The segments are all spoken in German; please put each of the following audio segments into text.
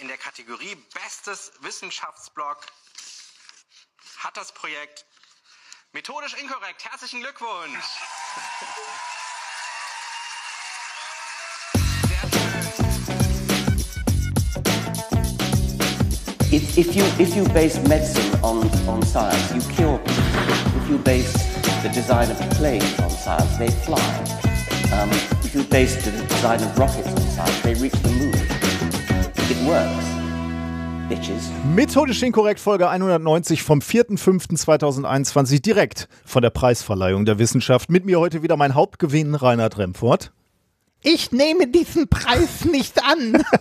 in der Kategorie Bestes Wissenschaftsblog hat das Projekt Methodisch Inkorrekt. Herzlichen Glückwunsch. If, if, you, if you base medicine on, on science, you cure people. If you base the design of planes on science, they fly. Um, if you base the design of rockets on science, they reach the moon. It works. Bitches. Methodisch inkorrekt Folge 190 vom 4.5.2021 direkt von der Preisverleihung der Wissenschaft. Mit mir heute wieder mein Hauptgewinn Reinhard Remfort. Ich nehme diesen Preis nicht an.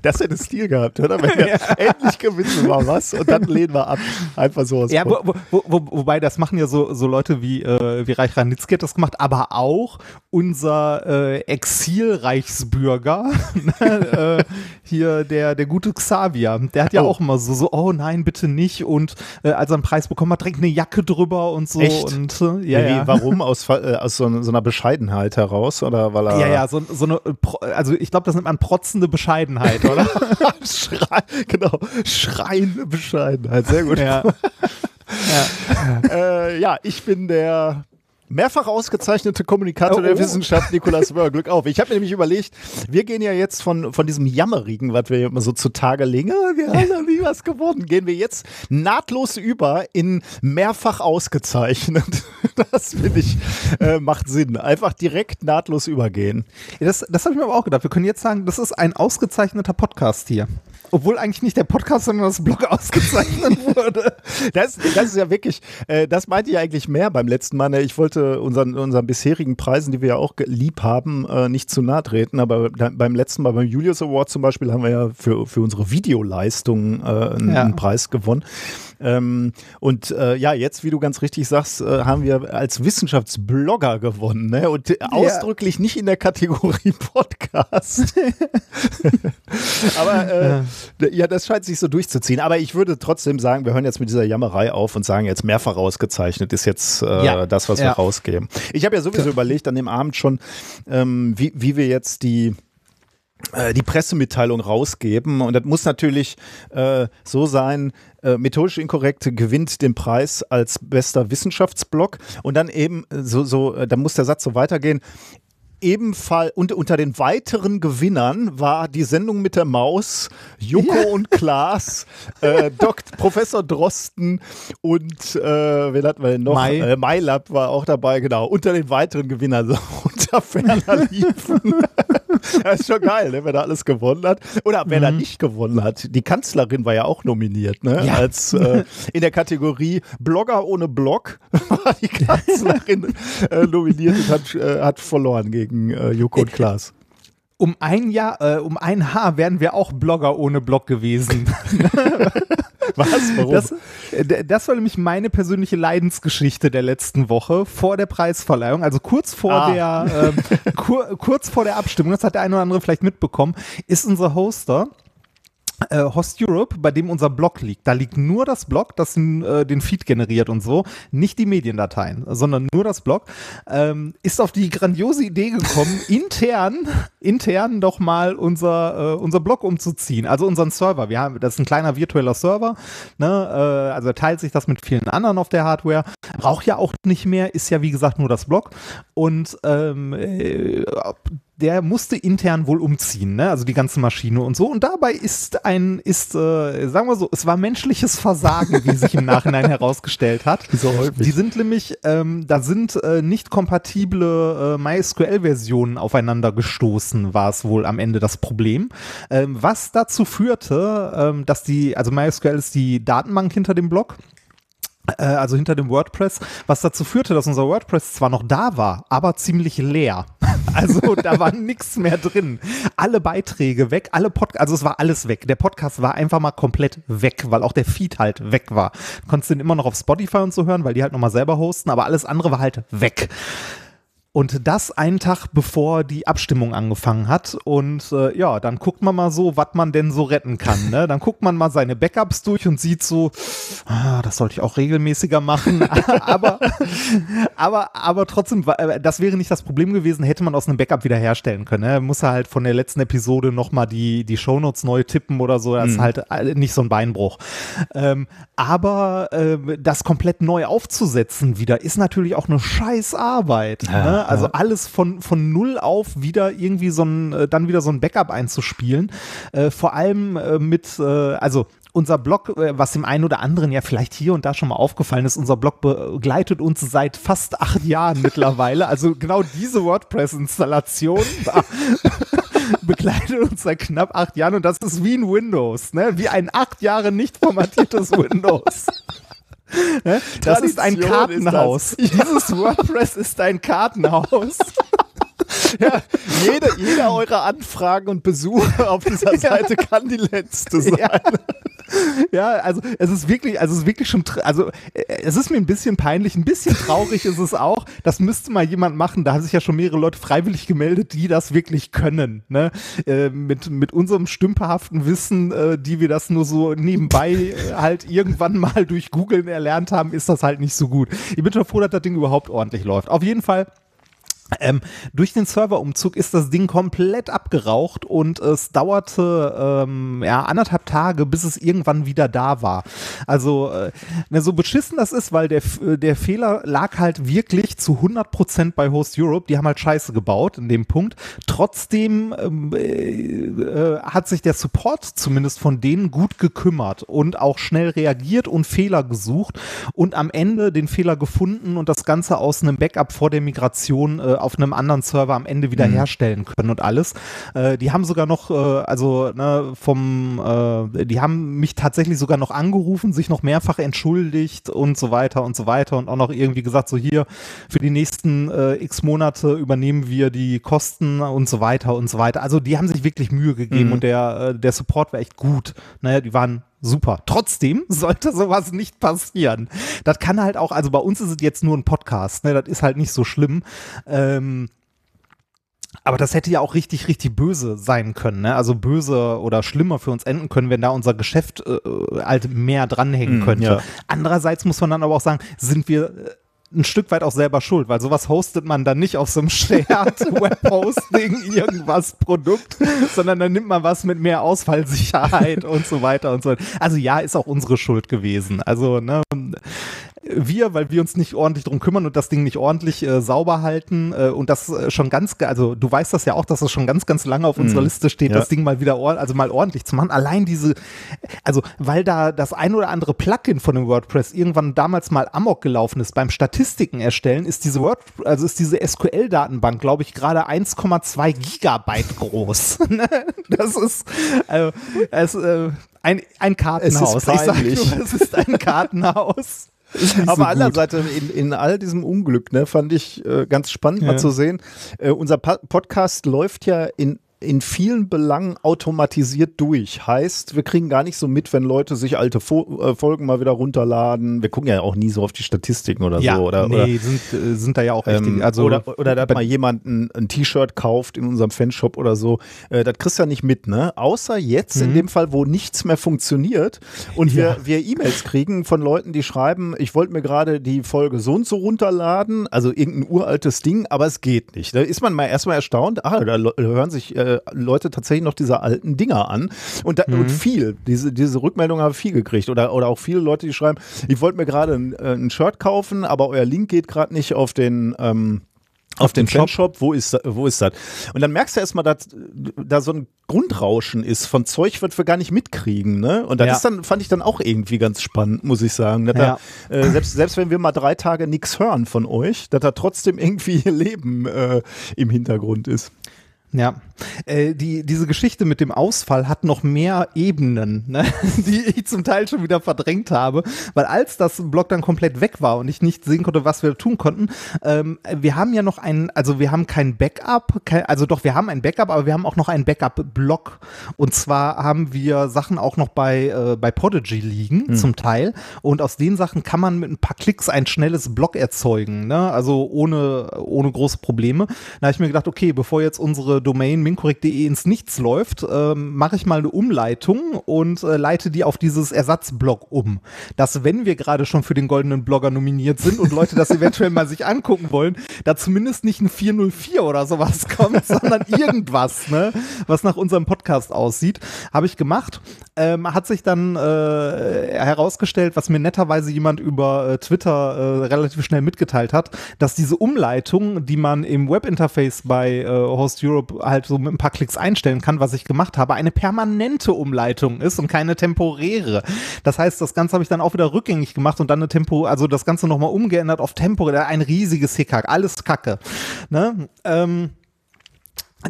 Das hätte Stil gehabt, oder? Wenn wir endlich gewinnen mal was und dann lehnen wir ab. Einfach so. Ja, wo, wo, wo, wobei das machen ja so, so Leute wie, äh, wie Reich Ranitzky hat das gemacht, aber auch unser äh, Exilreichsbürger, ne, äh, hier der, der gute Xavier, der hat ja Oh. auch immer so, so, oh nein, bitte nicht. Und äh, als er einen Preis bekommen hat, direkt eine Jacke drüber und so. Echt? Und, äh, ja, Wie, ja. Warum? Aus, äh, aus so, so einer Bescheidenheit heraus? Oder weil er. Ja, ja, so, so eine, äh, also ich glaube, das nennt man protzende Bescheidenheit, oder? Schrei, genau. Schreiende Bescheidenheit. Sehr gut. ja. äh, ja, ich bin der mehrfach ausgezeichnete Kommunikator Oh, der oh. Wissenschaft, Nikolaus Wörr. Glück auf. Ich habe mir nämlich überlegt, wir gehen ja jetzt von, von diesem Jammerigen, was wir immer so zutage legen, ah, wir haben noch nie was gewonnen, gehen wir jetzt nahtlos über in mehrfach ausgezeichnet. Das finde ich, äh, macht Sinn. Einfach direkt nahtlos übergehen. Das, das habe ich mir aber auch gedacht. Wir können jetzt sagen, das ist ein ausgezeichneter Podcast hier. Obwohl eigentlich nicht der Podcast, sondern das Blog ausgezeichnet wurde. Das, das ist ja wirklich, äh, das meinte ich eigentlich mehr beim letzten Mal. Ne? Ich wollte unseren, unseren bisherigen Preisen, die wir ja auch lieb haben, äh, nicht zu nahe treten. Aber beim letzten Mal, beim Julius Award zum Beispiel, haben wir ja für, für unsere Videoleistung äh, einen, Ja. einen Preis gewonnen. Ähm, und äh, ja, jetzt, wie du ganz richtig sagst, äh, haben wir als Wissenschaftsblogger gewonnen. Ne? Und äh, ausdrücklich nicht in der Kategorie Podcast. Aber äh, d- ja, das scheint sich so durchzuziehen. Aber ich würde trotzdem sagen, wir hören jetzt mit dieser Jammerei auf und sagen jetzt mehrfach ausgezeichnet ist jetzt äh, Ja. das, was wir Ja. rausgeben. Ich habe ja sowieso überlegt an dem Abend schon, ähm, wie, wie wir jetzt die äh, die Pressemitteilung rausgeben. Und das muss natürlich äh, so sein, äh, methodisch inkorrekt gewinnt den Preis als bester Wissenschaftsblog. Und dann eben äh, so, so äh, dann muss der Satz so weitergehen. Ebenfalls und unter den weiteren Gewinnern war die Sendung mit der Maus, Joko und Klaas, äh, Dr. Professor Drosten und äh, wen hatten wir denn noch? Mai. Äh, MyLab war auch dabei, genau. Unter den weiteren Gewinnern, so unter ferner Liefen. das ist schon geil, ne, wer da alles gewonnen hat. Oder wer da nicht gewonnen hat. Die Kanzlerin war ja auch nominiert, ne? Ja. Als äh, in der Kategorie Blogger ohne Blog war die Kanzlerin äh, nominiert und hat, äh, hat verloren gegen äh, Joko und Klaas. Um ein Jahr, äh, um ein Haar wären wir auch Blogger ohne Blog gewesen. Was? Warum? Das, äh, das war nämlich meine persönliche Leidensgeschichte der letzten Woche vor der Preisverleihung, also kurz vor Ah. der ähm, kur, kurz vor der Abstimmung, das hat der eine oder andere vielleicht mitbekommen, ist unser Hoster äh, Host Europe, bei dem unser Blog liegt. Da liegt nur das Blog, das äh, den Feed generiert und so, nicht die Mediendateien, sondern nur das Blog. Ähm, ist auf die grandiose Idee gekommen, intern, intern doch mal unser, äh, unser Blog umzuziehen, also unseren Server. Wir haben, das ist ein kleiner virtueller Server, ne? äh, also er teilt sich das mit vielen anderen auf der Hardware. Braucht ja auch nicht mehr, ist ja wie gesagt nur das Blog. Und ähm, äh, der musste intern wohl umziehen, ne? also die ganze Maschine und so. Und dabei ist ein, ist, äh, sagen wir so, es war menschliches Versagen, wie sich im Nachhinein herausgestellt hat. So häufig. Die sind nämlich, ähm, da sind äh, nicht kompatible äh, MySQL-Versionen aufeinander gestoßen, war es wohl am Ende das Problem. Ähm, was dazu führte, ähm, dass die, also MySQL ist die Datenbank hinter dem Blog also hinter dem WordPress, was dazu führte, dass unser WordPress zwar noch da war, aber ziemlich leer. Also da war nichts mehr drin. Alle Beiträge weg, alle Pod also es war alles weg. Der Podcast war einfach mal komplett weg, weil auch der Feed halt weg war. Du konntest den immer noch auf Spotify und so hören, weil die halt nochmal selber hosten, aber alles andere war halt weg. Und das einen Tag bevor die Abstimmung angefangen hat. Und äh, ja, dann guckt man mal so, was man denn so retten kann. Ne? Dann guckt man mal seine Backups durch und sieht so, ah, das sollte ich auch regelmäßiger machen. aber, aber, aber trotzdem, äh, das wäre nicht das Problem gewesen, hätte man aus einem Backup wieder herstellen können. Ne? Muss er halt von der letzten Episode nochmal die, die Shownotes neu tippen oder so. Das ist mhm. halt äh, nicht so ein Beinbruch. Ähm, aber äh, das komplett neu aufzusetzen wieder ist natürlich auch eine scheiß Arbeit. Ja. Ne? Also alles von, von null auf wieder irgendwie so ein, äh, dann wieder so ein Backup einzuspielen. Äh, vor allem äh, mit, äh, also unser Blog, äh, was dem einen oder anderen ja vielleicht hier und da schon mal aufgefallen ist, unser Blog begleitet uns seit fast acht Jahren mittlerweile. Also genau diese WordPress-Installation begleitet uns seit knapp acht Jahren und das ist wie ein Windows, ne? wie ein acht Jahre nicht formatiertes Windows. Das ist ein Kartenhaus. Ist Dieses WordPress ist ein Kartenhaus. Ja, jede, jeder eurer Anfragen und Besuche auf dieser Seite kann die letzte sein. Ja. also es ist wirklich, also es ist wirklich schon, also äh, es ist mir ein bisschen peinlich, ein bisschen traurig ist es auch. Das müsste mal jemand machen. Da haben sich ja schon mehrere Leute freiwillig gemeldet, die das wirklich können. Ne? Äh, mit, mit unserem stümperhaften Wissen, äh, die wir das nur so nebenbei äh, halt irgendwann mal durch Googeln erlernt haben, ist das halt nicht so gut. Ich bin schon froh, dass das Ding überhaupt ordentlich läuft. Auf jeden Fall ähm, durch den Serverumzug ist das Ding komplett abgeraucht und es dauerte ähm, ja, anderthalb Tage, bis es irgendwann wieder da war. Also, äh, so beschissen das ist, weil der, der Fehler lag halt wirklich zu 100% bei Host Europe. Die haben halt Scheiße gebaut in dem Punkt. Trotzdem ähm, äh, äh, hat sich der Support zumindest von denen gut gekümmert und auch schnell reagiert und Fehler gesucht und am Ende den Fehler gefunden und das Ganze aus einem Backup vor der Migration äh, auf einem anderen Server am Ende wieder mhm. herstellen können und alles. Äh, die haben sogar noch, äh, also ne, vom, äh, die haben mich tatsächlich sogar noch angerufen, sich noch mehrfach entschuldigt und so weiter und so weiter und auch noch irgendwie gesagt, so hier, für die nächsten äh, x Monate übernehmen wir die Kosten und so weiter und so weiter. Also die haben sich wirklich Mühe gegeben mhm. und der, äh, der Support war echt gut. Naja, die waren super. Trotzdem sollte sowas nicht passieren. Das kann halt auch, also bei uns ist es jetzt nur ein Podcast, ne? Das ist halt nicht so schlimm. Ähm, aber das hätte ja auch richtig, richtig böse sein können, ne? Also böse oder schlimmer für uns enden können, wenn da unser Geschäft äh, halt mehr dranhängen mm, könnte. Ja. Andererseits muss man dann aber auch sagen, sind wir äh, ein Stück weit auch selber schuld, weil sowas hostet man dann nicht auf so einem Shared Webhosting irgendwas Produkt, sondern dann nimmt man was mit mehr Ausfallsicherheit und so weiter und so. Also ja, ist auch unsere Schuld gewesen. Also ne, wir, weil wir uns nicht ordentlich drum kümmern und das Ding nicht ordentlich äh, sauber halten äh, und das äh, schon ganz, also du weißt das ja auch, dass das schon ganz, ganz lange auf unserer mm, Liste steht, ja. das Ding mal wieder, also mal ordentlich zu machen. Allein diese, also weil da das ein oder andere Plugin von dem WordPress irgendwann damals mal amok gelaufen ist beim Statistiken erstellen, ist diese Word, also ist diese SQL-Datenbank, glaube ich, gerade 1,2 Gigabyte groß. Ne? das ist, äh, es, äh, ein, ein Kartenhaus. Es ist peinlich. Nur, es ist ein Kartenhaus. Aber so andererseits in, in all diesem Unglück, ne, fand ich äh, ganz spannend ja. mal zu sehen. Äh, unser pa Podcast läuft ja in in vielen Belangen automatisiert durch. Heißt, wir kriegen gar nicht so mit, wenn Leute sich alte Fo äh, Folgen mal wieder runterladen. Wir gucken ja auch nie so auf die Statistiken oder ja, so. Oder, nee, oder, sind, äh, sind da ja auch richtig. Ähm, also, oder, oder dass mal jemand ein, ein T-Shirt kauft in unserem Fanshop oder so. Äh, das kriegst du ja nicht mit, ne? Außer jetzt mhm. in dem Fall, wo nichts mehr funktioniert und ja. wir E-Mails kriegen von Leuten, die schreiben, ich wollte mir gerade die Folge so und so runterladen, also irgendein uraltes Ding, aber es geht nicht. Da ist man mal erstmal erstaunt, ah, da hören sich äh, Leute tatsächlich noch diese alten Dinger an. Und, da, mhm. und viel, diese, diese Rückmeldung habe ich viel gekriegt. Oder, oder auch viele Leute, die schreiben, ich wollte mir gerade ein, äh, ein, Shirt kaufen, aber euer Link geht gerade nicht auf den ähm, auf, auf den, den Fanshop, wo ist, wo ist das? Und dann merkst du erstmal, dass da so ein Grundrauschen ist von Zeug, was wir gar nicht mitkriegen, ne? Und das ja. ist dann, fand ich dann auch irgendwie ganz spannend, muss ich sagen. Ja. Da, äh, selbst, selbst wenn wir mal drei Tage nichts hören von euch, dass da trotzdem irgendwie Leben äh, im Hintergrund ist. Ja, Äh, die, diese Geschichte mit dem Ausfall hat noch mehr Ebenen, ne? die ich zum Teil schon wieder verdrängt habe, weil als das Blog dann komplett weg war und ich nicht sehen konnte, was wir tun konnten, ähm, wir haben ja noch ein, also wir haben kein Backup, kein, also doch, wir haben ein Backup, aber wir haben auch noch ein Backup-Blog. Und zwar haben wir Sachen auch noch bei, äh, bei Prodigy liegen, mhm. zum Teil. Und aus den Sachen kann man mit ein paar Klicks ein schnelles Blog erzeugen, ne? also ohne, ohne große Probleme. Da habe ich mir gedacht, okay, bevor jetzt unsere Domain minkorrekt.de ins Nichts läuft, ähm, mache ich mal eine Umleitung und äh, leite die auf dieses Ersatzblog um. Dass, wenn wir gerade schon für den goldenen Blogger nominiert sind und Leute das eventuell mal sich angucken wollen, da zumindest nicht ein 404 oder sowas kommt, sondern irgendwas, ne, was nach unserem Podcast aussieht. Habe ich gemacht. Ähm, hat sich dann äh, herausgestellt, was mir netterweise jemand über äh, Twitter äh, relativ schnell mitgeteilt hat, dass diese Umleitung, die man im Webinterface bei äh, Host Europe halt so mit ein paar Klicks einstellen kann, was ich gemacht habe, eine permanente Umleitung ist und keine temporäre. Das heißt, das Ganze habe ich dann auch wieder rückgängig gemacht und dann eine Tempo, also das Ganze nochmal umgeändert auf temporär. Ein riesiges Hickhack, alles Kacke. Ne? Ähm,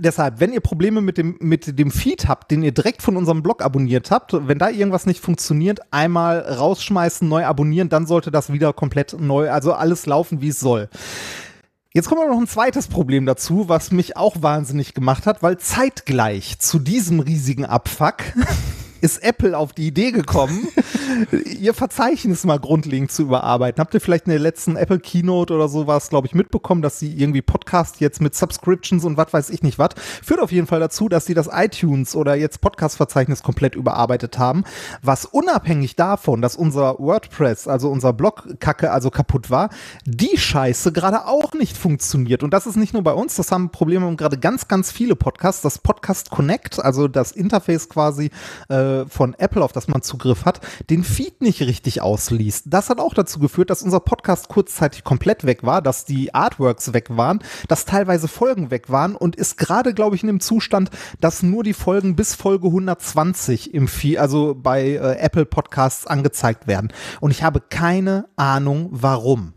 Deshalb, wenn ihr Probleme mit dem, mit dem Feed habt, den ihr direkt von unserem Blog abonniert habt, wenn da irgendwas nicht funktioniert, einmal rausschmeißen, neu abonnieren, dann sollte das wieder komplett neu, also alles laufen, wie es soll. Jetzt kommt noch ein zweites Problem dazu, was mich auch wahnsinnig gemacht hat, weil zeitgleich zu diesem riesigen Abfuck ist Apple auf die Idee gekommen, ihr Verzeichnis mal grundlegend zu überarbeiten. Habt ihr vielleicht in der letzten Apple Keynote oder sowas, glaube ich, mitbekommen, dass sie irgendwie Podcast jetzt mit Subscriptions und was weiß ich nicht was, führt auf jeden Fall dazu, dass sie das iTunes oder jetzt Podcast-Verzeichnis komplett überarbeitet haben, was unabhängig davon, dass unser WordPress, also unser Blog-Kacke, also kaputt war, die Scheiße gerade auch nicht funktioniert. Und das ist nicht nur bei uns, das haben Probleme gerade ganz, ganz viele Podcasts. Das Podcast Connect, also das Interface quasi äh, von Apple, auf das man Zugriff hat, den Feed nicht richtig ausliest. Das hat auch dazu geführt, dass unser Podcast kurzzeitig komplett weg war, dass die Artworks weg waren, dass teilweise Folgen weg waren und ist gerade, glaube ich, in dem Zustand, dass nur die Folgen bis Folge 120 im Feed, also bei äh, Apple Podcasts angezeigt werden. Und ich habe keine Ahnung, warum.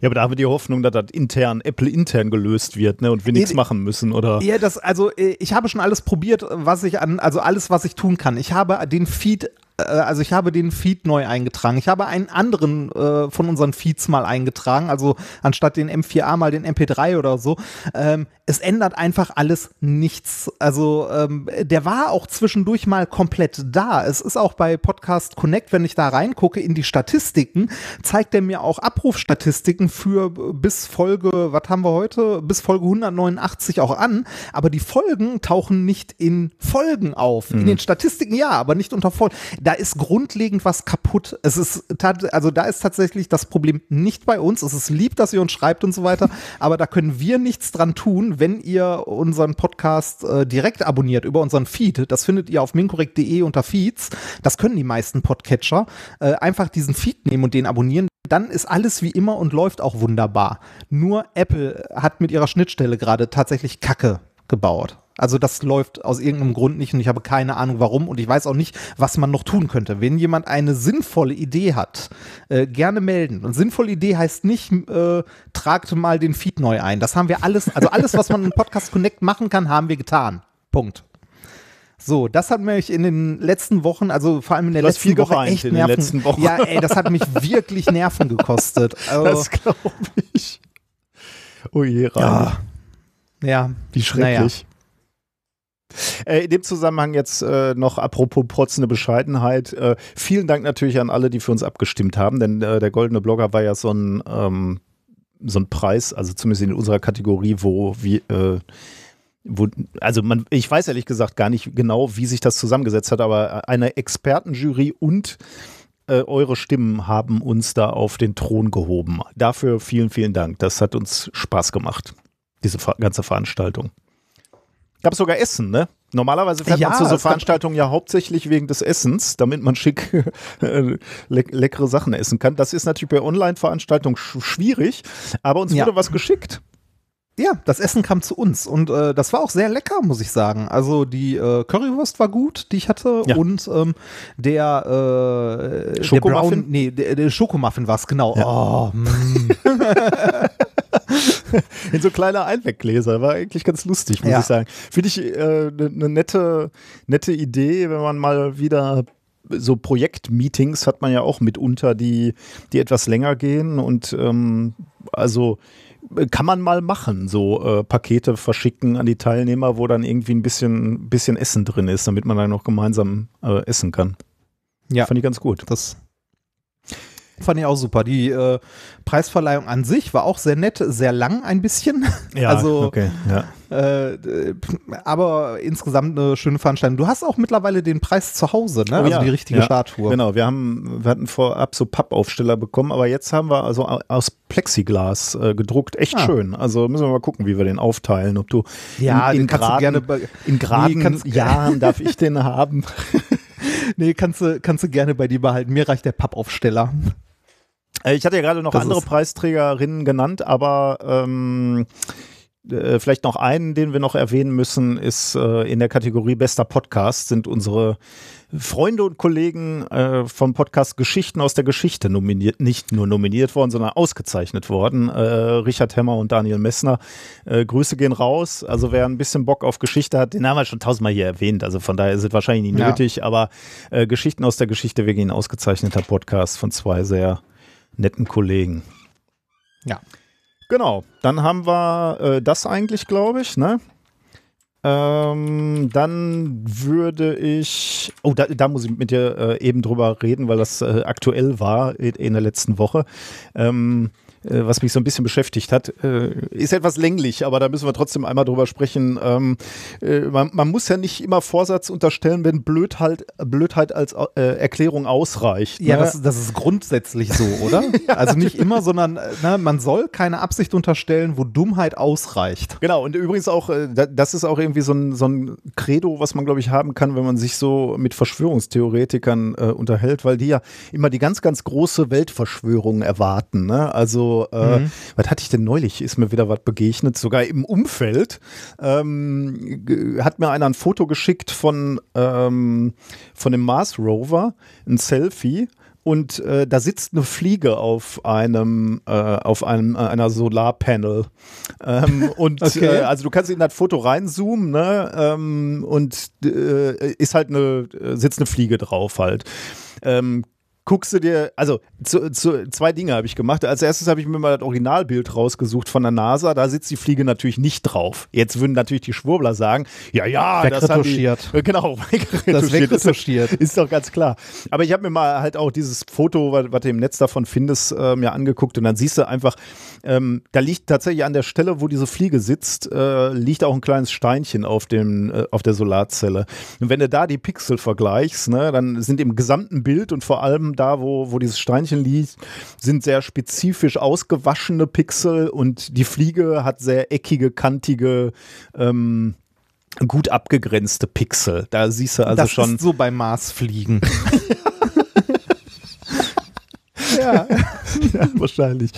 Ja, aber da haben wir die Hoffnung, dass das intern, Apple intern gelöst wird, ne, und wir nichts machen müssen, oder? Ja, das, also äh, ich habe schon alles probiert, was ich an, also alles, was ich tun kann. Ich habe den Feed also ich habe den Feed neu eingetragen. Ich habe einen anderen äh, von unseren Feeds mal eingetragen, also anstatt den M4A mal den MP3 oder so. Ähm, es ändert einfach alles nichts. Also ähm, der war auch zwischendurch mal komplett da. Es ist auch bei Podcast Connect, wenn ich da reingucke in die Statistiken, zeigt er mir auch Abrufstatistiken für bis Folge, was haben wir heute, bis Folge 189 auch an. Aber die Folgen tauchen nicht in Folgen auf. Mhm. In den Statistiken ja, aber nicht unter Folgen da ist grundlegend was kaputt. Es ist, also da ist tatsächlich das Problem nicht bei uns. Es ist lieb, dass ihr uns schreibt und so weiter, aber da können wir nichts dran tun, wenn ihr unseren Podcast äh, direkt abonniert über unseren Feed. Das findet ihr auf minkorrekt.de unter Feeds. Das können die meisten Podcatcher. Äh, einfach diesen Feed nehmen und den abonnieren dann ist alles wie immer und läuft auch wunderbar. Nur Apple hat mit ihrer Schnittstelle gerade tatsächlich Kacke gebaut. Also das läuft aus irgendeinem Grund nicht und ich habe keine Ahnung warum und ich weiß auch nicht, was man noch tun könnte. Wenn jemand eine sinnvolle Idee hat, äh, gerne melden. Und sinnvolle Idee heißt nicht, äh, tragt mal den Feed neu ein. Das haben wir alles, also alles, was man im Podcast Connect machen kann, haben wir getan. Punkt. So, das hat mich in den letzten Wochen, also vor allem in der du letzten Woche echt in Nerven. Den letzten Wochen. Ja, ey, das hat mich wirklich Nerven gekostet. Also, das glaube ich. Oh je. Ja. ja. Wie schrecklich. Äh, in dem Zusammenhang jetzt äh, noch apropos protzende Bescheidenheit. Äh, vielen Dank natürlich an alle, die für uns abgestimmt haben, denn äh, der Goldene Blogger war ja so ein, ähm, so ein Preis, also zumindest in unserer Kategorie, wo wir äh, wo, also man, ich weiß ehrlich gesagt gar nicht genau, wie sich das zusammengesetzt hat, aber eine Expertenjury und äh, eure Stimmen haben uns da auf den Thron gehoben. Dafür vielen, vielen Dank. Das hat uns Spaß gemacht, diese ganze Veranstaltung. Gab sogar Essen, ne? Normalerweise fährt ja, man zu so Veranstaltungen ja hauptsächlich wegen des Essens, damit man schick äh, le leckere Sachen essen kann. Das ist natürlich bei Online-Veranstaltungen sch schwierig, aber uns ja. wurde was geschickt. Ja, das Essen kam zu uns und äh, das war auch sehr lecker, muss ich sagen. Also die äh, Currywurst war gut, die ich hatte ja. und ähm, der, äh, Schokomuffin? nee, der, der Schokomuffin war es, genau. Ja. Oh, mm. in so kleine Einweggläser. War eigentlich ganz lustig, muss Ja. ich sagen. Finde ich eine äh, ne nette, nette Idee, wenn man mal wieder so Projektmeetings hat man ja auch mitunter, die, die etwas länger gehen und ähm, also äh, kann man mal machen, so äh, Pakete verschicken an die Teilnehmer, wo dann irgendwie ein bisschen, bisschen Essen drin ist, damit man dann noch gemeinsam äh, essen kann. Ja. Fand ich ganz gut. Das fand ich auch super. Die äh, Preisverleihung an sich war auch sehr nett, sehr lang ein bisschen. also, okay, ja. äh, aber insgesamt eine schöne Veranstaltung. Du hast auch mittlerweile den Preis zu Hause, ne? Oh also ja, die richtige ja, Statue. Genau, wir haben, wir hatten vorab so Pappaufsteller bekommen, aber jetzt haben wir also au- aus Plexiglas äh, gedruckt. Echt Ah. schön. Also müssen wir mal gucken, wie wir den aufteilen. Ob du Ja, in, in den kannst du geraden, gerne bei- in geraden Nee, kannst- Jahren darf ich den haben. Nee, kannst du, kannst du gerne bei dir behalten. Mir reicht der Pappaufsteller. Äh, Ich hatte ja gerade noch Das andere ist- Preisträgerinnen genannt, aber ähm, äh, vielleicht noch einen, den wir noch erwähnen müssen, ist äh, in der Kategorie Bester Podcast sind unsere Freunde und Kollegen äh, vom Podcast Geschichten aus der Geschichte nominiert, nicht nur nominiert worden, sondern ausgezeichnet worden. Äh, Richard Hemmer und Daniel Messner. Äh, Grüße gehen raus. Also wer ein bisschen Bock auf Geschichte hat, den haben wir schon tausendmal hier erwähnt. Also von daher ist es wahrscheinlich nicht Ja. nötig, aber äh, Geschichten aus der Geschichte, wirklich ein ausgezeichneter Podcast von zwei sehr netten Kollegen. Ja. Genau, dann haben wir äh, das eigentlich, glaube ich, ne? Ähm, dann würde ich, oh, da, da muss ich mit dir äh, eben drüber reden, weil das äh, aktuell war in, in der letzten Woche. Ähm, äh, was mich so ein bisschen beschäftigt hat, äh, ist etwas länglich, aber da müssen wir trotzdem einmal drüber sprechen. Ähm, äh, man, man muss ja nicht immer Vorsatz unterstellen, wenn Blödheit, Blödheit als äh, Erklärung ausreicht. Ja, ne? das, das ist grundsätzlich so, oder? also nicht immer, sondern äh, ne, man soll keine Absicht unterstellen, wo Dummheit ausreicht. Genau, und übrigens auch, äh, da- das ist auch irgendwie so ein, so ein Credo, was man, glaube ich, haben kann, wenn man sich so mit Verschwörungstheoretikern äh, unterhält, weil die ja immer die ganz, ganz große Weltverschwörung erwarten. Ne? Also, äh, was hatte ich denn neulich? Ist mir wieder was begegnet, sogar im Umfeld. Ähm, hat mir einer ein Foto geschickt von, ähm, von dem Mars Rover, ein Selfie. Und äh, da sitzt eine Fliege auf einem, äh, auf einem äh, einer Solarpanel. Ähm, und Okay. äh, also du kannst in das Foto reinzoomen, ne? Ähm, und äh, ist halt eine, sitzt eine Fliege drauf halt. Ähm, guckst du dir, also zu, zu, zwei Dinge habe ich gemacht. Als erstes habe ich mir mal das Originalbild rausgesucht von der NASA. Da sitzt die Fliege natürlich nicht drauf. Jetzt würden natürlich die Schwurbler sagen, ja, ja, das haben die. Äh, Genau, wegretuschiert. Das Ist- wegretuschiert. ist doch ganz klar. Aber ich habe mir mal halt auch dieses Foto, was, was du im Netz davon findest, äh, mir angeguckt und dann siehst du einfach, ähm, da liegt tatsächlich an der Stelle, wo diese Fliege sitzt, äh, liegt auch ein kleines Steinchen auf dem äh, auf der Solarzelle. Und wenn du da die Pixel vergleichst, ne, dann sind im gesamten Bild und vor allem da, wo wo dieses Steinchen liegt, sind sehr spezifisch ausgewaschene Pixel und die Fliege hat sehr eckige, kantige ähm, gut abgegrenzte Pixel. Da siehst du also das schon. ist so beim Marsfliegen. ja, ja, wahrscheinlich.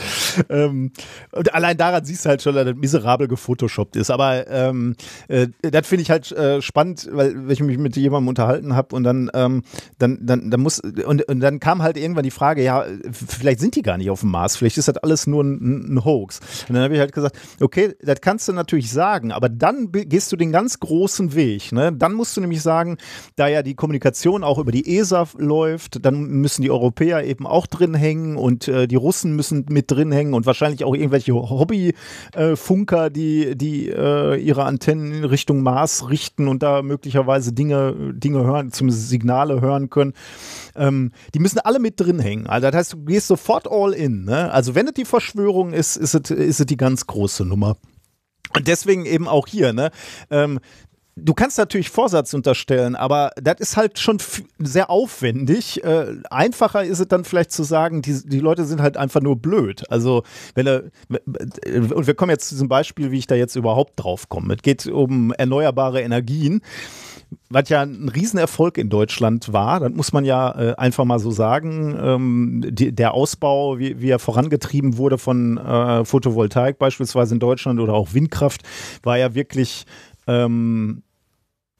Ähm, und allein daran siehst du halt schon, dass das miserabel gefotoshoppt ist. Aber ähm, äh, das finde ich halt äh, spannend, weil wenn ich mich mit jemandem unterhalten habe und dann, ähm, dann, dann, dann muss und, und dann kam halt irgendwann die Frage, ja, vielleicht sind die gar nicht auf dem Mars, vielleicht ist das alles nur ein, ein Hoax. Und dann habe ich halt gesagt, okay, das kannst du natürlich sagen, aber dann gehst du den ganz großen Weg. Ne? Dann musst du nämlich sagen, da ja die Kommunikation auch über die ESA läuft, dann müssen die Europäer eben auch drin hängen und äh, die Russen müssen mit drin hängen und wahrscheinlich auch irgendwelche Hobbyfunker, die, die äh, ihre Antennen in Richtung Mars richten und da möglicherweise Dinge, Dinge hören, zum Signale hören können. Ähm, die müssen alle mit drin hängen. Also das heißt, du gehst sofort all in. Ne? Also wenn es die Verschwörung ist, ist es, ist es die ganz große Nummer. Und deswegen eben auch hier, ne? Ähm, du kannst natürlich Vorsatz unterstellen, aber das ist halt schon sehr aufwendig. Äh, einfacher ist es dann vielleicht zu sagen, die, die Leute sind halt einfach nur blöd. Also, wenn er, und wir kommen jetzt zu diesem Beispiel, wie ich da jetzt überhaupt drauf komme. Es geht um erneuerbare Energien was ja ein Riesenerfolg in Deutschland war, das muss man ja äh, einfach mal so sagen. Ähm, die, der Ausbau, wie, wie er vorangetrieben wurde von äh, Photovoltaik beispielsweise in Deutschland oder auch Windkraft, war ja wirklich ähm,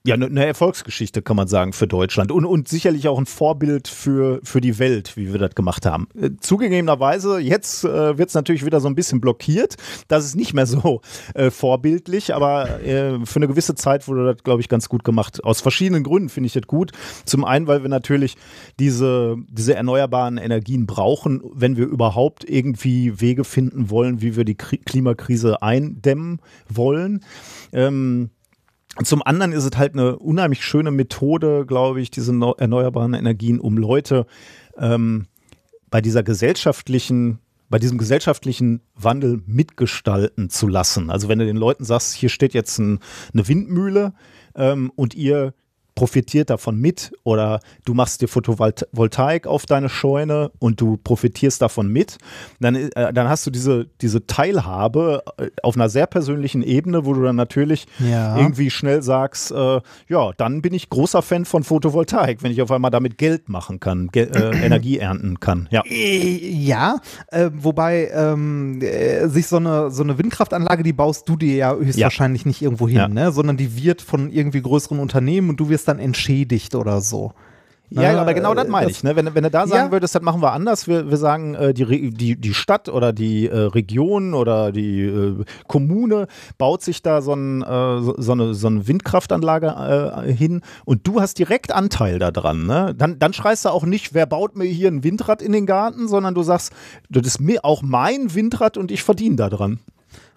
ja, eine ne Erfolgsgeschichte kann man sagen für Deutschland und, und sicherlich auch ein Vorbild für, für die Welt, wie wir das gemacht haben. Äh, zugegebenerweise, jetzt äh, wird es natürlich wieder so ein bisschen blockiert. Das ist nicht mehr so äh, vorbildlich, aber äh, für eine gewisse Zeit wurde das, glaube ich, ganz gut gemacht. Aus verschiedenen Gründen finde ich das gut. Zum einen, weil wir natürlich diese, diese erneuerbaren Energien brauchen, wenn wir überhaupt irgendwie Wege finden wollen, wie wir die Kri Klimakrise eindämmen wollen. Ähm, zum anderen ist es halt eine unheimlich schöne Methode, glaube ich, diese erneuerbaren Energien, um Leute ähm, bei dieser gesellschaftlichen, bei diesem gesellschaftlichen Wandel mitgestalten zu lassen. Also wenn du den Leuten sagst, hier steht jetzt ein, eine Windmühle ähm, und ihr profitiert davon mit oder du machst dir Photovoltaik auf deine Scheune und du profitierst davon mit, dann, äh, dann hast du diese, diese Teilhabe äh, auf einer sehr persönlichen Ebene, wo du dann natürlich ja. irgendwie schnell sagst, äh, ja, dann bin ich großer Fan von Photovoltaik, wenn ich auf einmal damit Geld machen kann, Ge äh, Energie ernten kann. Ja, äh, ja äh, wobei ähm, sich so eine, so eine Windkraftanlage, die baust du dir ja höchstwahrscheinlich ja. nicht irgendwo hin, ja. ne? sondern die wird von irgendwie größeren Unternehmen und du wirst dann entschädigt oder so. Ja, ja, aber genau das meine ich. Ne? Wenn, wenn du da sagen ja. würdest, das machen wir anders, wir, wir sagen, äh, die, die, die Stadt oder die äh, Region oder die äh, Kommune baut sich da so, ein, äh, so, so, eine, so eine Windkraftanlage äh, hin und du hast direkt Anteil daran. Ne? Dann, dann schreist du auch nicht, wer baut mir hier ein Windrad in den Garten, sondern du sagst, das ist mir auch mein Windrad und ich verdiene daran.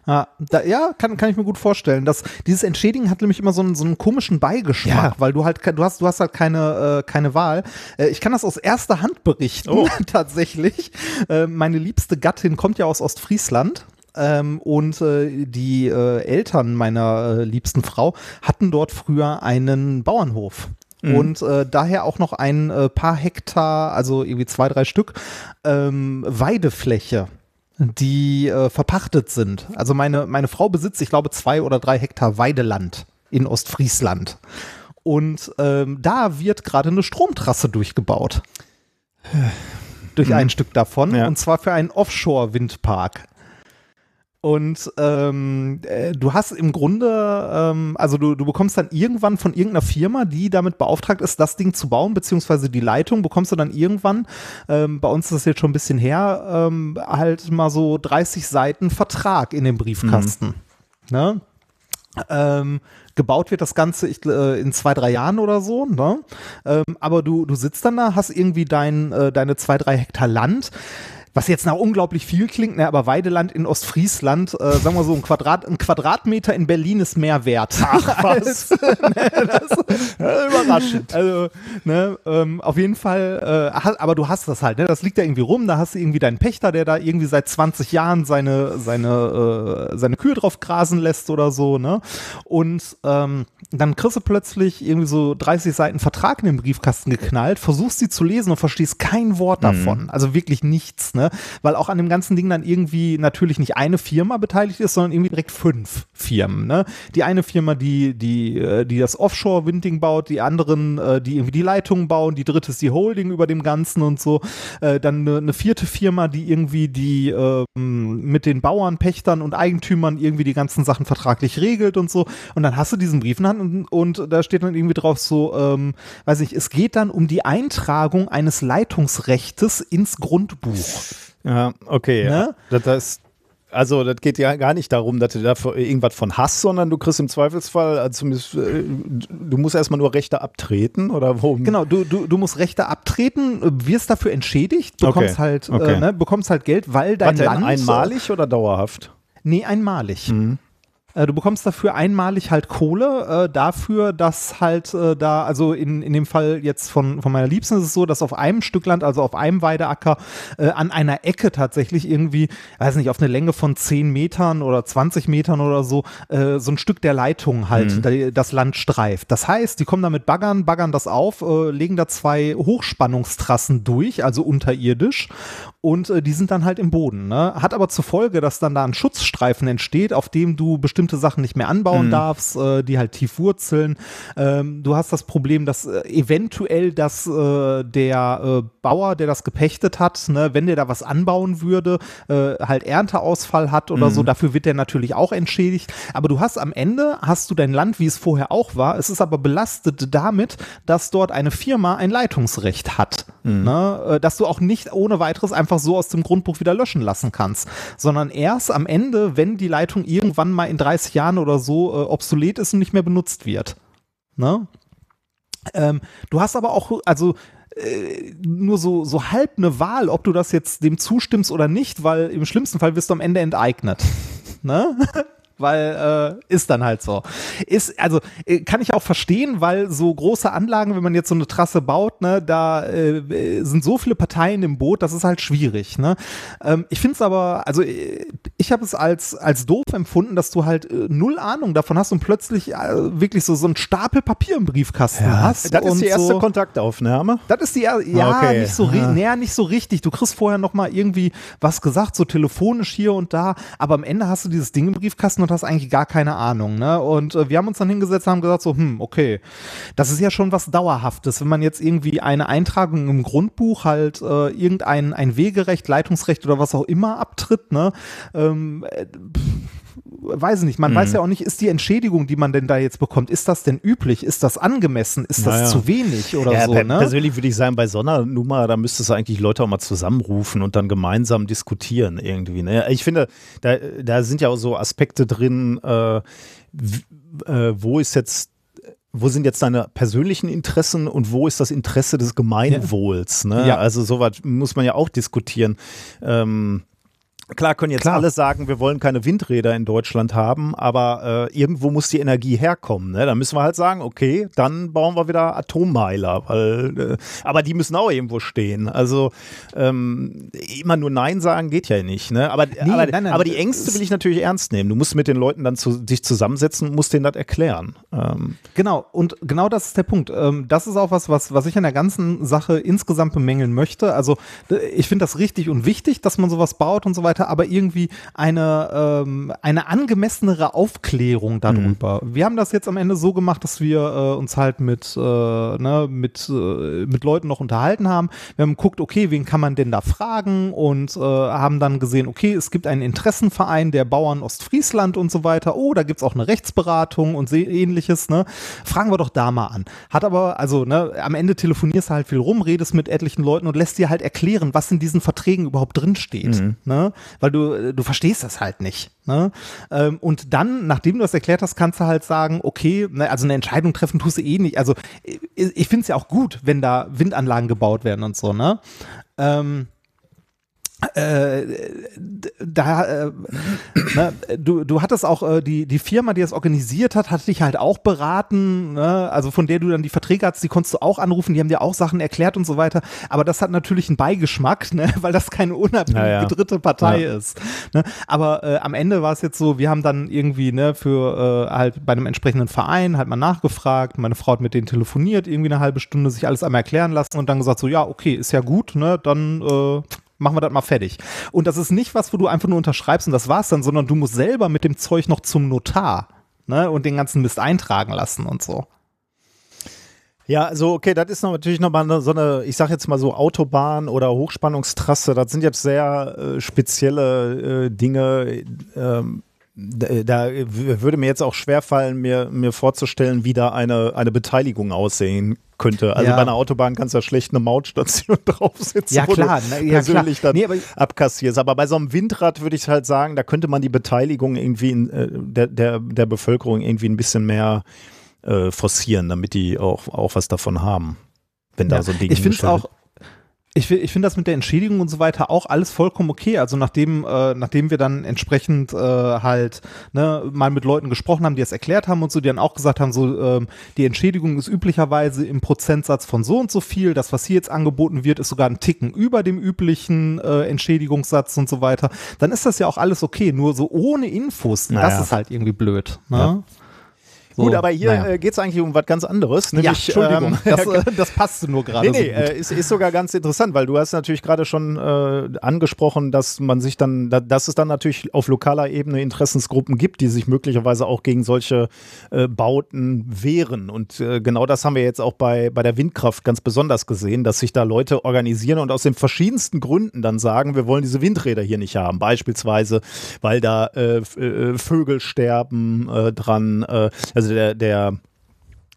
Ja, da, ja kann, kann ich mir gut vorstellen. Das, dieses Entschädigen hat nämlich immer so einen, so einen komischen Beigeschmack, ja. weil du halt, du hast, du hast halt keine, äh, keine Wahl. Äh, ich kann das aus erster Hand berichten, oh. tatsächlich. Äh, meine liebste Gattin kommt ja aus Ostfriesland. Ähm, und äh, die äh, Eltern meiner äh, liebsten Frau hatten dort früher einen Bauernhof. Mhm. Und äh, daher auch noch ein äh, paar Hektar, also irgendwie zwei, drei Stück, ähm, Weidefläche die äh, verpachtet sind. Also meine, meine Frau besitzt, ich glaube, zwei oder drei Hektar Weideland in Ostfriesland. Und ähm, da wird gerade eine Stromtrasse durchgebaut. Durch ein Stück davon. Ja. Und zwar für einen Offshore-Windpark. Und ähm, äh, du hast im Grunde, ähm, also du, du bekommst dann irgendwann von irgendeiner Firma, die damit beauftragt ist, das Ding zu bauen, beziehungsweise die Leitung, bekommst du dann irgendwann, ähm, bei uns ist das jetzt schon ein bisschen her, ähm, halt mal so 30 Seiten Vertrag in dem Briefkasten. Mhm. Ne? Ähm, gebaut wird das Ganze ich, äh, in zwei, drei Jahren oder so. Ne? Ähm, aber du, du sitzt dann da, hast irgendwie dein, äh, deine zwei, drei Hektar Land was jetzt nach unglaublich viel klingt, ne, aber Weideland in Ostfriesland, äh, sagen wir so, ein, Quadrat, ein Quadratmeter in Berlin ist mehr wert. Ach was. ne, das, überraschend. Also, ne, ähm, auf jeden Fall, äh, aber du hast das halt, ne, das liegt da irgendwie rum, da hast du irgendwie deinen Pächter, der da irgendwie seit 20 Jahren seine, seine, äh, seine Kühe drauf grasen lässt oder so, ne, und ähm, dann kriegst du plötzlich irgendwie so 30 Seiten Vertrag in den Briefkasten geknallt, versuchst sie zu lesen und verstehst kein Wort mhm. davon, also wirklich nichts, ne, ne? Weil auch an dem ganzen Ding dann irgendwie natürlich nicht eine Firma beteiligt ist, sondern irgendwie direkt fünf Firmen, ne? Die eine Firma, die, die, äh, die das Offshore-Winding baut, die anderen, äh, die irgendwie die Leitungen bauen, die dritte ist die Holding über dem Ganzen und so. Äh, dann eine, eine vierte Firma, die irgendwie die ähm, mit den Bauern, Pächtern und Eigentümern irgendwie die ganzen Sachen vertraglich regelt und so. Und dann hast du diesen Brief in Hand und, und da steht dann irgendwie drauf so, ähm, weiß ich, es geht dann um die Eintragung eines Leitungsrechtes ins Grundbuch. Ja, okay. Ne? Ja. Das, das, also das geht ja gar nicht darum, dass du dafür irgendwas von hast, sondern du kriegst im Zweifelsfall, also äh, du musst erstmal nur Rechte abtreten oder wo? Genau, du, du, du musst Rechte abtreten, wirst dafür entschädigt, bekommst okay. halt, äh, okay. Äh, ne, bekommst halt Geld, weil dein Warte, Land. Einmalig oder dauerhaft? Nee, einmalig. Mhm. Äh, du bekommst dafür einmalig halt Kohle, äh, dafür, dass halt äh, da, also in, in dem Fall jetzt von, von meiner Liebsten ist es so, dass auf einem Stück Land, also auf einem Weideacker, äh, an einer Ecke tatsächlich irgendwie, weiß nicht, auf eine Länge von 10 Metern oder 20 Metern oder so, äh, so ein Stück der Leitung halt mhm. das Land streift. Das heißt, die kommen da mit Baggern, baggern das auf, äh, legen da zwei Hochspannungstrassen durch, also unterirdisch und die sind dann halt im Boden. Ne? Hat aber zur Folge, dass dann da ein Schutzstreifen entsteht, auf dem du bestimmt bestimmte Sachen nicht mehr anbauen darfst, äh, die halt tief wurzeln. Ähm, du hast das Problem, dass äh, eventuell dass äh, der äh, Bauer, der das gepechtet hat, ne, wenn der da was anbauen würde, äh, halt Ernteausfall hat oder so, dafür wird der natürlich auch entschädigt. Aber du hast am Ende, hast du dein Land, wie es vorher auch war, es ist aber belastet damit, dass dort eine Firma ein Leitungsrecht hat. Ne, äh, dass du auch nicht ohne weiteres einfach so aus dem Grundbuch wieder löschen lassen kannst, sondern erst am Ende, wenn die Leitung irgendwann mal in 30 Jahren oder so äh, obsolet ist und nicht mehr benutzt wird. Ne? Ähm, du hast aber auch, also äh, nur so, so halb eine Wahl, ob du das jetzt dem zustimmst oder nicht, weil im schlimmsten Fall wirst du am Ende enteignet. ne? Weil äh, ist dann halt so. Ist also äh, kann ich auch verstehen, weil so große Anlagen, wenn man jetzt so eine Trasse baut, ne, da äh, sind so viele Parteien im Boot, das ist halt schwierig. Ne? Ähm, ich finde es aber, also äh, ich habe es als als doof empfunden, dass du halt äh, null Ahnung davon hast und plötzlich äh, wirklich so so einen Stapel Papier im Briefkasten hast. Das ist die erste so, Kontaktaufnahme. das ist die, er- ja, Okay. nicht so, ri- Ah. naja, nicht so richtig. Du kriegst vorher noch mal irgendwie was gesagt, so telefonisch hier und da, aber am Ende hast du dieses Ding im Briefkasten und hast eigentlich gar keine Ahnung, ne? Und äh, wir haben uns dann hingesetzt haben gesagt so, hm, okay, das ist ja schon was Dauerhaftes, wenn man jetzt irgendwie eine Eintragung im Grundbuch halt äh, irgendein ein Wegerecht, Leitungsrecht oder was auch immer abtritt, ne? Ähm, äh, weiß ich nicht, man Mhm. weiß ja auch nicht, ist die Entschädigung, die man denn da jetzt bekommt, ist das denn üblich? Ist das angemessen? Ist das Naja. zu wenig oder ja, so, per ne? Persönlich würde ich sagen, bei so einer Nummer, da müsstest du eigentlich Leute auch mal zusammenrufen und dann gemeinsam diskutieren irgendwie. Ne? Ich finde, da, da sind ja auch so Aspekte drin, äh, äh, wo ist jetzt wo sind jetzt deine persönlichen Interessen und wo ist das Interesse des Gemeinwohls? Ne? Ja. Also sowas muss man ja auch diskutieren. Ähm, Klar können jetzt Klar. alle sagen, wir wollen keine Windräder in Deutschland haben, aber äh, irgendwo muss die Energie herkommen. Ne? Da müssen wir halt sagen, okay, dann bauen wir wieder Atommeiler, weil, äh, aber die müssen auch irgendwo stehen. Also ähm, immer nur Nein sagen geht ja nicht. Ne? Aber, aber, nein, nein, aber die Ängste will ich natürlich ernst nehmen. Du musst mit den Leuten dann zu, dich zusammensetzen und musst denen das erklären. Ähm, Genau, und genau das ist der Punkt. Ähm, das ist auch was, was, was ich an der ganzen Sache insgesamt bemängeln möchte. Also ich finde das richtig und wichtig, dass man sowas baut und so weiter, aber irgendwie eine, ähm, eine angemessenere Aufklärung darüber. Wir haben das jetzt am Ende so gemacht, dass wir äh, uns halt mit, äh, ne, mit, äh, mit Leuten noch unterhalten haben. Wir haben geguckt, okay, wen kann man denn da fragen und äh, haben dann gesehen, okay, es gibt einen Interessenverein der Bauern Ostfriesland und so weiter. Oh, da gibt's auch eine Rechtsberatung und ähnliches. Ne? Fragen wir doch da mal an. Hat aber, also ne, am Ende telefonierst du halt viel rum, redest mit etlichen Leuten und lässt dir halt erklären, was in diesen Verträgen überhaupt drinsteht. Ne? Weil du, äh, du verstehst das halt nicht. Ne? Ähm, und dann, nachdem du das erklärt hast, kannst du halt sagen, okay, ne, also eine Entscheidung treffen tust du eh nicht. Also ich, finde es ja auch gut, wenn da Windanlagen gebaut werden und so, ne? Ähm, äh, da, äh, ne, du, du hattest auch äh, die, die Firma, die das organisiert hat, hat dich halt auch beraten, ne? also von der du dann die Verträge hast, die konntest du auch anrufen, die haben dir auch Sachen erklärt und so weiter, aber das hat natürlich einen Beigeschmack, ne? weil das keine unabhängige Ja, ja. dritte Partei Ja. ist. Ne? Aber äh, am Ende war es jetzt so, wir haben dann irgendwie ne, für äh, halt bei einem entsprechenden Verein halt mal nachgefragt, meine Frau hat mit denen telefoniert, irgendwie eine halbe Stunde sich alles einmal erklären lassen und dann gesagt so, ja, okay, ist ja gut, ne, dann äh, machen wir das mal fertig. Und das ist nicht was, wo du einfach nur unterschreibst und das war's dann, sondern du musst selber mit dem Zeug noch zum Notar ne, und den ganzen Mist eintragen lassen und so. Ja, also okay, das ist noch, natürlich nochmal so eine, ich sag jetzt mal so Autobahn oder Hochspannungstrasse, das sind jetzt sehr äh, spezielle äh, Dinge. Ähm, da, da würde mir jetzt auch schwerfallen, mir, mir vorzustellen, wie da eine, eine Beteiligung aussehen könnte. Also Ja. bei einer Autobahn kannst du ja schlecht eine Mautstation draufsetzen, Ja, klar, du ne, ja, persönlich klar. dann Nee, aber- abkassierst. Aber bei so einem Windrad würde ich halt sagen, da könnte man die Beteiligung irgendwie in, äh, der, der, der Bevölkerung irgendwie ein bisschen mehr äh, forcieren, damit die auch, auch was davon haben. Wenn da Ja, so ein Ding ich finde auch, ich, ich finde das mit der Entschädigung und so weiter auch alles vollkommen okay. Also nachdem, äh, nachdem wir dann entsprechend äh, halt ne, mal mit Leuten gesprochen haben, die es erklärt haben und so, die dann auch gesagt haben, so ähm, die Entschädigung ist üblicherweise im Prozentsatz von so und so viel. Das, was hier jetzt angeboten wird, ist sogar ein Ticken über dem üblichen äh, Entschädigungssatz und so weiter. Dann ist das ja auch alles okay. Nur so ohne Infos, Naja. das ist halt irgendwie blöd. Ne? Ja. So, Gut, aber hier naja. äh, geht es eigentlich um was ganz anderes. ja, Nämlich, Entschuldigung, ähm, das, äh, das passte nur gerade Nee, nee, so äh, ist, ist sogar ganz interessant, weil du hast natürlich gerade schon äh, angesprochen, dass man sich dann, da, dass es dann natürlich auf lokaler Ebene Interessensgruppen gibt, die sich möglicherweise auch gegen solche äh, Bauten wehren. Und äh, genau das haben wir jetzt auch bei, bei der Windkraft ganz besonders gesehen, dass sich da Leute organisieren und aus den verschiedensten Gründen dann sagen, wir wollen diese Windräder hier nicht haben. Beispielsweise, weil da Vögel sterben dran, äh, also der, der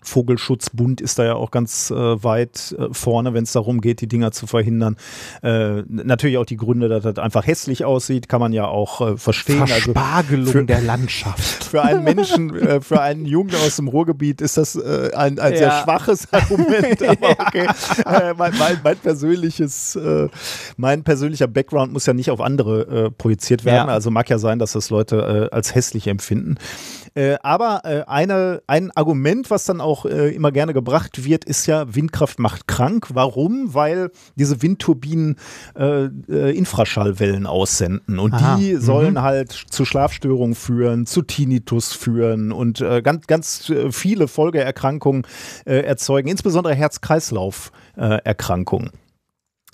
Vogelschutzbund ist da ja auch ganz äh, weit äh, vorne, wenn es darum geht, die Dinger zu verhindern. Äh, natürlich auch die Gründe, dass das einfach hässlich aussieht, kann man ja auch äh, verstehen. Also Verspargelung für- der Landschaft. für einen Menschen, äh, für einen Jungen aus dem Ruhrgebiet ist das ein, ein sehr Ja. schwaches Argument, aber okay. Mein, mein, mein persönliches, mein persönlicher Background muss ja nicht auf andere projiziert werden. Ja. Also mag ja sein, dass das Leute als hässlich empfinden. Äh, aber äh, eine, ein Argument, was dann auch äh, immer gerne gebracht wird, ist ja, Windkraft macht krank. Warum? Weil diese Windturbinen äh, äh, Infraschallwellen aussenden und Aha. die sollen halt zu Schlafstörungen führen, zu Tinnitus führen und ganz, ganz viele Folgeerkrankungen erzeugen, insbesondere Herz-Kreislauf-Erkrankungen.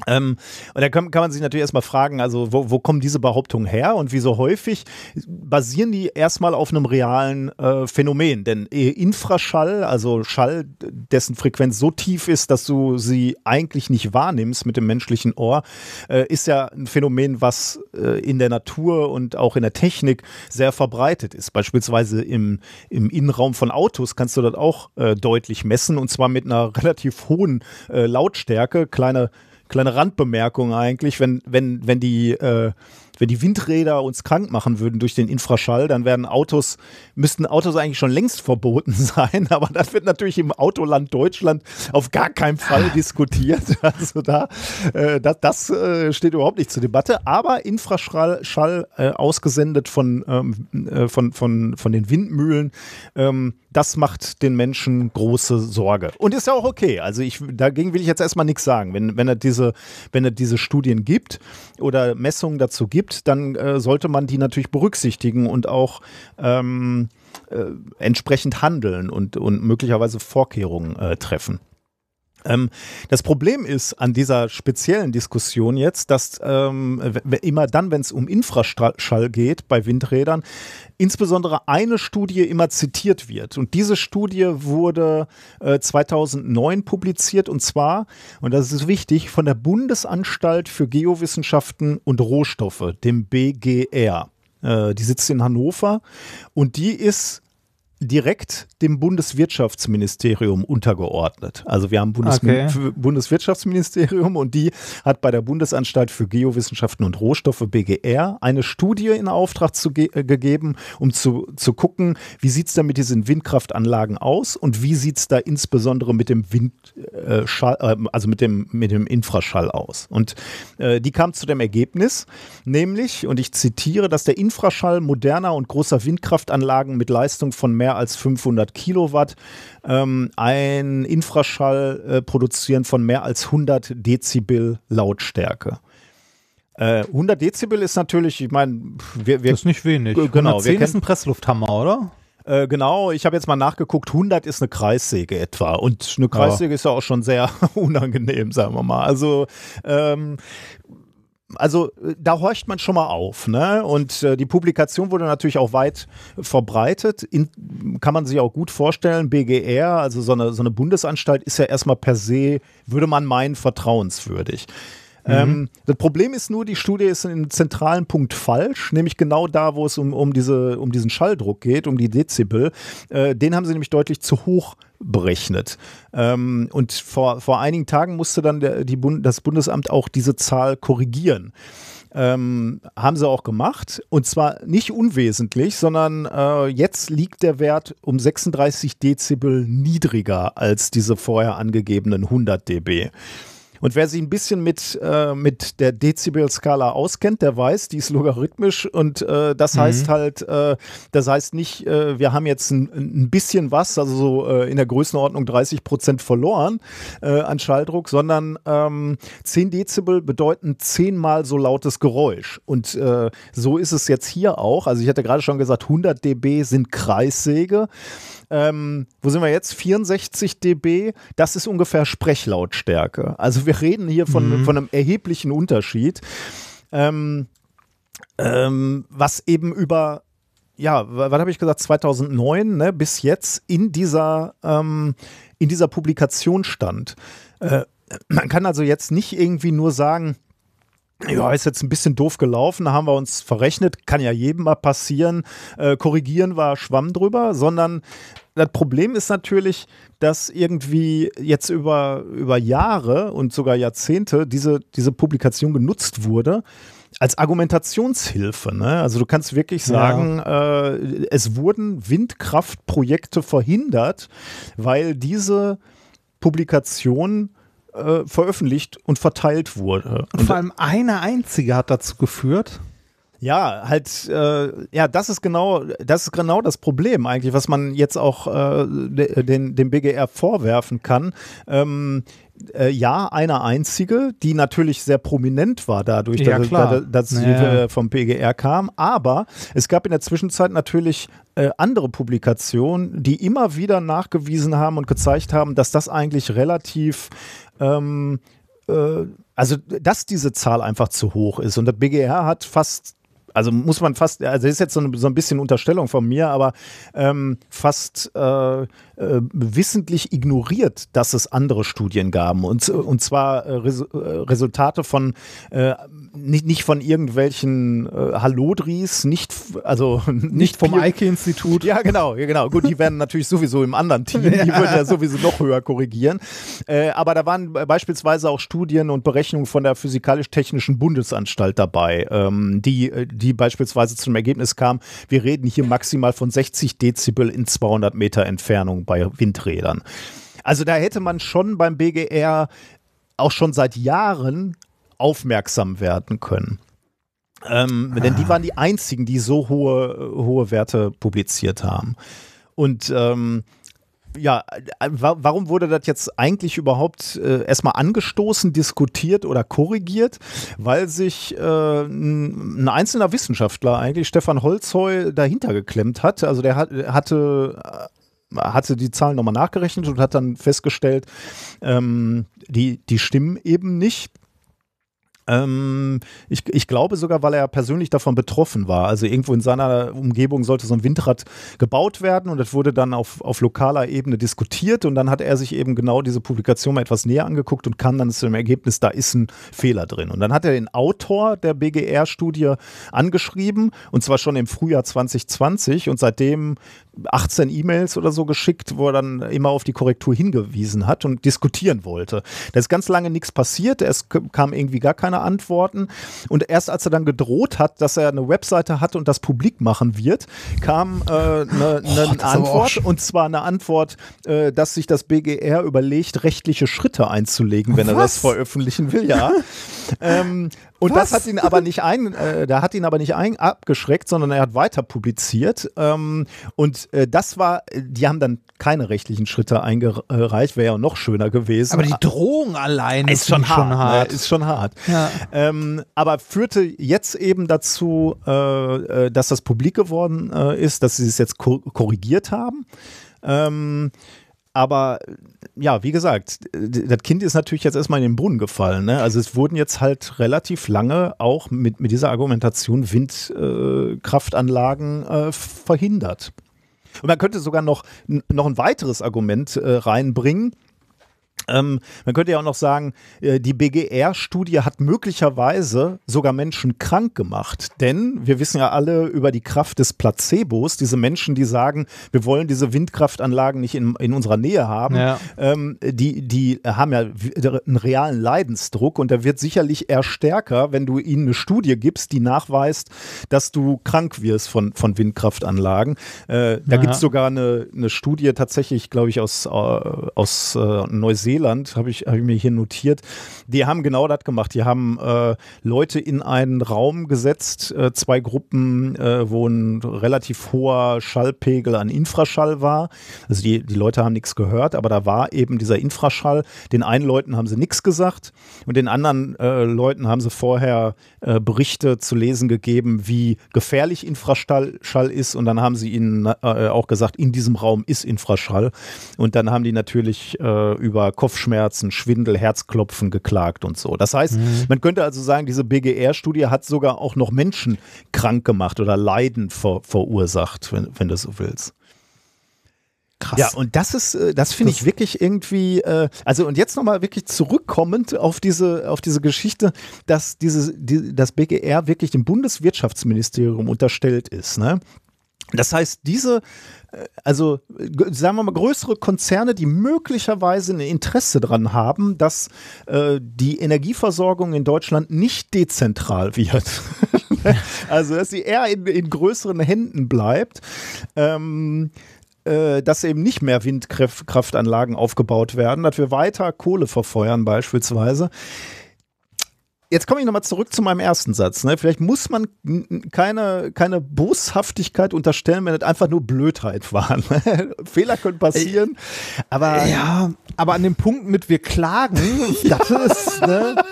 Ähm, und da kann, kann man sich natürlich erstmal fragen, also wo, wo kommen diese Behauptungen her und wie so häufig basieren die erstmal auf einem realen äh, Phänomen. Denn äh, Infraschall, also Schall, dessen Frequenz so tief ist, dass du sie eigentlich nicht wahrnimmst mit dem menschlichen Ohr, äh, ist ja ein Phänomen, was äh, in der Natur und auch in der Technik sehr verbreitet ist. Beispielsweise im, im Innenraum von Autos kannst du das auch äh, deutlich messen und zwar mit einer relativ hohen äh, Lautstärke. Kleine kleine Randbemerkung eigentlich, wenn, wenn, wenn die, äh, wenn die Windräder uns krank machen würden durch den Infraschall, dann werden Autos, müssten Autos eigentlich schon längst verboten sein, aber das wird natürlich im Autoland Deutschland auf gar keinen Fall diskutiert. Also da, äh, das, das äh, steht überhaupt nicht zur Debatte, aber Infraschall Schall, äh, ausgesendet von, ähm, äh, von, von, von den Windmühlen, ähm, das macht den Menschen große Sorge. Und ist ja auch okay. Also ich, dagegen will ich jetzt erstmal nichts sagen. Wenn, wenn es diese, wenn es diese Studien gibt oder Messungen dazu gibt, dann äh, sollte man die natürlich berücksichtigen und auch ähm, äh, entsprechend handeln und, und möglicherweise Vorkehrungen äh, treffen. Ähm, das Problem ist an dieser speziellen Diskussion jetzt, dass ähm, immer dann, wenn es um Infraschall geht bei Windrädern, insbesondere eine Studie immer zitiert wird. Und diese Studie wurde äh, 2009 publiziert und zwar, und das ist wichtig, von der Bundesanstalt für Geowissenschaften und Rohstoffe, dem BGR. Äh, die sitzt in Hannover und die ist direkt dem Bundeswirtschaftsministerium untergeordnet. Also wir haben Bundes Okay. Bundeswirtschaftsministerium und die hat bei der Bundesanstalt für Geowissenschaften und Rohstoffe BGR eine Studie in Auftrag zu ge äh, gegeben, um zu, zu gucken, wie sieht es denn mit diesen Windkraftanlagen aus und wie sieht es da insbesondere mit dem Windschall, äh, Schall- äh, also mit dem, mit dem Infraschall aus. Und äh, die kam zu dem Ergebnis, nämlich, und ich zitiere, dass der Infraschall moderner und großer Windkraftanlagen mit Leistung von mehr als 500 Kilowatt ähm, ein Infraschall äh, produzieren von mehr als 100 Dezibel Lautstärke. Äh, 100 Dezibel ist natürlich, ich meine, wir, wir Das ist nicht wenig. Genau, 110 wir ist kennen- ein Presslufthammer, oder? äh, genau, ich habe jetzt mal nachgeguckt, 100 ist eine Kreissäge etwa. Und eine Kreissäge ist ja auch schon sehr unangenehm, sagen wir mal. Also, ähm, also äh, da horcht man schon mal auf, ne? Und äh, die Publikation wurde natürlich auch weit verbreitet. In, kann man sich auch gut vorstellen. BGR, also so eine, so eine Bundesanstalt, ist ja erstmal per se, würde man meinen, vertrauenswürdig. Ähm, das Problem ist nur, die Studie ist in einem zentralen Punkt falsch, nämlich genau da, wo es um, um, diese, um diesen Schalldruck geht, um die Dezibel. Äh, den haben sie nämlich deutlich zu hoch berechnet. Ähm, und vor, vor einigen Tagen musste dann der, die Bund, das Bundesamt auch diese Zahl korrigieren. Ähm, haben sie auch gemacht. Und zwar nicht unwesentlich, sondern äh, jetzt liegt der Wert um 36 Dezibel niedriger als diese vorher angegebenen 100 dB. Und wer sich ein bisschen mit, äh, mit der Dezibel-Skala auskennt, der weiß, die ist logarithmisch und äh, das mhm. heißt halt, äh, das heißt nicht, äh, wir haben jetzt ein, ein bisschen was, also so äh, in der Größenordnung 30 Prozent verloren äh, an Schalldruck, sondern ähm, 10 Dezibel bedeuten zehnmal so lautes Geräusch. Und äh, so ist es jetzt hier auch. Also ich hatte gerade schon gesagt, 100 dB sind Kreissäge. Ähm, wo sind wir jetzt? 64 dB, das ist ungefähr Sprechlautstärke. Also wir reden hier von, mhm. von einem erheblichen Unterschied. Ähm, ähm, was eben über ja, was habe ich gesagt, 2009 ne, bis jetzt in dieser, ähm, in dieser Publikation stand. Äh, man kann also jetzt nicht irgendwie nur sagen, ja, ist jetzt ein bisschen doof gelaufen, da haben wir uns verrechnet, kann ja jedem mal passieren, äh, korrigieren war Schwamm drüber, sondern das Problem ist natürlich, dass irgendwie jetzt über, über Jahre und sogar Jahrzehnte diese, diese Publikation genutzt wurde als Argumentationshilfe. Ne? Also du kannst wirklich sagen, ja. äh, es wurden Windkraftprojekte verhindert, weil diese Publikation äh, veröffentlicht und verteilt wurde. Und vor allem eine einzige hat dazu geführt. Ja, halt, äh, ja, das ist genau, das ist genau das Problem eigentlich, was man jetzt auch äh, den, dem BGR vorwerfen kann. Ähm, äh, ja, eine einzige, die natürlich sehr prominent war dadurch, ja, dass, dass, dass sie ja. vom BGR kam. Aber es gab in der Zwischenzeit natürlich äh, andere Publikationen, die immer wieder nachgewiesen haben und gezeigt haben, dass das eigentlich relativ ähm, äh, also dass diese Zahl einfach zu hoch ist. Und der BGR hat fast also muss man fast, also das ist jetzt so, eine, so ein bisschen Unterstellung von mir, aber ähm, fast äh, äh, wissentlich ignoriert, dass es andere Studien gab und, und zwar äh, Res äh, Resultate von äh, nicht, nicht von irgendwelchen Hallodris, nicht also nicht, nicht vom Eike-Institut. Ja, genau, ja, genau. Gut, die werden natürlich sowieso im anderen Team, die würden ja sowieso noch höher korrigieren. Aber da waren beispielsweise auch Studien und Berechnungen von der Physikalisch-Technischen Bundesanstalt dabei, ähm, die, die beispielsweise zum Ergebnis kamen, wir reden hier maximal von 60 Dezibel in 200 Meter Entfernung bei Windrädern. Also da hätte man schon beim BGR auch schon seit Jahren aufmerksam werden können. Ähm, ah. Denn die waren die einzigen, die so hohe, hohe Werte publiziert haben. Und ähm, ja, warum wurde das jetzt eigentlich überhaupt äh, erstmal angestoßen, diskutiert oder korrigiert? Weil sich äh, ein, ein, einzelner Wissenschaftler, eigentlich Stefan Holzheu, dahinter geklemmt hat. Also der hat, hatte hatte die Zahlen nochmal nachgerechnet und hat dann festgestellt, ähm, die, die stimmen eben nicht. Ähm, ich, ich, glaube sogar, weil er persönlich davon betroffen war. Also irgendwo in seiner Umgebung sollte so ein Windrad gebaut werden und das wurde dann auf, auf lokaler Ebene diskutiert und dann hat er sich eben genau diese Publikation mal etwas näher angeguckt und kam dann zu dem Ergebnis, da ist ein Fehler drin. Und dann hat er den Autor der BGR-Studie angeschrieben und zwar schon im Frühjahr 2020 und seitdem 18 E-Mails oder so geschickt, wo er dann immer auf die Korrektur hingewiesen hat und diskutieren wollte. Da ist ganz lange nichts passiert, es kam irgendwie gar keine Antworten und erst als er dann gedroht hat, dass er eine Webseite hat und das publik machen wird, kam eine äh, ne, ne oh, Antwort und zwar eine Antwort, äh, dass sich das BGR überlegt, rechtliche Schritte einzulegen, wenn Was? er das veröffentlichen will, ja. ähm, und Was? das hat ihn aber nicht ein, äh, da hat ihn aber nicht ein, abgeschreckt, sondern er hat weiter publiziert. Ähm, und äh, das war, die haben dann keine rechtlichen Schritte eingereicht, wäre ja noch schöner gewesen. Aber die Drohung allein ist, schon, hart, schon hart. Ne? Ist schon hart. Ja. Ähm, aber führte jetzt eben dazu, äh, äh dass das publik geworden äh, ist, dass sie es jetzt korrigiert haben. Ähm, aber ja, wie gesagt, das Kind ist natürlich jetzt erstmal in den Brunnen gefallen. Ne? Also es wurden jetzt halt relativ lange auch mit, mit dieser Argumentation Windkraftanlagen äh, äh, verhindert. Und man könnte sogar noch, noch ein weiteres Argument äh, reinbringen ähm, man könnte ja auch noch sagen, äh, die BGR-Studie hat möglicherweise sogar Menschen krank gemacht. Denn wir wissen ja alle über die Kraft des Placebos, diese Menschen, die sagen, wir wollen diese Windkraftanlagen nicht in, in unserer Nähe haben, ja. ähm, die, die haben ja einen realen Leidensdruck und der wird sicherlich eher stärker, wenn du ihnen eine Studie gibst, die nachweist, dass du krank wirst von, von Windkraftanlagen. Äh, da ja. gibt es sogar eine, eine Studie tatsächlich, glaube ich, aus, äh, aus äh, Neuseeland Neuseeland, habe ich, hab ich mir hier notiert. Die haben genau das gemacht. Die haben äh, Leute in einen Raum gesetzt, äh, zwei Gruppen, äh, wo ein relativ hoher Schallpegel an Infraschall war. Also die, die Leute haben nichts gehört, aber da war eben dieser Infraschall. Den einen Leuten haben sie nichts gesagt und den anderen äh, Leuten haben sie vorher äh, Berichte zu lesen gegeben, wie gefährlich Infraschall Schall ist und dann haben sie ihnen äh, auch gesagt, in diesem Raum ist Infraschall und dann haben die natürlich über Kopfschmerzen, Schwindel, Herzklopfen geklagt und so. Das heißt, mhm. man könnte also sagen, diese BGR-Studie hat sogar auch noch Menschen krank gemacht oder Leiden ver verursacht, wenn, wenn du so willst. Krass. Ja, und das ist, äh, das finde ich wirklich irgendwie, äh, also und jetzt nochmal wirklich zurückkommend auf diese, auf diese Geschichte, dass diese, die, das BGR wirklich dem Bundeswirtschaftsministerium unterstellt ist. Ne? Das heißt, diese, äh, also sagen wir mal, größere Konzerne, die möglicherweise ein Interesse daran haben, dass äh, die Energieversorgung in Deutschland nicht dezentral wird. also, dass sie eher in, in größeren Händen bleibt. Ähm, äh, dass eben nicht mehr Windkraftanlagen aufgebaut werden, dass wir weiter Kohle verfeuern beispielsweise. Jetzt komme ich nochmal zurück zu meinem ersten Satz. Ne? Vielleicht muss man keine, keine Boshaftigkeit unterstellen, wenn es einfach nur Blödheit war. Ne? Fehler können passieren. Aber ja, aber an dem Punkt mit wir klagen, das ist, ne?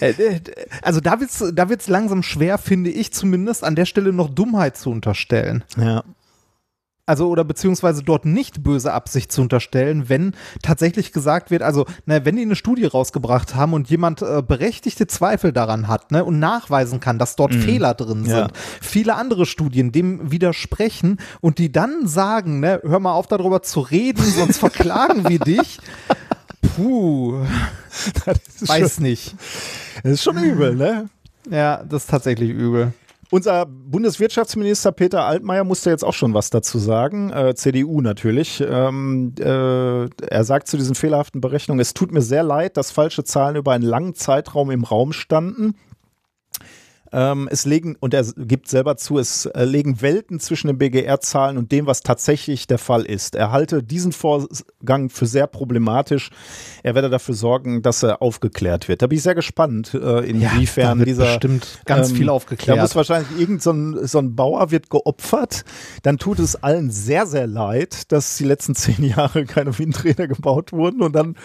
Äh, äh, also da wird's, da wird's langsam schwer, finde ich zumindest, an der Stelle noch Dummheit zu unterstellen. Ja also oder beziehungsweise dort nicht böse Absicht zu unterstellen, wenn tatsächlich gesagt wird, also na, wenn die eine Studie rausgebracht haben und jemand äh, berechtigte Zweifel daran hat ne, und nachweisen kann, dass dort mhm. Fehler drin sind, ja. viele andere Studien dem widersprechen und die dann sagen, ne, hör mal auf darüber zu reden, sonst verklagen wir dich. Puh, weiß schon, nicht. Das ist schon übel, ne? Ja, das ist tatsächlich übel. Unser Bundeswirtschaftsminister Peter Altmaier musste jetzt auch schon was dazu sagen, äh, CDU natürlich. Ähm, äh, er sagt zu diesen fehlerhaften Berechnungen, es tut mir sehr leid, dass falsche Zahlen über einen langen Zeitraum im Raum standen. Ähm, es legen, und er gibt selber zu, es äh, legen Welten zwischen den BGR-Zahlen und dem, was tatsächlich der Fall ist. Er halte diesen Vorgang für sehr problematisch. Er werde dafür sorgen, dass er aufgeklärt wird. Da bin ich sehr gespannt, äh, inwiefern ja, dieser. Bestimmt ganz ähm, viel aufgeklärt. Da muss wahrscheinlich irgendein so ein, so ein Bauer wird geopfert. Dann tut es allen sehr, sehr leid, dass die letzten zehn Jahre keine Windräder gebaut wurden. Und dann,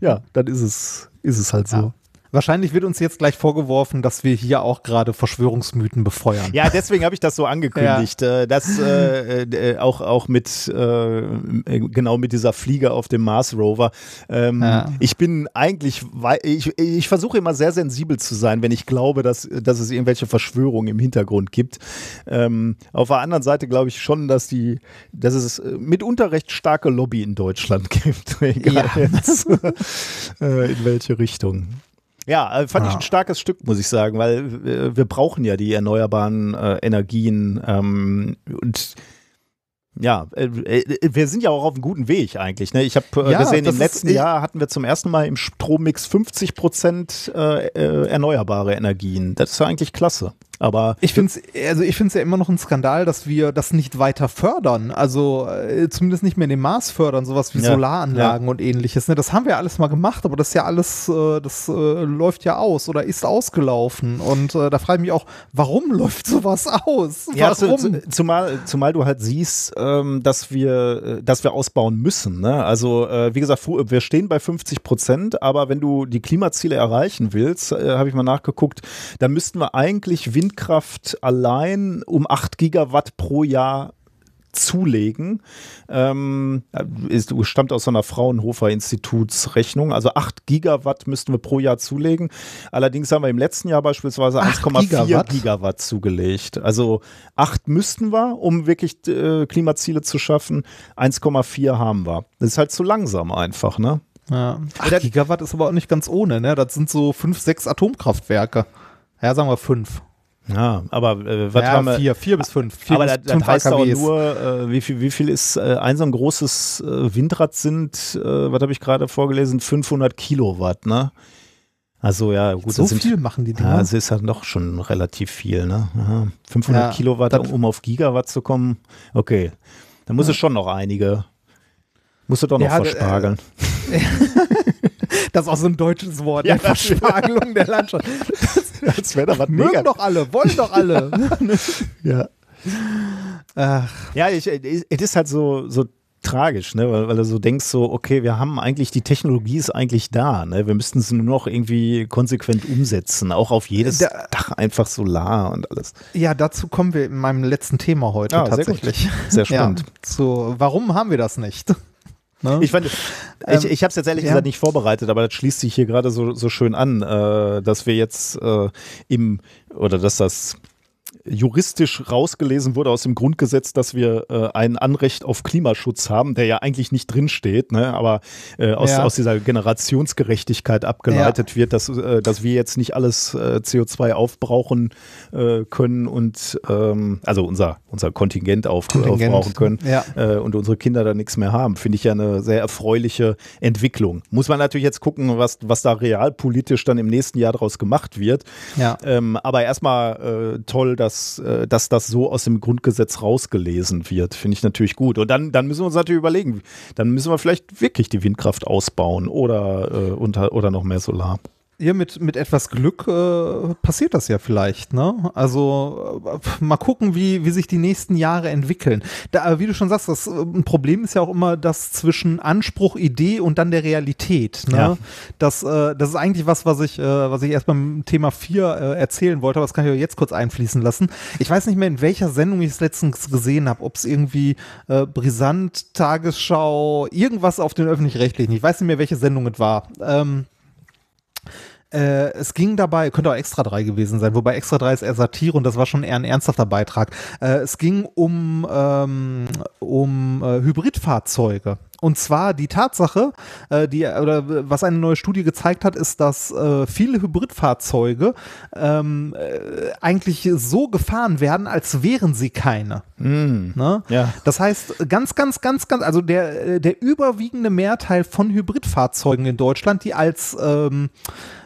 ja, dann ist es, ist es halt so. Ja. Wahrscheinlich wird uns jetzt gleich vorgeworfen, dass wir hier auch gerade Verschwörungsmythen befeuern. Ja, deswegen habe ich das so angekündigt. Ja. Äh, das äh, äh, auch, auch mit äh, genau mit dieser Fliege auf dem Mars Rover. Ähm, ja. Ich bin eigentlich, ich, ich versuche immer sehr sensibel zu sein, wenn ich glaube, dass, dass es irgendwelche Verschwörungen im Hintergrund gibt. Ähm, auf der anderen Seite glaube ich schon, dass die, dass es mitunter recht starke Lobby in Deutschland gibt. Egal ja. jetzt, äh, in welche Richtung. Ja, äh, fand ah. ich ein starkes Stück, muss ich sagen, weil äh, wir brauchen ja die erneuerbaren äh, Energien ähm, und ja, äh, äh, wir sind ja auch auf einem guten Weg eigentlich. Ne? Ich habe äh, ja, gesehen, im letzten ist, Jahr hatten wir zum ersten Mal im Strommix 50 Prozent äh, erneuerbare Energien. Das ist ja eigentlich klasse. Aber ich finde es also ich finde es ja immer noch ein Skandal, dass wir das nicht weiter fördern. Also äh, zumindest nicht mehr in dem Maß fördern, sowas wie ja, Solaranlagen ja. und ähnliches. Ne? Das haben wir alles mal gemacht, aber das ist ja alles, äh, das äh, läuft ja aus oder ist ausgelaufen. Und äh, da frage ich mich auch, warum läuft sowas aus? Ja, warum? Also, zumal, zumal du halt siehst, ähm, dass wir, äh, dass wir ausbauen müssen. Ne? Also äh, wie gesagt, wir stehen bei 50 Prozent, aber wenn du die Klimaziele erreichen willst, habe ich mal nachgeguckt, dann müssten wir eigentlich Wind Windkraft allein um 8 Gigawatt pro Jahr zulegen. Ähm, ist, stammt aus so einer Fraunhofer Institutsrechnung. Also 8 Gigawatt müssten wir pro Jahr zulegen. Allerdings haben wir im letzten Jahr beispielsweise 1,4 Gigawatt? Gigawatt? zugelegt. Also 8 müssten wir, um wirklich äh, Klimaziele zu schaffen. 1,4 haben wir. Das ist halt zu langsam einfach, ne? Ja. 8 Gigawatt ist aber auch nicht ganz ohne, ne? Das sind so 5, 6 Atomkraftwerke. Ja, sagen wir 5. Ja, aber äh, was ja, haben wir? Vier, vier bis fünf. Vier aber das, das heißt auch nur, äh, wie, viel, wie viel ist äh, ein so ein großes äh, Windrad sind, äh, was habe ich gerade vorgelesen, 500 Kilowatt, ne? Also ja, gut. So sind, viel machen die Dinger. Ja, es ist halt doch schon relativ viel, ne? Aha. 500 ja, Kilowatt, um auf Gigawatt zu kommen. Okay, da muss ja. es schon noch einige, musst du doch noch ja, verspargeln. Das ist auch so ein deutsches Wort, Ja, ne? Verspargelung der Landschaft. Als wäre da was Mögen mega. doch alle, wollen doch alle. Ja, Ach, ja ich, es ist halt so, so tragisch, ne? weil, weil du so denkst, so, okay, wir haben eigentlich, die Technologie ist eigentlich da, ne? wir müssten es nur noch irgendwie konsequent umsetzen, auch auf jedes Da- Dach einfach Solar und alles. ja, dazu kommen wir in meinem letzten Thema heute Ah, sehr tatsächlich. Sehr spannend. Ja, so, warum haben wir das nicht? Ne? Ich fand, ich, Ähm, ich habe es jetzt ehrlich ja. gesagt nicht vorbereitet, aber das schließt sich hier gerade so, so schön an, äh, dass wir jetzt äh, im, oder dass das juristisch rausgelesen wurde aus dem Grundgesetz, dass wir äh, ein Anrecht auf Klimaschutz haben, der ja eigentlich nicht drinsteht, ne? aber äh, aus, Ja. aus dieser Generationsgerechtigkeit abgeleitet wird, dass, äh, dass wir jetzt nicht alles äh, CO2 aufbrauchen äh, können und ähm, also unser, unser Kontingent, auf, Kontingent, aufbrauchen können ja. äh, und unsere Kinder da nichts mehr haben. Finde ich ja eine sehr erfreuliche Entwicklung. Muss man natürlich jetzt gucken, was, was da realpolitisch dann im nächsten Jahr daraus gemacht wird. Ja. Ähm, aber erstmal toll, dass, äh, dass das so aus dem Grundgesetz rausgelesen wird. Finde ich natürlich gut. Und dann, dann müssen wir uns natürlich überlegen, dann müssen wir vielleicht wirklich die Windkraft ausbauen oder, äh, unter, oder noch mehr Solar. Hier mit, mit etwas Glück äh, passiert das ja vielleicht, ne? Also äh, mal gucken, wie, wie sich die nächsten Jahre entwickeln. Da, wie du schon sagst, das äh, ein Problem ist ja auch immer das zwischen Anspruch, Idee und dann der Realität. Ne? Ja. Das, äh, das ist eigentlich was, was ich, äh, was ich erst beim Thema 4 äh, erzählen wollte, aber das kann ich jetzt kurz einfließen lassen. Ich weiß nicht mehr, in welcher Sendung ich es letztens gesehen habe, ob es irgendwie äh, Brisant, Tagesschau, irgendwas auf den öffentlich-rechtlichen, ich weiß nicht mehr, welche Sendung es war. Ähm, äh, es ging dabei, könnte auch Extra 3 gewesen sein, wobei Extra 3 ist eher Satire und das war schon eher ein ernsthafter Beitrag. Äh, es ging um, ähm, um äh, Hybridfahrzeuge. Und zwar die Tatsache, äh, die, oder was eine neue Studie gezeigt hat, ist, dass äh, viele Hybridfahrzeuge ähm, äh, eigentlich so gefahren werden, als wären sie keine. Ne? Ja. Das heißt, ganz, ganz, ganz, ganz, also der, äh, der überwiegende Mehrteil von Hybridfahrzeugen in Deutschland, die als, ähm,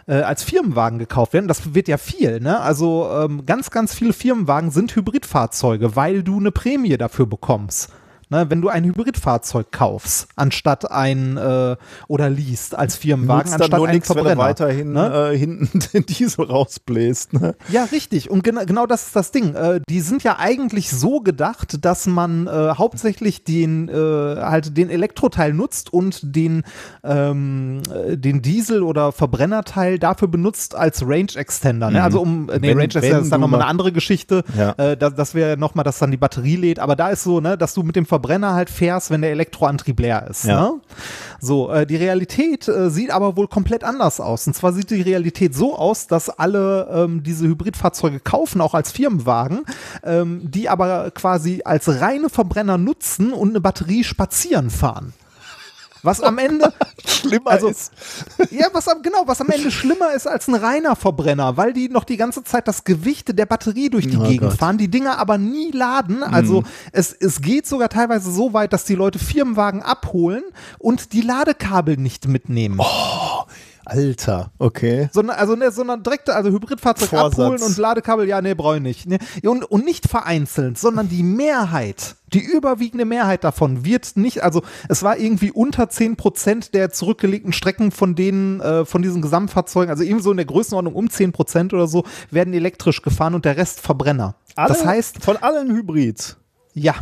äh, als Firmenwagen gekauft werden, das wird ja viel, ne? Also ähm, ganz, ganz viele Firmenwagen sind Hybridfahrzeuge, weil du eine Prämie dafür bekommst. Ne, wenn du ein Hybridfahrzeug kaufst, anstatt ein äh, oder liest als Firmenwagen, Nutzt anstatt nur ein nichts, wenn du Verbrenner. weiterhin ne? äh, hinten den Diesel rausbläst. Ne? Ja, richtig. Und gena genau das ist das Ding. Äh, die sind ja eigentlich so gedacht, dass man äh, hauptsächlich den, äh, halt den Elektroteil nutzt und den, ähm, äh, den Diesel- oder Verbrennerteil dafür benutzt als Range Extender. Ne? Also um, nee, Mhm. Wenn- Range Extender ist dann nochmal mal- eine andere Geschichte. Ja. Äh, das das wäre nochmal, dass dann die Batterie lädt. Aber da ist so, ne, dass du mit dem Verbrenner halt fährst, wenn der Elektroantrieb leer ist. Ja. Ne? So, äh, die Realität äh, sieht aber wohl komplett anders aus. Und zwar sieht die Realität so aus, dass alle ähm, diese Hybridfahrzeuge kaufen, auch als Firmenwagen, ähm, die aber quasi als reine Verbrenner nutzen und eine Batterie spazieren fahren. Was am Ende Schlimmer Also- ist. ja, was am, genau, was am Ende schlimmer ist als ein reiner Verbrenner, weil die noch die ganze Zeit das Gewicht der Batterie durch die Oh Gegend Gott. fahren, die Dinger aber nie laden. Also es, es geht sogar teilweise so weit, dass die Leute Firmenwagen abholen und die Ladekabel nicht mitnehmen. Alter, okay. Sondern, also, ne, sondern direkt, also Hybridfahrzeug Vorsatz. abholen und Ladekabel, ja, nee, brauche ich nicht. Ne? Und, und nicht vereinzelt, sondern die Mehrheit, die überwiegende Mehrheit davon wird nicht, also es war irgendwie unter 10% der zurückgelegten Strecken von denen, äh, von diesen Gesamtfahrzeugen, also irgendwie so in der Größenordnung um 10% oder so, werden elektrisch gefahren und der Rest Verbrenner. das heißt, von allen Hybrids. ja.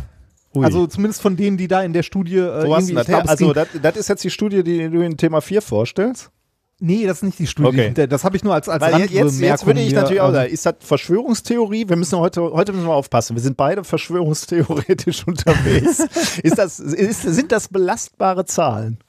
Ui. Also zumindest von denen, die da in der Studie äh, irgendwie, das glaub, Also, das, das ist jetzt die Studie, die du in Thema 4 vorstellst? Nee, das ist nicht die Studie. Okay. Das habe ich nur als, als Weil jetzt, jetzt würde ich natürlich auch sagen, ist das Verschwörungstheorie? Wir müssen heute, heute müssen wir aufpassen. Wir sind beide verschwörungstheoretisch unterwegs. ist das, ist, sind das belastbare Zahlen?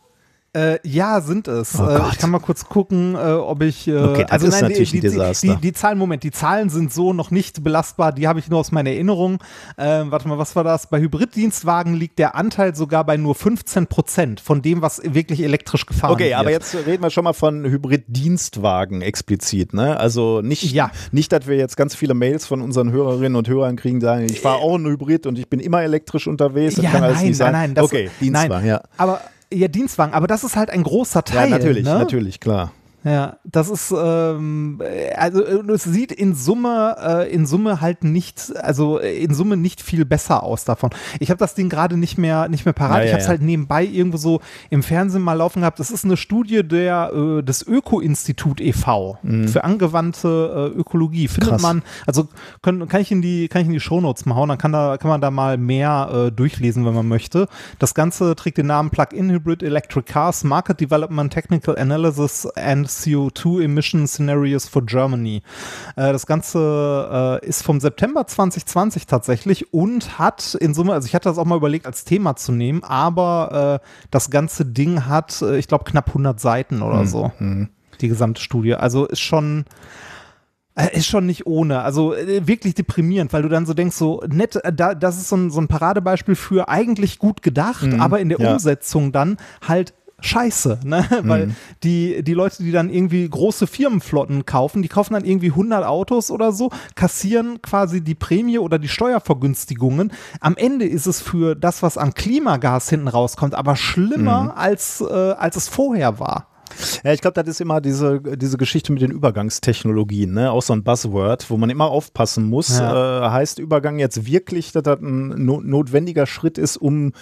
Äh, ja, sind es. Oh äh, ich kann mal kurz gucken, äh, ob ich. Äh, Okay, das ist natürlich die, ein die, Desaster. Die, die Zahlen, Moment, die Zahlen sind so noch nicht belastbar, die habe ich nur aus meiner Erinnerung. Ähm, warte mal, was war das? Bei Hybriddienstwagen liegt der Anteil sogar bei nur 15 Prozent von dem, was wirklich elektrisch gefahren Okay, wird. aber jetzt reden wir schon mal von Hybrid-Dienstwagen explizit, ne? Also nicht, Ja. nicht, dass wir jetzt ganz viele Mails von unseren Hörerinnen und Hörern kriegen, die sagen, ich fahre auch einen Hybrid und ich bin immer elektrisch unterwegs. Das ja, kann alles nein, nicht sein. nein, nein. Das, okay, Dienstwagen, nein, ja. Aber ja, Dienstwagen, aber das ist halt ein großer Ja, Teil. natürlich, ne? natürlich, klar. Ja, das ist ähm, also es sieht in Summe äh, in Summe halt nicht also in Summe nicht viel besser aus davon. Ich habe das Ding gerade nicht mehr nicht mehr parat. Ja, ich habe es ja. halt nebenbei irgendwo so im Fernsehen mal laufen gehabt. Das ist eine Studie der äh, des Öko-Institut e.V. für angewandte äh, Ökologie. Findet Mhm. Krass. man also können, kann ich in die kann ich in die Shownotes mal hauen. Dann kann da kann man da mal mehr äh, durchlesen, wenn man möchte. Das Ganze trägt den Namen Plug-in Hybrid Electric Cars Market Development Technical Analysis and CO2 Emission Scenarios for Germany. Äh, das Ganze äh, ist vom September 2020 tatsächlich und hat in Summe, also ich hatte das auch mal überlegt als Thema zu nehmen, aber äh, das ganze Ding hat, äh, ich glaube, knapp 100 Seiten oder so. Die gesamte Studie. Also ist schon, äh, Ist schon nicht ohne, also äh, wirklich deprimierend, weil du dann so denkst, so nett, da, das ist so ein, so ein Paradebeispiel für eigentlich gut gedacht, aber in der ja. Umsetzung dann halt scheiße, ne? weil die, die Leute, die dann irgendwie große Firmenflotten kaufen, die kaufen dann irgendwie 100 Autos oder so, kassieren quasi die Prämie oder die Steuervergünstigungen. Am Ende ist es für das, was an Klimagas hinten rauskommt, aber schlimmer als, äh, als es vorher war. Ja, ich glaube, das ist immer diese, diese Geschichte mit den Übergangstechnologien, ne? Auch so ein Buzzword, wo man immer aufpassen muss. Ja. Äh, heißt Übergang jetzt wirklich, dass das ein no notwendiger Schritt ist, um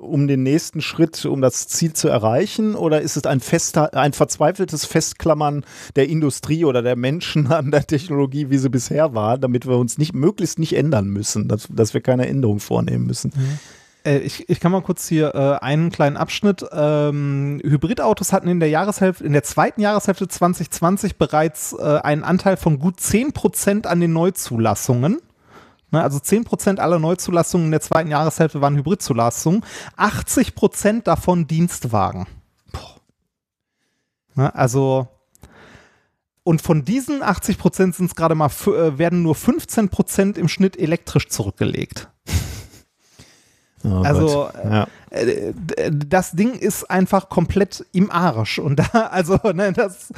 um den nächsten Schritt, um das Ziel zu erreichen? Oder ist es ein fester, ein verzweifeltes Festklammern der Industrie oder der Menschen an der Technologie, wie sie bisher war, damit wir uns nicht möglichst nicht ändern müssen, dass, dass wir keine Änderung vornehmen müssen? Äh, ich, ich kann mal kurz hier äh, einen kleinen Abschnitt. Ähm, Hybridautos hatten in der Jahreshälfte, in der zweiten Jahreshälfte 2020 bereits äh, einen Anteil von gut 10% an den Neuzulassungen. Ne, also 10% aller Neuzulassungen in der zweiten Jahreshälfte waren Hybridzulassungen. 80% davon Dienstwagen. Ne, also und von diesen 80% sind es gerade mal, äh, werden nur 15% im Schnitt elektrisch zurückgelegt. Oh Also, ja. Äh, d- das Ding ist einfach komplett im Arsch. Und da, also, ne, das.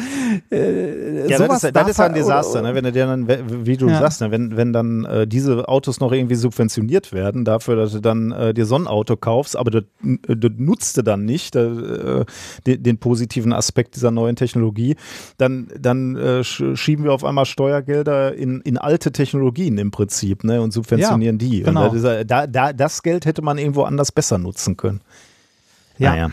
Äh, Ja, sowas das ist, das ist ein Desaster, oder- ne? wenn du dir dann, wie du Ja. sagst, ne? wenn, wenn dann äh, diese Autos noch irgendwie subventioniert werden, dafür, dass du dann äh, dir so ein Auto kaufst, aber du, du nutzt du dann nicht äh, den, den positiven Aspekt dieser neuen Technologie, dann, dann äh, sch- schieben wir auf einmal Steuergelder in, in alte Technologien im Prinzip ne? und subventionieren Ja, die. genau. Und da, da, das Geld hätte man irgendwo anders besser nutzen können. Ja. Naja.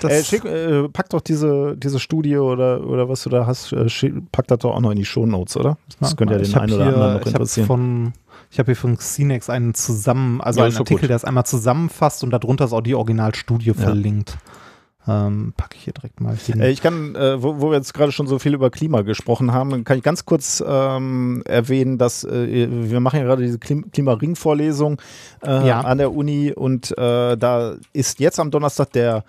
Das- Äh, schick, äh, pack doch diese, diese Studie oder, oder was du da hast, äh, schick, pack das doch auch noch in die Shownotes, oder? Das könnte ja Ich den einen oder hier- anderen noch interessieren. Von, ich habe hier von Xenex einen zusammen, also Ja, einen Artikel, gut. der es einmal zusammenfasst und darunter ist auch die Originalstudie verlinkt. Ähm, packe ich hier direkt mal hin. Äh, ich kann, äh, wo, wo wir jetzt gerade schon so viel über Klima gesprochen haben, kann ich ganz kurz ähm, erwähnen, dass äh, wir machen ja gerade diese Klim Klimaring-Vorlesung äh, Ja. an der Uni und äh, da ist jetzt am Donnerstag der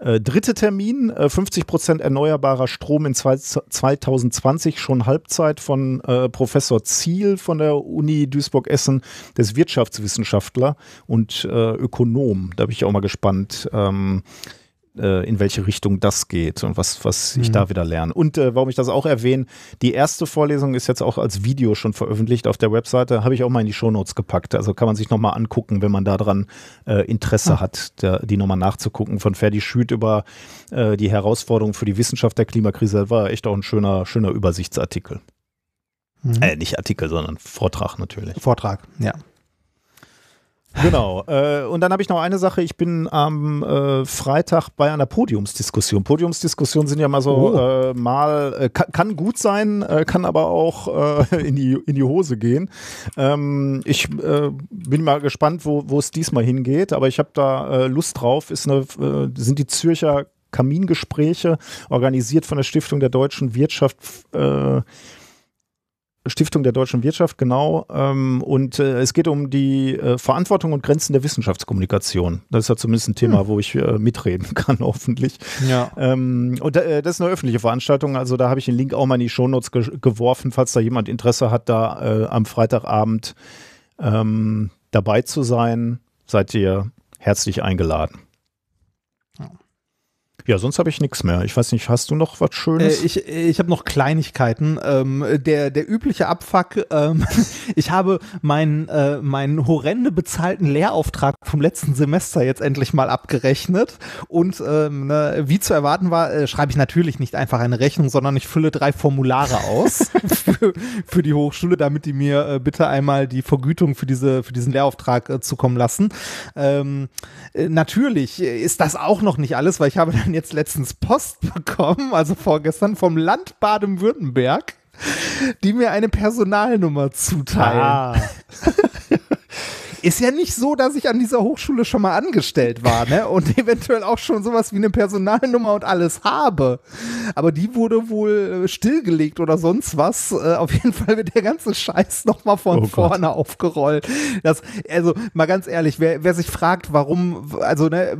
äh, dritte Termin, äh, 50 Prozent erneuerbarer Strom in zwei, 2020, schon Halbzeit von äh, Professor Ziel von der Uni Duisburg-Essen, des Wirtschaftswissenschaftler und äh, Ökonom. Da bin ich auch mal gespannt. Ähm, äh, in welche Richtung das geht und was, was ich da wieder lerne. Und äh, warum ich das auch erwähne, die erste Vorlesung ist jetzt auch als Video schon veröffentlicht auf der Webseite, habe ich auch mal in die Shownotes gepackt. Also kann man sich nochmal angucken, wenn man daran äh, Interesse hat, der, die nochmal nachzugucken. Von Ferdi Schüt über äh, die Herausforderungen für die Wissenschaft der Klimakrise Das war echt auch ein schöner, schöner Übersichtsartikel. Mhm. Äh, nicht Artikel, sondern Vortrag natürlich. Vortrag, ja. Genau. Äh, und dann habe ich noch eine Sache. Ich bin am äh, Freitag bei einer Podiumsdiskussion. Podiumsdiskussionen sind ja mal so Oh. äh, mal, äh, kann, kann gut sein, äh, kann aber auch äh, in, die, in die Hose gehen. Ähm, ich äh, bin mal gespannt, wo wo es diesmal hingeht, aber ich habe da äh, Lust drauf. Ist eine, äh, sind die Zürcher Kamingespräche, organisiert von der Stiftung der deutschen Wirtschaft. Stiftung der deutschen Wirtschaft, genau. Ähm, und äh, es geht um die äh, Verantwortung und Grenzen der Wissenschaftskommunikation. Das ist ja zumindest ein Thema, wo ich äh, mitreden kann, hoffentlich. Ja. Ähm, und äh, das ist eine öffentliche Veranstaltung, also da habe ich den Link auch mal in die Shownotes ge geworfen, falls da jemand Interesse hat, da äh, am Freitagabend ähm, dabei zu sein, seid ihr herzlich eingeladen. Ja, sonst habe ich nichts mehr. Ich weiß nicht, hast du noch was Äh, Schönes? ich ich habe noch Kleinigkeiten. Ähm, der, der übliche Abfuck, ähm, ich habe meinen äh, meinen horrende bezahlten Lehrauftrag vom letzten Semester jetzt endlich mal abgerechnet. Und ähm, ne, wie zu erwarten war, äh, schreibe ich natürlich nicht einfach eine Rechnung, sondern ich fülle drei Formulare aus für, für die Hochschule, damit die mir äh, bitte einmal die Vergütung für, diese, für diesen Lehrauftrag äh, zukommen lassen. Ähm, äh, natürlich ist das auch noch nicht alles, weil ich habe dann jetzt letztens Post bekommen, also vorgestern vom Land Baden-Württemberg, die mir eine Personalnummer zuteilen. Ah. Ist ja nicht so, dass ich an dieser Hochschule schon mal angestellt war, ne? Und eventuell auch schon sowas wie eine Personalnummer und alles habe. Aber die wurde wohl äh, stillgelegt oder sonst was. Äh, auf jeden Fall wird der ganze Scheiß nochmal von Oh Gott. vorne aufgerollt. Das, also mal ganz ehrlich, wer, wer sich fragt, warum, also ne, äh,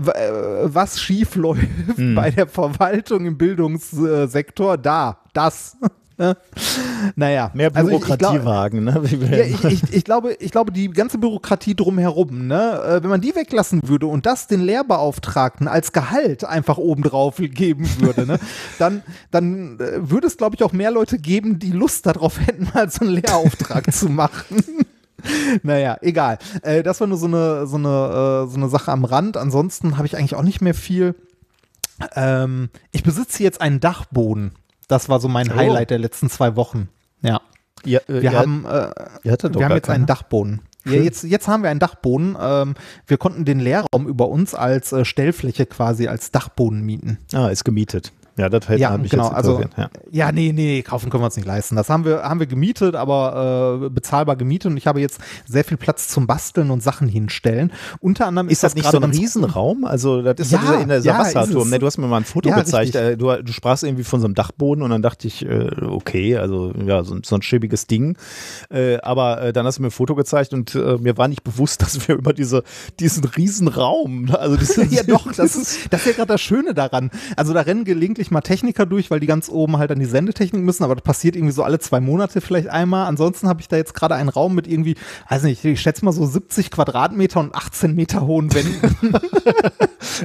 was schief läuft Hm. bei der Verwaltung im Bildungssektor, da, das. Naja. Mehr also ich- ich glaub- Bürokratiewagen, ne? Ja, ich, ich, glaube, ich glaube, die ganze Bürokratie drumherum, ne, äh, wenn man die weglassen würde und das den Lehrbeauftragten als Gehalt einfach obendrauf geben würde, ne, dann, dann äh, würde es, glaube ich, auch mehr Leute geben, die Lust darauf hätten, mal so einen Lehrauftrag zu machen. Naja, egal. Äh, das war nur so eine, so, eine, so eine Sache am Rand. Ansonsten habe ich eigentlich auch nicht mehr viel. Ähm, ich besitze jetzt einen Dachboden. Das war so mein Oh. Highlight der letzten zwei Wochen. Ja. ja, äh, Wir haben, äh, wir haben jetzt einen keine. Dachboden. Ja, jetzt, jetzt haben wir einen Dachboden. Ähm, wir konnten den Lehrraum über uns als äh, Stellfläche quasi als Dachboden mieten. Ah, ist gemietet. Ja, das hätte Ja, mich genau. jetzt Also. Ja. ja, nee, nee, kaufen können wir uns nicht leisten. Das haben wir, haben wir gemietet, aber äh, bezahlbar gemietet. Und ich habe jetzt sehr viel Platz zum Basteln und Sachen hinstellen. Unter anderem ist, Ist das nicht so ein Riesenraum? Also, das ist Ja, ja, dieser, in der ja, ist Wasserturm. Ne, du hast mir mal ein Foto gezeigt. richtig. Äh, du, du sprachst irgendwie von so einem Dachboden und dann dachte ich, äh, okay, also ja, so, ein- so ein schäbiges Ding. Äh, aber äh, dann hast du mir ein Foto gezeigt und äh, mir war nicht bewusst, dass wir über diese, diesen Riesenraum, also diesen, Ja, doch, das ist, das ist ja gerade das Schöne daran. Also da rennen gelegentlich mal Techniker durch, weil die ganz oben halt an die Sendetechnik müssen, aber das passiert irgendwie so alle zwei Monate vielleicht einmal. Ansonsten habe ich da jetzt gerade einen Raum mit irgendwie, weiß nicht, ich schätze mal so 70 Quadratmeter und 18 Meter hohen Wänden.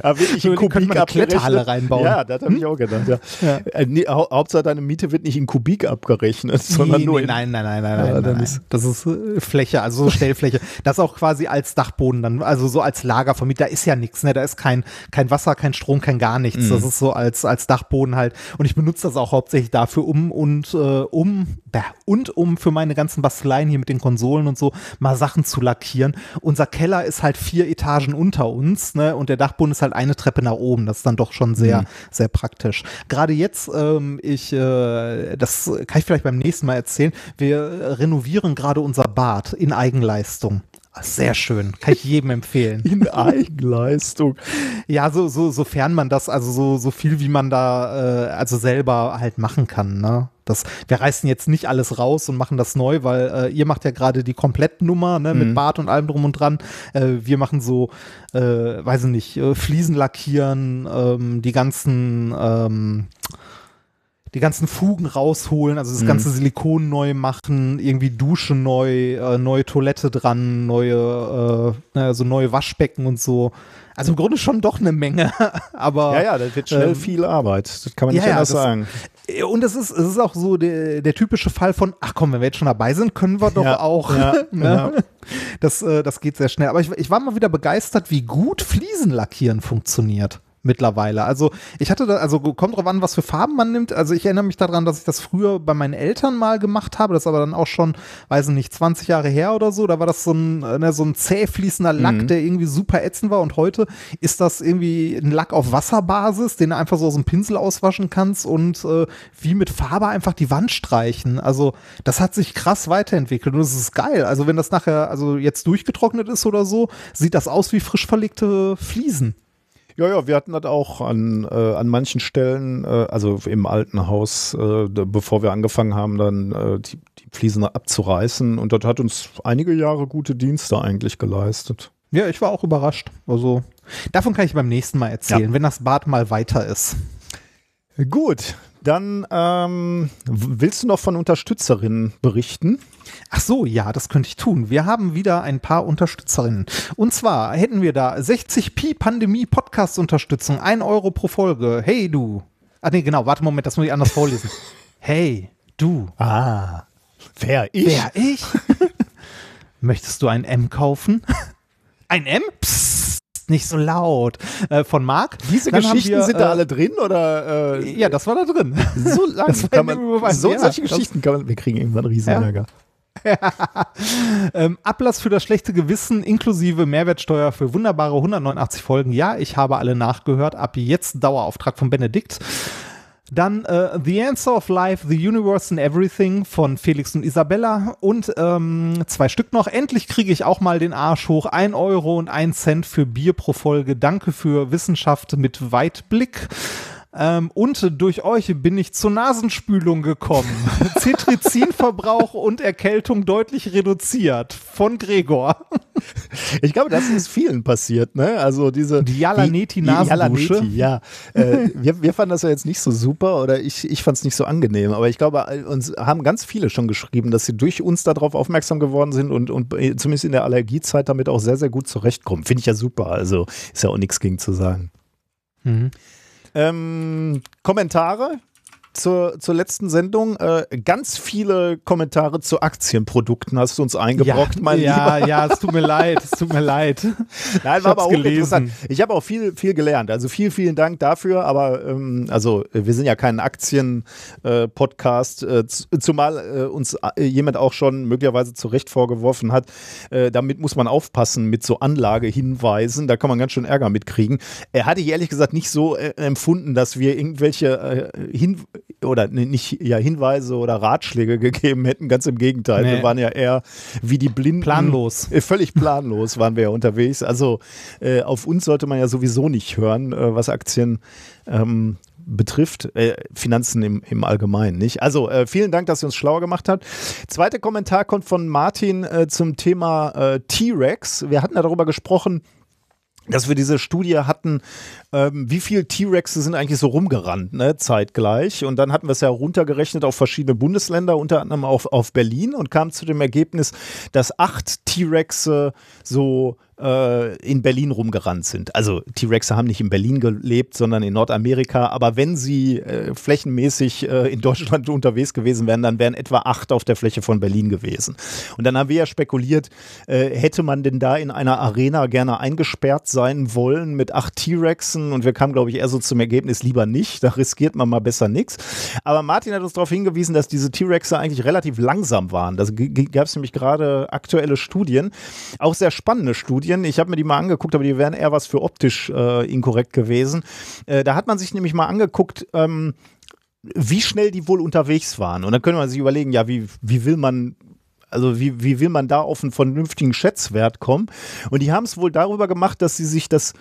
Ja, wirklich in Kubik man eine. Kletterhalle reinbauen. Ja, das habe ich auch gedacht. Ja. Ja. Äh, nee, hau Hauptsache deine Miete wird nicht in Kubik abgerechnet, sondern Nee, nur nee, in nein, nein, nein, nein, Ja, nein, nein. ist- Das ist äh, Fläche, also so Stellfläche. Das auch quasi als Dachboden dann, also so als Lager vermietet. Da ist ja nichts, ne? Da ist kein, kein Wasser, kein Strom, kein gar nichts. Mhm. Das ist so als, als Dachboden halt. Und ich benutze das auch hauptsächlich dafür, um und äh, um und um für meine ganzen Basteleien hier mit den Konsolen und so mal Sachen zu lackieren. Unser Keller ist halt vier Etagen unter uns, ne? Und der Dachboden ist halt eine Treppe nach oben. Das ist dann doch schon sehr, sehr praktisch. Gerade jetzt, ähm, ich, äh, das kann ich vielleicht beim nächsten Mal erzählen. Wir renovieren gerade unser Bad in Eigenleistung. Sehr schön, kann ich jedem empfehlen. in Eigenleistung. Ja, so, so, sofern man das, also so, so viel wie man da, äh, also selber halt machen kann, ne? Das, wir reißen jetzt nicht alles raus und machen das neu, weil äh, ihr macht ja gerade die Komplettnummer, ne, mit Bad und allem drum und dran. Äh, wir machen so, äh, weiß ich nicht, äh, Fliesen lackieren, ähm, die ganzen, ähm, die ganzen Fugen rausholen, also das ganze Silikon neu machen, irgendwie Dusche neu, äh, neue Toilette dran, neue, äh, also neue Waschbecken und so. Also im Grunde schon doch eine Menge, aber Ja, ja, das wird schnell Ähm, viel Arbeit. Das kann man nicht ja, anders das- sagen. Äh, und es ist, es ist auch so der, der typische Fall von, ach komm, wenn wir jetzt schon dabei sind, können wir doch Ja, auch. ja, ne? Das, äh, das geht sehr schnell. Aber ich, ich war mal wieder begeistert, wie gut Fliesenlackieren funktioniert mittlerweile. Also ich hatte da, also kommt drauf an, was für Farben man nimmt. Also ich erinnere mich daran, dass ich das früher bei meinen Eltern mal gemacht habe. Das ist aber dann auch schon, weiß ich nicht, 20 Jahre her oder so. Da war das so ein, ne, so ein zäh fließender Lack, Mhm. der irgendwie super ätzend war. Und heute ist das irgendwie ein Lack auf Wasserbasis, den du einfach so aus dem Pinsel auswaschen kannst und äh, wie mit Farbe einfach die Wand streichen. Also das hat sich krass weiterentwickelt und es ist geil. Also wenn das nachher, also jetzt durchgetrocknet ist oder so, sieht das aus wie frisch verlegte Fliesen. Ja, ja, wir hatten das auch an, äh, an manchen Stellen, äh, also im alten Haus, äh, da, bevor wir angefangen haben, dann äh, die, die Fliesen abzureißen. Und das hat uns einige Jahre gute Dienste eigentlich geleistet. Ja, ich war auch überrascht. Also davon kann ich beim nächsten Mal erzählen, wenn das Bad mal weiter ist. Gut, Dann ähm, willst du noch von Unterstützerinnen berichten? Ach so, ja, das könnte ich tun. Wir haben wieder ein paar Unterstützerinnen. Und zwar hätten wir da 60p Pandemie Podcast Unterstützung, 1 Euro pro Folge. Hey du. Ah nee, genau, warte Moment, das muss ich anders vorlesen. Hey du. Ah, wer ich? Wer ich? Möchtest du ein M kaufen? Ein M? Psst, nicht so laut. Äh, von Marc. Diese Dann Geschichten wir, sind da äh, alle drin oder? Äh, Ja, das war da drin. so lang das war kann man, so ja, solche Geschichten kann man, wir kriegen irgendwann riesen Ja. Ähm, Ablass für das schlechte Gewissen inklusive Mehrwertsteuer für wunderbare 189 Folgen. Ja, ich habe alle nachgehört. Ab jetzt Dauerauftrag von Benedikt. Dann äh, The Answer of Life, The Universe and Everything von Felix und Isabella. Und ähm, zwei Stück noch. Endlich kriege ich auch mal den Arsch hoch. Ein Euro und ein Cent für Bier pro Folge. Danke für Wissenschaft mit Weitblick. Ähm, und durch euch bin ich zur Nasenspülung gekommen. Zitrizinverbrauch und Erkältung deutlich reduziert. Von Gregor. Ich glaube, das ist vielen passiert, ne? Also diese Die Jalanetti die- die Nasendusche. Jalanetti, ja. äh, wir, wir fanden das ja jetzt nicht so super oder ich, ich fand es nicht so angenehm, aber ich glaube, uns haben ganz viele schon geschrieben, dass sie durch uns darauf aufmerksam geworden sind und, und zumindest in der Allergiezeit damit auch sehr, sehr gut zurechtkommen. Finde ich ja super. Also ist ja auch nichts gegen zu sagen. Ähm, Kommentare zur, zur letzten Sendung. Äh, ganz viele Kommentare zu Aktienprodukten hast du uns eingebrockt, mein ja, Lieber. ja, es tut mir leid, es tut mir leid. Nein, Ich war aber auch gelesen. interessant. Ich habe auch viel, viel gelernt. Also vielen, vielen Dank dafür. Aber ähm, also wir sind ja kein Aktien-Podcast, äh, z- zumal äh, uns äh, jemand auch schon möglicherweise zu Recht vorgeworfen hat, äh, damit muss man aufpassen mit so Anlagehinweisen. Da kann man ganz schön Ärger mitkriegen. Er hatte ich ehrlich gesagt nicht so äh, empfunden, dass wir irgendwelche äh, Hin oder nicht ja Hinweise oder Ratschläge gegeben hätten. Ganz im Gegenteil. Nee. Wir waren ja eher wie die Blinden. Planlos. Äh, Völlig planlos waren wir ja unterwegs. Also äh, auf uns sollte man ja sowieso nicht hören, äh, was Aktien ähm, betrifft, äh, Finanzen im, im Allgemeinen nicht. Also äh, vielen Dank, dass ihr uns schlauer gemacht habt. Zweiter Kommentar kommt von Martin äh, zum Thema äh, T-Rex. Wir hatten ja darüber gesprochen, dass wir diese Studie hatten, ähm, wie viel T-Rexe sind eigentlich so rumgerannt, ne, zeitgleich. Und dann hatten wir es ja runtergerechnet auf verschiedene Bundesländer, unter anderem auf, auf Berlin und kamen zu dem Ergebnis, dass acht T-Rexe so äh, in Berlin rumgerannt sind. Also T-Rexe haben nicht in Berlin gelebt, sondern in Nordamerika. Aber wenn sie äh, flächenmäßig äh, in Deutschland unterwegs gewesen wären, dann wären etwa acht auf der Fläche von Berlin gewesen. Und dann haben wir ja spekuliert, äh, hätte man denn da in einer Arena gerne eingesperrt sein wollen mit acht T-Rexen? Und wir kamen, glaube ich, eher so zum Ergebnis, lieber nicht. Da riskiert man mal besser nichts. Aber Martin hat uns darauf hingewiesen, dass diese T-Rexe eigentlich relativ langsam waren. Da gab es nämlich gerade aktuelle Studien, auch sehr spannende Studien. Ich habe mir die mal angeguckt, aber die wären eher was für optisch äh, inkorrekt gewesen. Äh, da hat man sich nämlich mal angeguckt, ähm, wie schnell die wohl unterwegs waren. Und dann könnte man sich überlegen, ja, wie, wie will man also wie, wie will man da auf einen vernünftigen Schätzwert kommen? Und die haben es wohl darüber gemacht, dass sie sich das,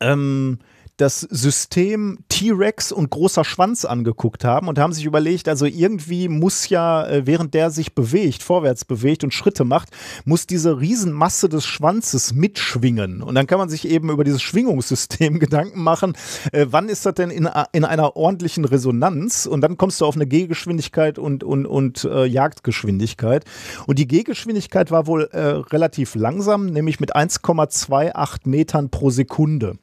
ähm, das System T-Rex und großer Schwanz angeguckt haben und haben sich überlegt, also irgendwie muss ja, äh, während der sich bewegt, vorwärts bewegt und Schritte macht, muss diese Riesenmasse des Schwanzes mitschwingen. Und dann kann man sich eben über dieses Schwingungssystem Gedanken machen, äh, wann ist das denn in, in einer ordentlichen Resonanz? Und dann kommst du auf eine Gehgeschwindigkeit und, und, und äh, Jagdgeschwindigkeit. Und die Gehgeschwindigkeit war wohl äh, relativ langsam, nämlich mit 1,28 Metern pro Sekunde.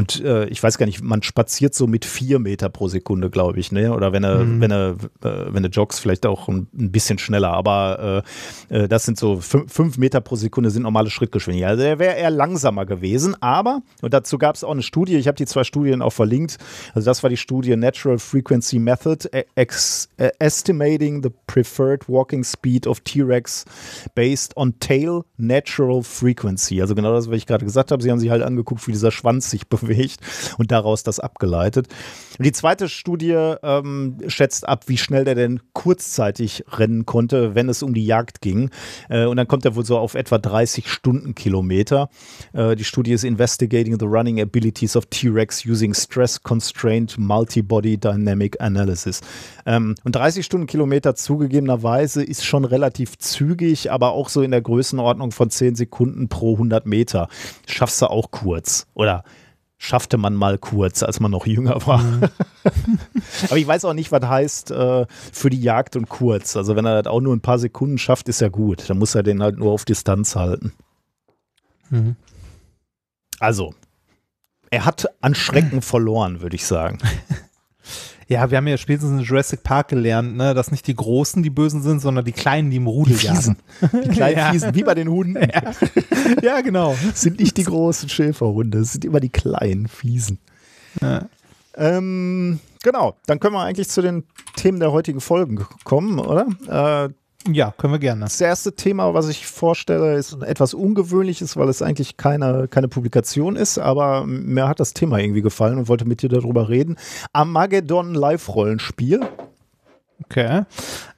Und äh, ich weiß gar nicht, man spaziert so mit vier Meter pro Sekunde, glaube ich, ne? Oder wenn er, wenn er, äh, wenn er joggst, vielleicht auch ein, ein bisschen schneller. Aber äh, äh, das sind so fünf, fünf Meter pro Sekunde sind normale Schrittgeschwindigkeit. Also er wäre eher langsamer gewesen. Aber, und dazu gab es auch eine Studie, ich habe die zwei Studien auch verlinkt. Also das war die Studie Natural Frequency Method, e- ex, äh, Estimating the Preferred Walking Speed of T-Rex based on Tail Natural Frequency. Also genau das, was ich gerade gesagt habe. Sie haben sich halt angeguckt, wie dieser Schwanz sich bewegt und daraus das abgeleitet. Und die zweite Studie ähm, schätzt ab, wie schnell der denn kurzzeitig rennen konnte, wenn es um die Jagd ging. Äh, und dann kommt er wohl so auf etwa 30 Stundenkilometer. Äh, die Studie ist Investigating the Running Abilities of T-Rex using Stress Constrained Multibody Dynamic Analysis. Ähm, und 30 Stundenkilometer zugegebenerweise ist schon relativ zügig, aber auch so in der Größenordnung von 10 Sekunden pro 100 Meter. Schaffst du auch kurz. Oder schaffte man mal kurz, als man noch jünger war. Mhm. Aber ich weiß auch nicht, was heißt äh, für die Jagd und kurz. Also wenn er das auch nur ein paar Sekunden schafft, ist ja gut. Dann muss er den halt nur auf Distanz halten. Mhm. Also, er hat an Schrecken verloren, würde ich sagen. Ja, wir haben ja spätestens in Jurassic Park gelernt, ne, dass nicht die Großen die Bösen sind, sondern die Kleinen, die im Rudel die jagen. Die kleinen ja. Fiesen, wie bei den Hunden. Ja. ja, genau. Sind nicht die großen Schäferhunde, das sind immer die kleinen Fiesen. Ja. Ähm, genau, dann können wir eigentlich zu den Themen der heutigen Folgen kommen, oder? Äh, ja, können wir gerne. Das erste Thema, was ich vorstelle, ist etwas Ungewöhnliches, weil es eigentlich keine, keine Publikation ist, aber mir hat das Thema irgendwie gefallen und wollte mit dir darüber reden. Armageddon Live-Rollenspiel. Okay.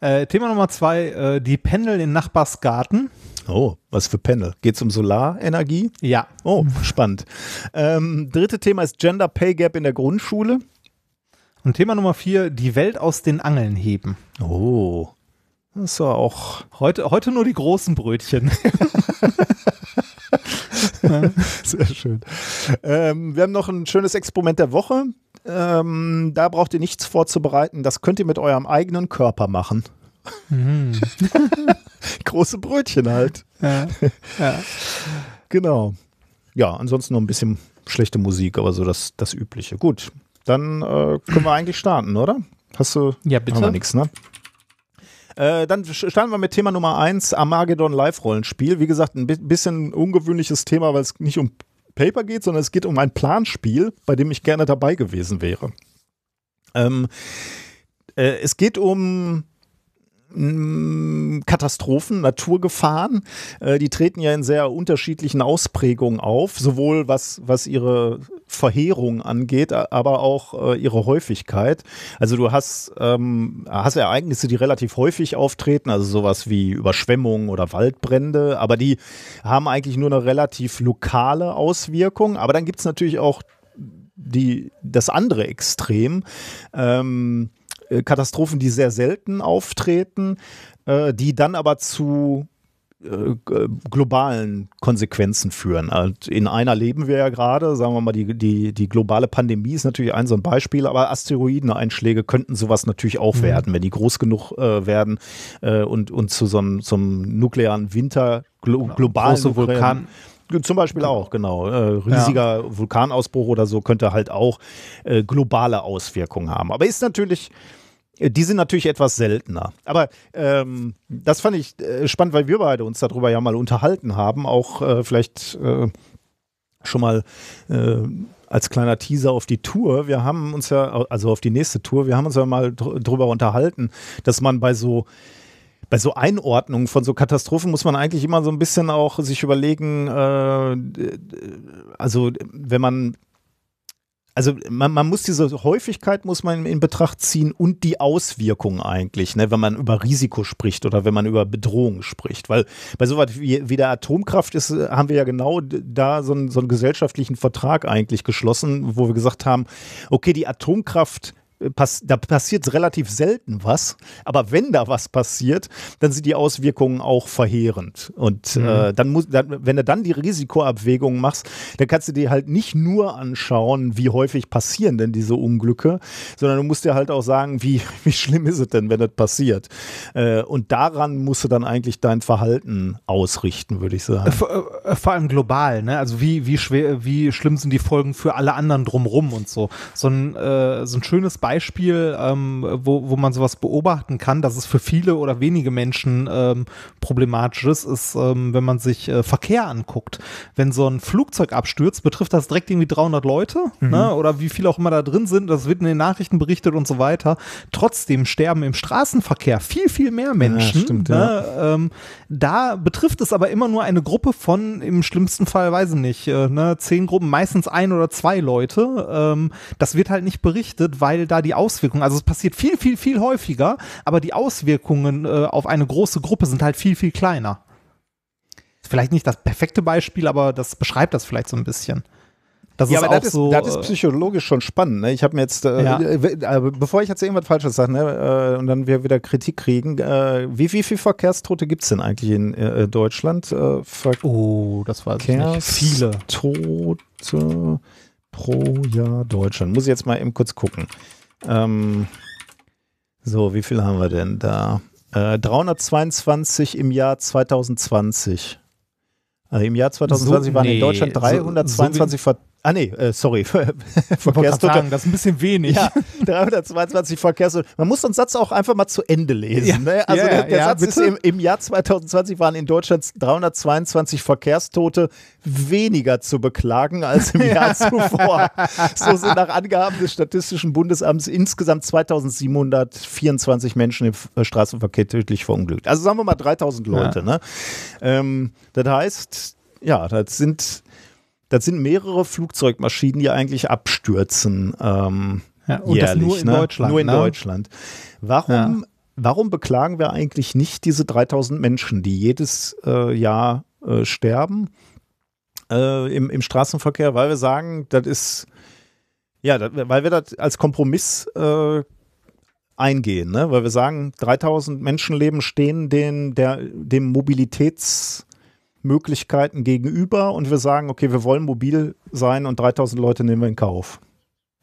Äh, Thema Nummer zwei, äh, die Pendel in Nachbarsgarten. Oh, was für Panel? Geht es um Solarenergie? Ja. Oh, spannend. Ähm, dritte Thema ist Gender Pay Gap in der Grundschule. Und Thema Nummer vier, die Welt aus den Angeln heben. Oh, das war auch. Heute, heute nur die großen Brötchen. Sehr schön. Ähm, wir haben noch ein schönes Experiment der Woche. Ähm, da braucht ihr nichts vorzubereiten. Das könnt ihr mit eurem eigenen Körper machen. Mhm. Große Brötchen halt. Ja, ja. Genau. Ja, ansonsten noch ein bisschen schlechte Musik, aber so das, das Übliche. Gut, dann äh, können wir eigentlich starten, oder? Hast du? Ja, bitte. Haben wir nichts, ne? Äh, dann starten wir mit Thema Nummer 1, Armageddon Live-Rollenspiel. Wie gesagt, ein bisschen ungewöhnliches Thema, weil es nicht um Paper geht, sondern es geht um ein Planspiel, bei dem ich gerne dabei gewesen wäre. Ähm, äh, es geht um Katastrophen, Naturgefahren, äh, die treten ja in sehr unterschiedlichen Ausprägungen auf, sowohl was, was ihre Verheerung angeht, aber auch äh, ihre Häufigkeit. Also du hast, ähm, hast Ereignisse, die relativ häufig auftreten, also sowas wie Überschwemmungen oder Waldbrände, aber die haben eigentlich nur eine relativ lokale Auswirkung. Aber dann gibt es natürlich auch die, das andere Extrem. Ähm, äh, Katastrophen, die sehr selten auftreten, äh, die dann aber zu äh, globalen Konsequenzen führen. Und in einer leben wir ja gerade, sagen wir mal, die, die, die globale Pandemie ist natürlich ein so ein Beispiel, aber Asteroideneinschläge könnten sowas natürlich auch mhm. werden, wenn die groß genug äh, werden äh, und, und zu so einem, so einem nuklearen Winter, glo globalen Große Vulkan. Zum Beispiel auch, genau. Äh, riesiger ja. Vulkanausbruch oder so könnte halt auch äh, globale Auswirkungen haben. Aber ist natürlich die sind natürlich etwas seltener. Aber ähm, das fand ich äh, spannend, weil wir beide uns darüber ja mal unterhalten haben. Auch äh, vielleicht äh, schon mal äh, als kleiner Teaser auf die Tour. Wir haben uns ja, also auf die nächste Tour, wir haben uns ja mal dr drüber unterhalten, dass man bei so bei so Einordnungen von so Katastrophen muss man eigentlich immer so ein bisschen auch sich überlegen, äh, also wenn man also man, man, muss diese Häufigkeit muss man in Betracht ziehen und die Auswirkungen eigentlich, ne, wenn man über Risiko spricht oder wenn man über Bedrohung spricht. Weil bei so was wie, wie der Atomkraft ist, haben wir ja genau da so einen, so einen gesellschaftlichen Vertrag eigentlich geschlossen, wo wir gesagt haben, okay, die Atomkraft pass da passiert relativ selten was, aber wenn da was passiert, dann sind die Auswirkungen auch verheerend. Und mhm. äh, dann muss, dann, wenn du dann die Risikoabwägung machst, dann kannst du dir halt nicht nur anschauen, wie häufig passieren denn diese Unglücke, sondern du musst dir halt auch sagen, wie, wie schlimm ist es denn, wenn das passiert. Äh, und daran musst du dann eigentlich dein Verhalten ausrichten, würde ich sagen. Vor, äh, vor, allem global, ne? Also wie, wie schwer, wie schlimm sind die Folgen für alle anderen drumrum und so. So ein, äh, so ein schönes Beispiel Beispiel, ähm, wo, wo man sowas beobachten kann, dass es für viele oder wenige Menschen ähm, problematisch ist, ist, ähm, wenn man sich äh, Verkehr anguckt. Wenn so ein Flugzeug abstürzt, betrifft das direkt irgendwie 300 Leute mhm. ne? oder wie viele auch immer da drin sind. Das wird in den Nachrichten berichtet und so weiter. Trotzdem sterben im Straßenverkehr viel, viel mehr Menschen. Ja, stimmt, ne? ja. ähm, da betrifft es aber immer nur eine Gruppe von, im schlimmsten Fall, weiß ich nicht, äh, ne? zehn Gruppen, meistens ein oder zwei Leute. Ähm, das wird halt nicht berichtet, weil da die Auswirkungen, also es passiert viel, viel, viel häufiger, aber die Auswirkungen äh, auf eine große Gruppe sind halt viel, viel kleiner. Vielleicht nicht das perfekte Beispiel, aber das beschreibt das vielleicht so ein bisschen. Das ja, ist aber das ist, so, das ist äh, psychologisch schon spannend. Ne? Ich habe mir jetzt, äh, ja. äh, bevor ich jetzt irgendwas Falsches sage ne, äh, und dann wir wieder Kritik kriegen, äh, wie, wie viele Verkehrstote gibt es denn eigentlich in äh, Deutschland? oh, das war nicht. Viele. Tote pro Jahr Deutschland. Muss ich jetzt mal eben kurz gucken. Ähm, so, wie viel haben wir denn da? Äh, 322 im Jahr 2020. Also Im Jahr 2020 So- waren in nee, Deutschland so- 322 Ver Ah nee, äh, sorry, Verkehrstote. sagen, das ist ein bisschen wenig. Ja, 322 Verkehrstote. Man muss den Satz auch einfach mal zu Ende lesen. Ja. Ne? Also Ja, der, der ja, Satz ist bitte. im, im Jahr 2020 waren in Deutschland 322 Verkehrstote weniger zu beklagen als im Jahr zuvor. So sind nach Angaben des Statistischen Bundesamts insgesamt 2724 Menschen im äh, Straßenverkehr tödlich verunglückt. Also sagen wir mal 3000 Leute. Ne? Ähm, das heißt, ja, das sind, das sind mehrere Flugzeugmaschinen, die eigentlich abstürzen. Ähm, Ja, und das jährlich, nur in ne? Deutschland, Nur in ne? Deutschland. Warum, Ja. warum beklagen wir eigentlich nicht diese 3000 Menschen, die jedes äh, Jahr äh, sterben äh, im, im Straßenverkehr? Weil wir sagen, das ist, ja, das, weil wir das als Kompromiss äh, eingehen, ne? weil wir sagen, 3000 Menschenleben stehen den, der, dem Mobilitätsmöglichkeiten gegenüber und wir sagen, okay, wir wollen mobil sein und 3000 Leute nehmen wir in Kauf.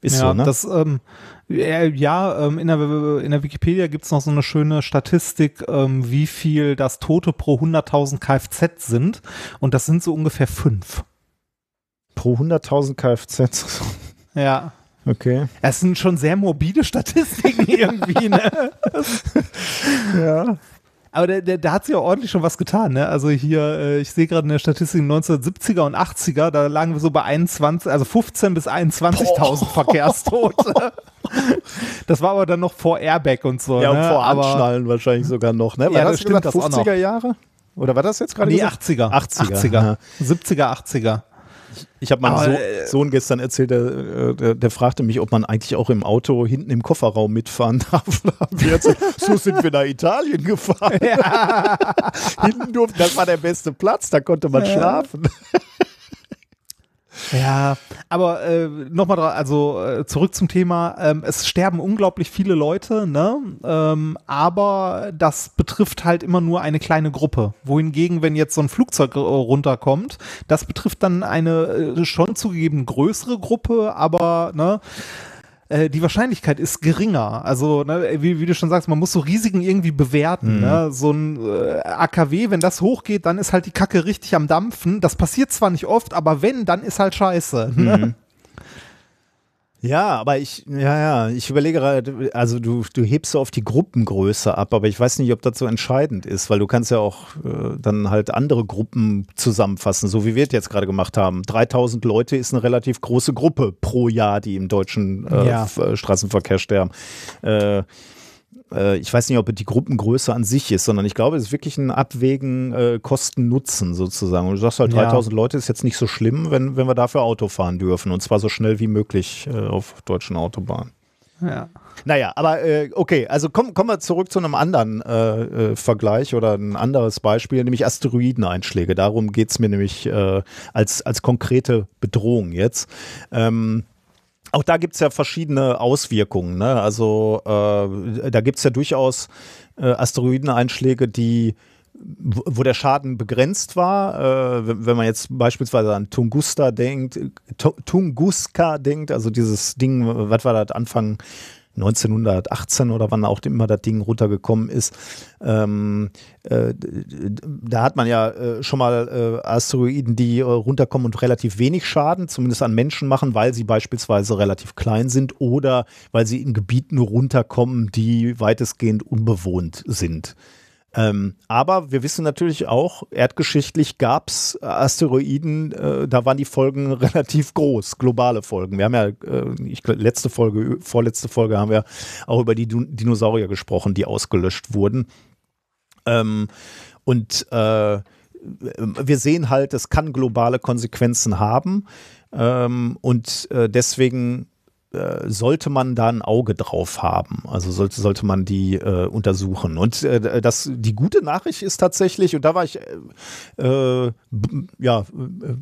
Ist ja, so, ne? das, ähm, äh, ja ähm, in, der, in der Wikipedia gibt es noch so eine schöne Statistik, ähm, wie viel das Tote pro 100.000 Kfz sind. Und das sind so ungefähr fünf. Pro 100.000 Kfz. Ja. Okay. Es sind schon sehr morbide Statistiken irgendwie, ne? Ja. Aber der, der, da hat sich ja ordentlich schon was getan, ne? Also hier, äh, ich sehe gerade in der Statistik 1970er und 80er, da lagen wir so bei 21, also 15 bis 21.000 Verkehrstote. das war aber dann noch vor Airbag und so. Ja, und ne? vor aber, Anschnallen wahrscheinlich sogar noch, ne? War Ja, das das stimmt, gesagt, das auch noch. 50er Jahre? Oder war das jetzt gerade Nee, gesagt? 80er. 80er, 80er. ja. 70er, 80er. Ich habe meinem so äh, Sohn gestern erzählt, der, äh, der, der fragte mich, ob man eigentlich auch im Auto hinten im Kofferraum mitfahren darf. Erzählt, so sind wir nach Italien gefahren. hinten durften, das war der beste Platz, da konnte man schlafen. Ja, aber äh, nochmal, also äh, zurück zum Thema. Ähm, es sterben unglaublich viele Leute, ne? Ähm, aber das betrifft halt immer nur eine kleine Gruppe. Wohingegen, wenn jetzt so ein Flugzeug äh, runterkommt, das betrifft dann eine äh, schon zugegeben größere Gruppe, aber ne? Äh, Die Wahrscheinlichkeit ist geringer. Also, ne, wie, wie du schon sagst, man muss so Risiken irgendwie bewerten. Ne? So ein äh, AKW, wenn das hochgeht, dann ist halt die Kacke richtig am Dampfen. Das passiert zwar nicht oft, aber wenn, dann ist halt scheiße. Ne? Ja, aber ich, ja, ja, ich überlege gerade, also du, du hebst so auf die Gruppengröße ab, aber ich weiß nicht, ob das so entscheidend ist, weil du kannst ja auch äh, dann halt andere Gruppen zusammenfassen, so wie wir es jetzt gerade gemacht haben. 3000 Leute ist eine relativ große Gruppe pro Jahr, die im deutschen äh, Ja. Äh, Straßenverkehr sterben. Äh, äh, ich weiß nicht, ob es die Gruppengröße an sich ist, sondern ich glaube, es ist wirklich ein Abwägen äh, Kosten-Nutzen sozusagen. Und du sagst halt, Ja. 3000 Leute ist jetzt nicht so schlimm, wenn, wenn wir dafür Auto fahren dürfen und zwar so schnell wie möglich äh, auf deutschen Autobahnen. Ja. Naja, aber äh, okay, also komm, kommen wir zurück zu einem anderen äh, äh, Vergleich oder ein anderes Beispiel, nämlich Asteroideneinschläge. Darum geht es mir nämlich äh, als, als konkrete Bedrohung jetzt. Ähm, auch da gibt es ja verschiedene Auswirkungen. Ne? Also äh, da gibt es ja durchaus äh, Asteroideneinschläge, die wo der Schaden begrenzt war, äh, wenn man jetzt beispielsweise an Tunguska denkt, Tu- Tunguska denkt, also dieses Ding, was war das, Anfang 1918 oder wann auch immer das Ding runtergekommen ist, ähm, äh, da hat man ja äh, schon mal äh, Asteroiden, die äh, runterkommen und relativ wenig Schaden, zumindest an Menschen machen, weil sie beispielsweise relativ klein sind oder weil sie in Gebieten runterkommen, die weitestgehend unbewohnt sind. Ähm, aber wir wissen natürlich auch, erdgeschichtlich gab es Asteroiden, äh, da waren die Folgen relativ groß, globale Folgen. Wir haben ja, äh, ich, letzte Folge, vorletzte Folge haben wir auch über die Dinosaurier gesprochen, die ausgelöscht wurden. Ähm, und äh, wir sehen halt, es kann globale Konsequenzen haben. Ähm, und äh, deswegen sollte man da ein Auge drauf haben. Also sollte, sollte man die äh, untersuchen. Und äh, das, die gute Nachricht ist tatsächlich, und da war ich äh, äh, ja, äh,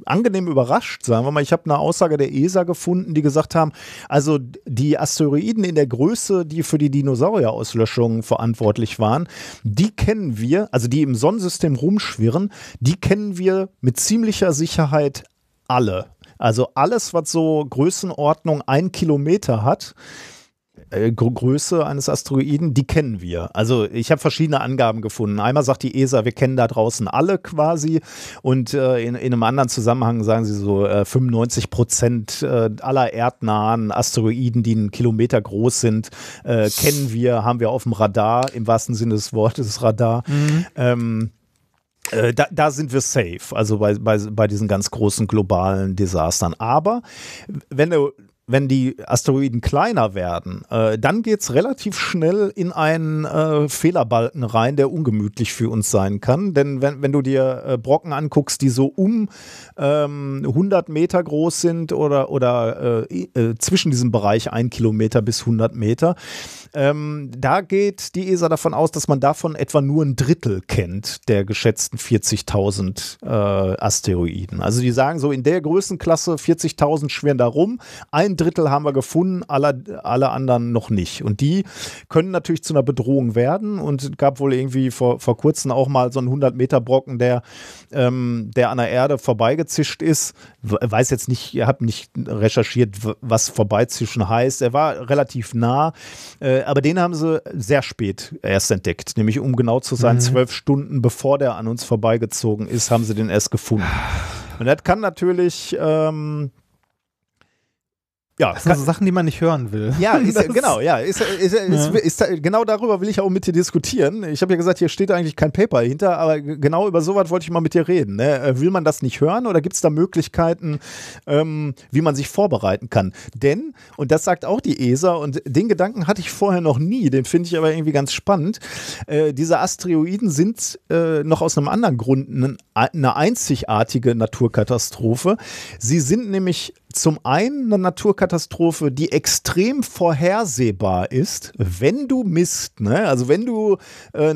angenehm überrascht, sagen wir mal, ich habe eine Aussage der ESA gefunden, die gesagt haben, also die Asteroiden in der Größe, die für die Dinosaurierauslöschung verantwortlich waren, die kennen wir, also die im Sonnensystem rumschwirren, die kennen wir mit ziemlicher Sicherheit alle. Also alles, was so Größenordnung ein Kilometer hat, äh, Größe eines Asteroiden, die kennen wir. Also ich habe verschiedene Angaben gefunden. Einmal sagt die ESA, wir kennen da draußen alle quasi und äh, in, in, einem anderen Zusammenhang sagen sie so, äh, 95 Prozent äh, aller erdnahen Asteroiden, die einen Kilometer groß sind, äh, kennen wir, haben wir auf dem Radar, im wahrsten Sinne des Wortes Radar. Mhm. Ähm, äh, da, da, sind wir safe, also bei, bei, bei diesen ganz großen globalen Desastern. Aber wenn du wenn die Asteroiden kleiner werden, äh, dann geht's relativ schnell in einen äh, Fehlerbalken rein, der ungemütlich für uns sein kann. Denn wenn, wenn du dir äh, Brocken anguckst, die so um ähm, 100 Meter groß sind oder, oder äh, äh, zwischen diesem Bereich ein Kilometer bis 100 Meter, ähm, da geht die ESA davon aus, dass man davon etwa nur ein Drittel kennt der geschätzten 40.000 äh, Asteroiden. Also die sagen so in der Größenklasse 40.000 schweren da rum, ein Drittel haben wir gefunden, alle, alle anderen noch nicht. Und die können natürlich zu einer Bedrohung werden und gab wohl irgendwie vor, vor kurzem auch mal so einen 100 Meter Brocken, der, ähm, der an der Erde vorbeigezischt ist. Weiß jetzt nicht, ihr habt nicht recherchiert, was vorbeizischen heißt. Er war relativ nah. Äh, aber den haben sie sehr spät erst entdeckt. Nämlich, um genau zu sein, mhm. zwölf Stunden bevor der an uns vorbeigezogen ist, haben sie den erst gefunden. Und das kann natürlich ähm, ja, das sind so Sachen, die man nicht hören will. Ja, ist, genau, ja, ist, ist, ist, genau darüber will ich auch mit dir diskutieren. Ich habe ja gesagt, hier steht eigentlich kein Paper hinter, aber genau über sowas wollte ich mal mit dir reden. Ne? Äh, will man das nicht hören oder gibt es da Möglichkeiten, ähm, wie man sich vorbereiten kann? Denn, und das sagt auch die ESA, und den Gedanken hatte ich vorher noch nie, den finde ich aber irgendwie ganz spannend. Äh, diese Asteroiden sind äh, noch aus einem anderen Grund eine einzigartige Naturkatastrophe. Sie sind nämlich zum einen eine Naturkatastrophe, die extrem vorhersehbar ist, wenn du misst, ne? also wenn du, äh,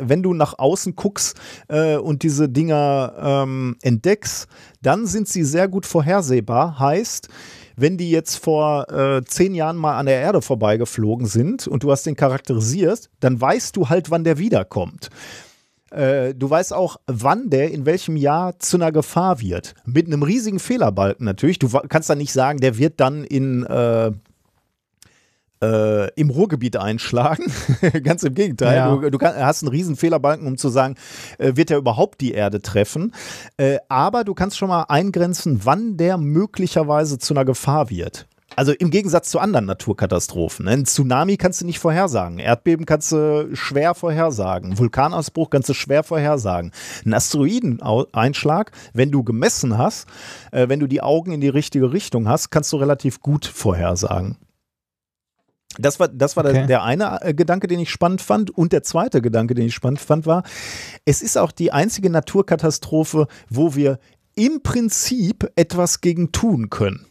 wenn du nach außen guckst äh, und diese Dinger ähm, entdeckst, dann sind sie sehr gut vorhersehbar. Heißt, wenn die jetzt vor äh, zehn Jahren mal an der Erde vorbeigeflogen sind und du hast den charakterisiert, dann weißt du halt, wann der wiederkommt. Äh, du weißt auch, wann der in welchem Jahr zu einer Gefahr wird. Mit einem riesigen Fehlerbalken natürlich. Du kannst dann nicht sagen, der wird dann in äh, äh, im Ruhrgebiet einschlagen. Ganz im Gegenteil. Ja. Du, du kann, hast einen riesen Fehlerbalken, um zu sagen, äh, wird er überhaupt die Erde treffen. Äh, aber du kannst schon mal eingrenzen, wann der möglicherweise zu einer Gefahr wird. Also im Gegensatz zu anderen Naturkatastrophen. Ne? Ein Tsunami kannst du nicht vorhersagen. Erdbeben kannst du schwer vorhersagen. Vulkanausbruch kannst du schwer vorhersagen. Ein Asteroideneinschlag, wenn du gemessen hast, äh, wenn du die Augen in die richtige Richtung hast, kannst du relativ gut vorhersagen. Das war, das war okay. der, der, eine äh, Gedanke, den ich spannend fand. Und der zweite Gedanke, den ich spannend fand, war, es ist auch die einzige Naturkatastrophe, wo wir im Prinzip etwas gegen tun können.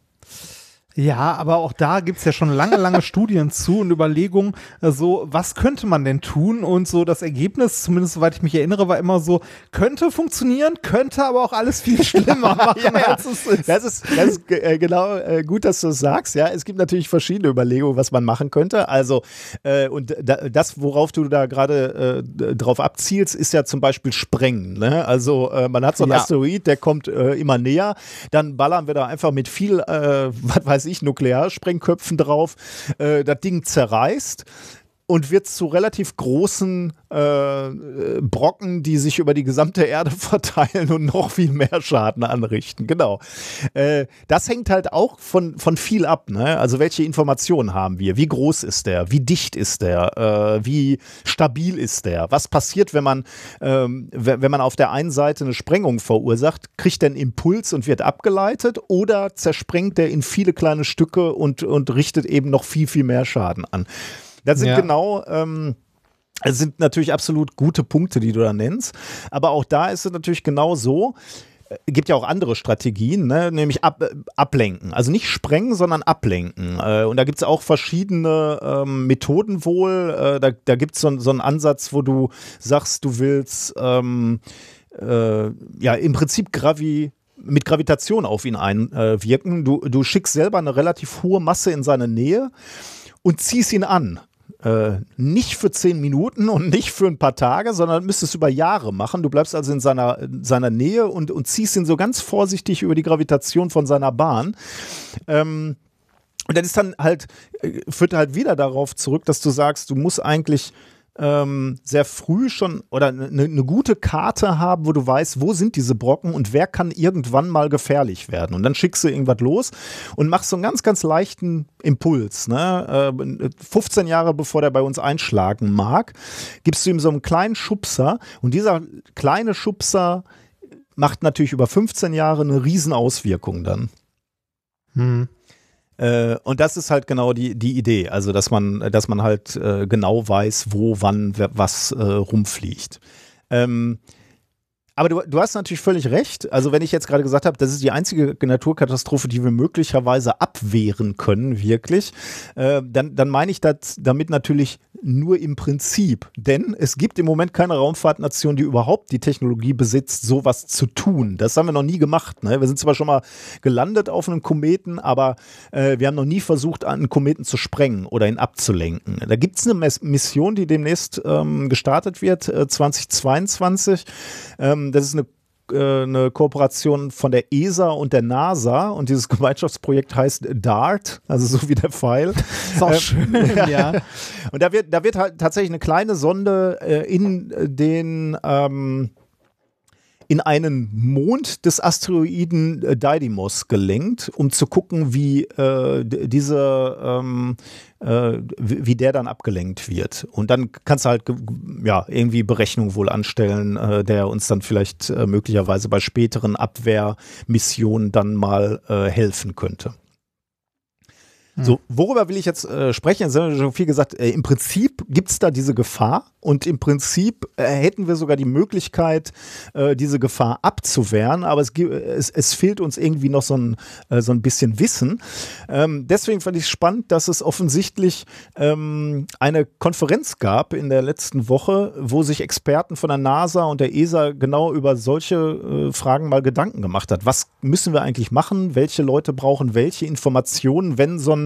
Ja, aber auch da gibt's ja schon lange, lange Studien zu und Überlegungen, äh, so, was könnte man denn tun? Und so das Ergebnis, zumindest soweit ich mich erinnere, war immer so, könnte funktionieren, könnte aber auch alles viel schlimmer machen, ja, als es ist. Das ist, das ist äh, genau äh, gut, dass du es sagst. Ja, es gibt natürlich verschiedene Überlegungen, was man machen könnte. Also, äh, und da, das, worauf du da gerade äh, drauf abzielst, ist ja zum Beispiel Sprengen. Ne? Also, äh, man hat so einen ja. Asteroid, der kommt immer näher, dann ballern wir da einfach mit viel, was weiß ich, Nuklearsprengköpfen drauf, äh, das Ding zerreißt und wird zu relativ großen äh, Brocken, die sich über die gesamte Erde verteilen und noch viel mehr Schaden anrichten. Genau. Äh, das hängt halt auch von, von viel ab. Ne? Also welche Informationen haben wir? Wie groß ist der? Wie dicht ist der? Äh, wie stabil ist der? Was passiert, wenn man, ähm, wenn man auf der einen Seite eine Sprengung verursacht? Kriegt der einen Impuls und wird abgeleitet oder zersprengt der in viele kleine Stücke und, und richtet eben noch viel, viel mehr Schaden an? Das sind ja. genau. Ähm, es sind natürlich absolut gute Punkte, die du da nennst. Aber auch da ist es natürlich genau so. Es äh, gibt ja auch andere Strategien, ne? nämlich ab, äh, ablenken. Also nicht sprengen, sondern ablenken. Äh, und da gibt es auch verschiedene ähm, Methoden wohl. Äh, da da gibt es so, so einen Ansatz, wo du sagst, du willst ähm, äh, ja im Prinzip Gravi mit Gravitation auf ihn einwirken. du, du schickst selber eine relativ hohe Masse in seine Nähe und ziehst ihn an. Äh, nicht für zehn Minuten und nicht für ein paar Tage, sondern müsstest es über Jahre machen. Du bleibst also in seiner, in seiner Nähe und, und ziehst ihn so ganz vorsichtig über die Gravitation von seiner Bahn. Ähm, und dann ist dann halt, äh, führt halt wieder darauf zurück, dass du sagst, du musst eigentlich ähm, sehr früh schon oder eine ne gute Karte haben, wo du weißt, wo sind diese Brocken und wer kann irgendwann mal gefährlich werden. Und dann schickst du irgendwas los und machst so einen ganz, ganz leichten Impuls. Ne? Äh, 15 Jahre bevor der bei uns einschlagen mag, gibst du ihm so einen kleinen Schubser und dieser kleine Schubser macht natürlich über 15 Jahre eine Riesenauswirkung dann. Hm. Äh, und das ist halt genau die, die Idee, also dass man, dass man halt äh, genau weiß, wo, wann, was äh, rumfliegt. Ähm, aber du, du hast natürlich völlig recht. Also wenn ich jetzt gerade gesagt habe, das ist die einzige Naturkatastrophe, die wir möglicherweise abwehren können, wirklich, äh, dann, dann meine ich das damit natürlich nur im Prinzip. Denn es gibt im Moment keine Raumfahrtnation, die überhaupt die Technologie besitzt, sowas zu tun. Das haben wir noch nie gemacht. Ne? Wir sind zwar schon mal gelandet auf einem Kometen, aber äh, wir haben noch nie versucht, einen Kometen zu sprengen oder ihn abzulenken. Da gibt es eine Mission, die demnächst ähm, gestartet wird, äh, 2022. Ähm, das ist eine äh, eine Kooperation von der ESA und der NASA und dieses Gemeinschaftsprojekt heißt DART, also so wie der Pfeil. Ist auch ähm, schön, ja. Und da wird, da wird halt tatsächlich eine kleine Sonde äh, in den ähm, in einen Mond des Asteroiden äh, Didymos gelenkt, um zu gucken, wie äh, diese ähm, äh, wie der dann abgelenkt wird. Und dann kannst du halt ja irgendwie Berechnungen wohl anstellen, äh, der uns dann vielleicht äh, möglicherweise bei späteren Abwehrmissionen dann mal äh, helfen könnte. So, worüber will ich jetzt äh, sprechen? Jetzt haben wir schon viel gesagt. Äh, Im Prinzip gibt es da diese Gefahr und im Prinzip äh, hätten wir sogar die Möglichkeit, äh, diese Gefahr abzuwehren, aber es, es, es, fehlt uns irgendwie noch so ein, äh, so ein bisschen Wissen. Ähm, deswegen fand ich es spannend, dass es offensichtlich ähm, eine Konferenz gab in der letzten Woche, wo sich Experten von der NASA und der ESA genau über solche äh, Fragen mal Gedanken gemacht hat. Was müssen wir eigentlich machen? Welche Leute brauchen welche Informationen, wenn so ein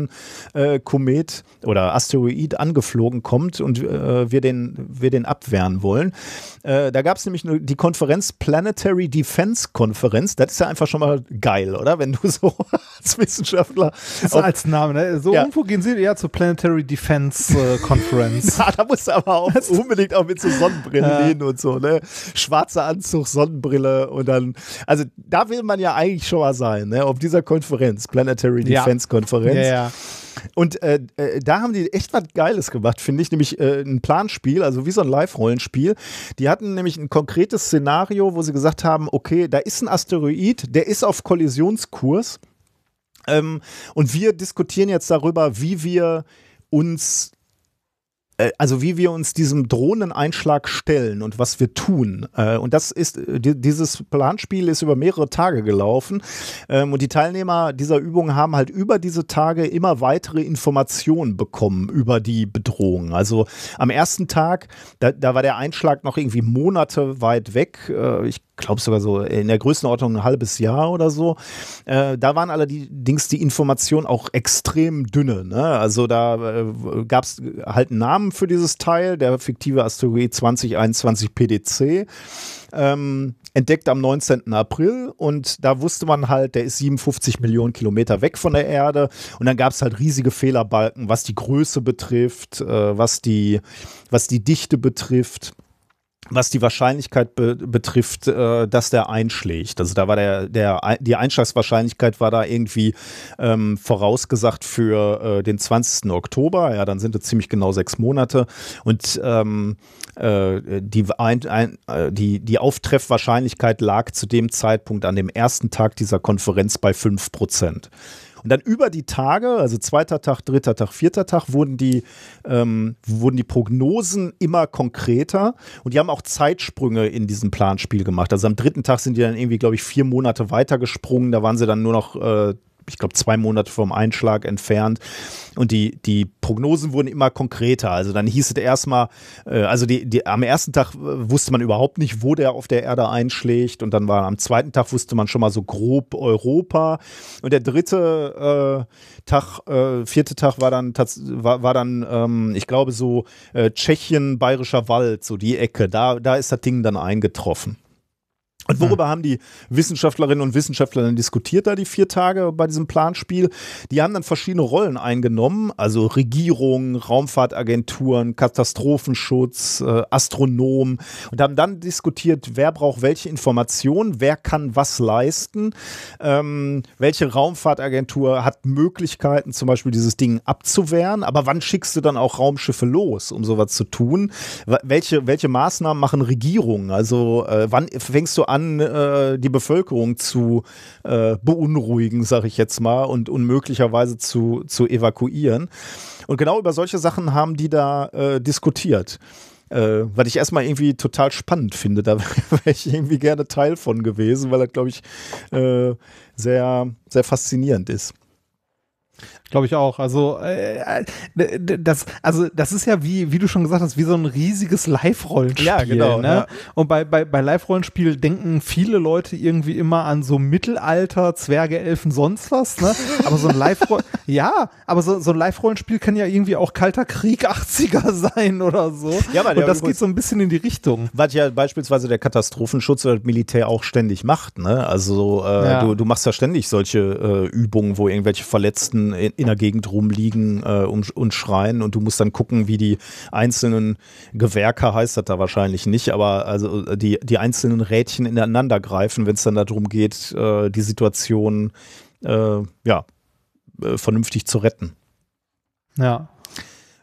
äh, Komet oder Asteroid angeflogen kommt und äh, wir, den, wir den abwehren wollen. Äh, da gab es nämlich die Konferenz Planetary Defense Konferenz. Das ist ja einfach schon mal geil, oder? Wenn du so als Wissenschaftler. Das ist als Name, ne? So ja. irgendwo gehen sie ja zur Planetary Defense äh, Conference. ja, da musst du aber auch unbedingt auch mit so Sonnenbrillen ja. gehen und so, ne? Schwarzer Anzug, Sonnenbrille und dann, also da will man ja eigentlich schon mal sein, ne? Auf dieser Konferenz, Planetary Defense ja. Konferenz. Ja, Und äh, äh, da haben die echt was Geiles gemacht, finde ich, nämlich äh, ein Planspiel, also wie so ein Live-Rollenspiel. Die hatten nämlich ein konkretes Szenario, wo sie gesagt haben, okay, da ist ein Asteroid, der ist auf Kollisionskurs. Ähm, und wir diskutieren jetzt darüber, wie wir uns also wie wir uns diesem Drohneneinschlag stellen und was wir tun. Äh, und das ist, äh, dieses Planspiel ist über mehrere Tage gelaufen. Ähm, und die Teilnehmer dieser Übung haben halt über diese Tage immer weitere Informationen bekommen über die Bedrohung. Also am ersten Tag, da, da war der Einschlag noch irgendwie Monate weit weg. Ich glaube sogar so in der Größenordnung ein halbes Jahr oder so. Äh, da waren allerdings die Informationen auch extrem dünne. Ne? Also da äh, gab es halt einen Namen für dieses Teil, der fiktive Asteroid 2021 PDC. Ähm, entdeckt am 19. April und da wusste man halt, der ist 57 Millionen Kilometer weg von der Erde und dann gab es halt riesige Fehlerbalken, was die Größe betrifft, äh, was, die, was die Dichte betrifft was die Wahrscheinlichkeit be betrifft, äh, dass der einschlägt. Also da war der, der die Einschlagswahrscheinlichkeit war da irgendwie ähm, vorausgesagt für äh, den 20. Oktober. Ja, dann sind es ziemlich genau sechs Monate. Und ähm, äh, die, ein, ein, äh, die, die Auftreffwahrscheinlichkeit lag zu dem Zeitpunkt an dem ersten Tag dieser Konferenz bei fünf Prozent. Und dann über die Tage, also zweiter Tag, dritter Tag, vierter Tag, wurden die, ähm, wurden die Prognosen immer konkreter und die haben auch Zeitsprünge in diesem Planspiel gemacht. Also am dritten Tag sind die dann irgendwie, glaube ich, vier Monate weitergesprungen. Da waren sie dann nur noch äh, ich glaube, zwei Monate vom Einschlag entfernt. Und die, die Prognosen wurden immer konkreter. Also dann hieß es erstmal, äh, also die, die, am ersten Tag äh, wusste man überhaupt nicht, wo der auf der Erde einschlägt. Und dann war am zweiten Tag wusste man schon mal so grob Europa. Und der dritte äh, Tag, äh, vierte Tag war dann, war, war dann ähm, ich glaube, so äh, Tschechien, Bayerischer Wald, so die Ecke. Da, da ist das Ding dann eingetroffen. Und worüber hm. haben die Wissenschaftlerinnen und Wissenschaftler dann diskutiert da die vier Tage bei diesem Planspiel? Die haben dann verschiedene Rollen eingenommen, also Regierung, Raumfahrtagenturen, Katastrophenschutz, äh, Astronomen und haben dann diskutiert, wer braucht welche Informationen, wer kann was leisten, ähm, welche Raumfahrtagentur hat Möglichkeiten, zum Beispiel dieses Ding abzuwehren, aber wann schickst du dann auch Raumschiffe los, um sowas zu tun? Welche, welche Maßnahmen machen Regierungen? Also äh, wann fängst du an, an, äh, die Bevölkerung zu äh, beunruhigen, sage ich jetzt mal, und, und möglicherweise zu, zu evakuieren. Und genau über solche Sachen haben die da äh, diskutiert. Äh, was ich erstmal irgendwie total spannend finde. Da wäre ich irgendwie gerne Teil von gewesen, weil das, glaube ich, äh, sehr, sehr faszinierend ist. Glaube ich auch. Also äh, das, also das ist ja wie, wie du schon gesagt hast, wie so ein riesiges Live-Rollenspiel. Ja, genau. Ne? Ja. Und bei, bei, bei Live-Rollenspiel denken viele Leute irgendwie immer an so Mittelalter, Zwerge, Elfen, sonst was. Ne? Aber so ein Live ja, aber so, so ein Live-Rollenspiel kann ja irgendwie auch Kalter Krieg 80er sein oder so. Ja, aber Und das geht so ein bisschen in die Richtung. Was ja beispielsweise der Katastrophenschutz oder das Militär auch ständig macht. Ne? Also äh, ja. du, du machst ja ständig solche äh, Übungen, wo irgendwelche Verletzten in, in der Gegend rumliegen äh, und, und schreien und du musst dann gucken, wie die einzelnen Gewerke, heißt das da wahrscheinlich nicht, aber also äh, die, die einzelnen Rädchen ineinander greifen, wenn es dann darum geht, äh, die Situation äh, ja, äh, vernünftig zu retten. Ja.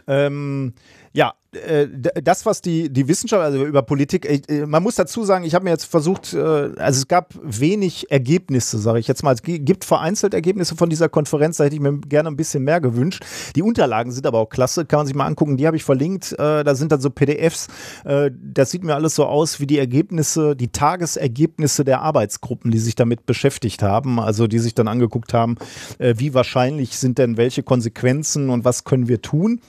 Ähm, ja, äh, das, was die, die Wissenschaft, also über Politik, äh, man muss dazu sagen, ich habe mir jetzt versucht, äh, also es gab wenig Ergebnisse, sage ich jetzt mal. Es gibt vereinzelt Ergebnisse von dieser Konferenz, da hätte ich mir gerne ein bisschen mehr gewünscht. Die Unterlagen sind aber auch klasse, kann man sich mal angucken, die habe ich verlinkt. Da sind dann so PDFs, das sieht mir alles so aus wie die Ergebnisse, die Tagesergebnisse der Arbeitsgruppen, die sich damit beschäftigt haben, also die sich dann angeguckt haben, wie wahrscheinlich sind denn welche Konsequenzen und was können wir tun.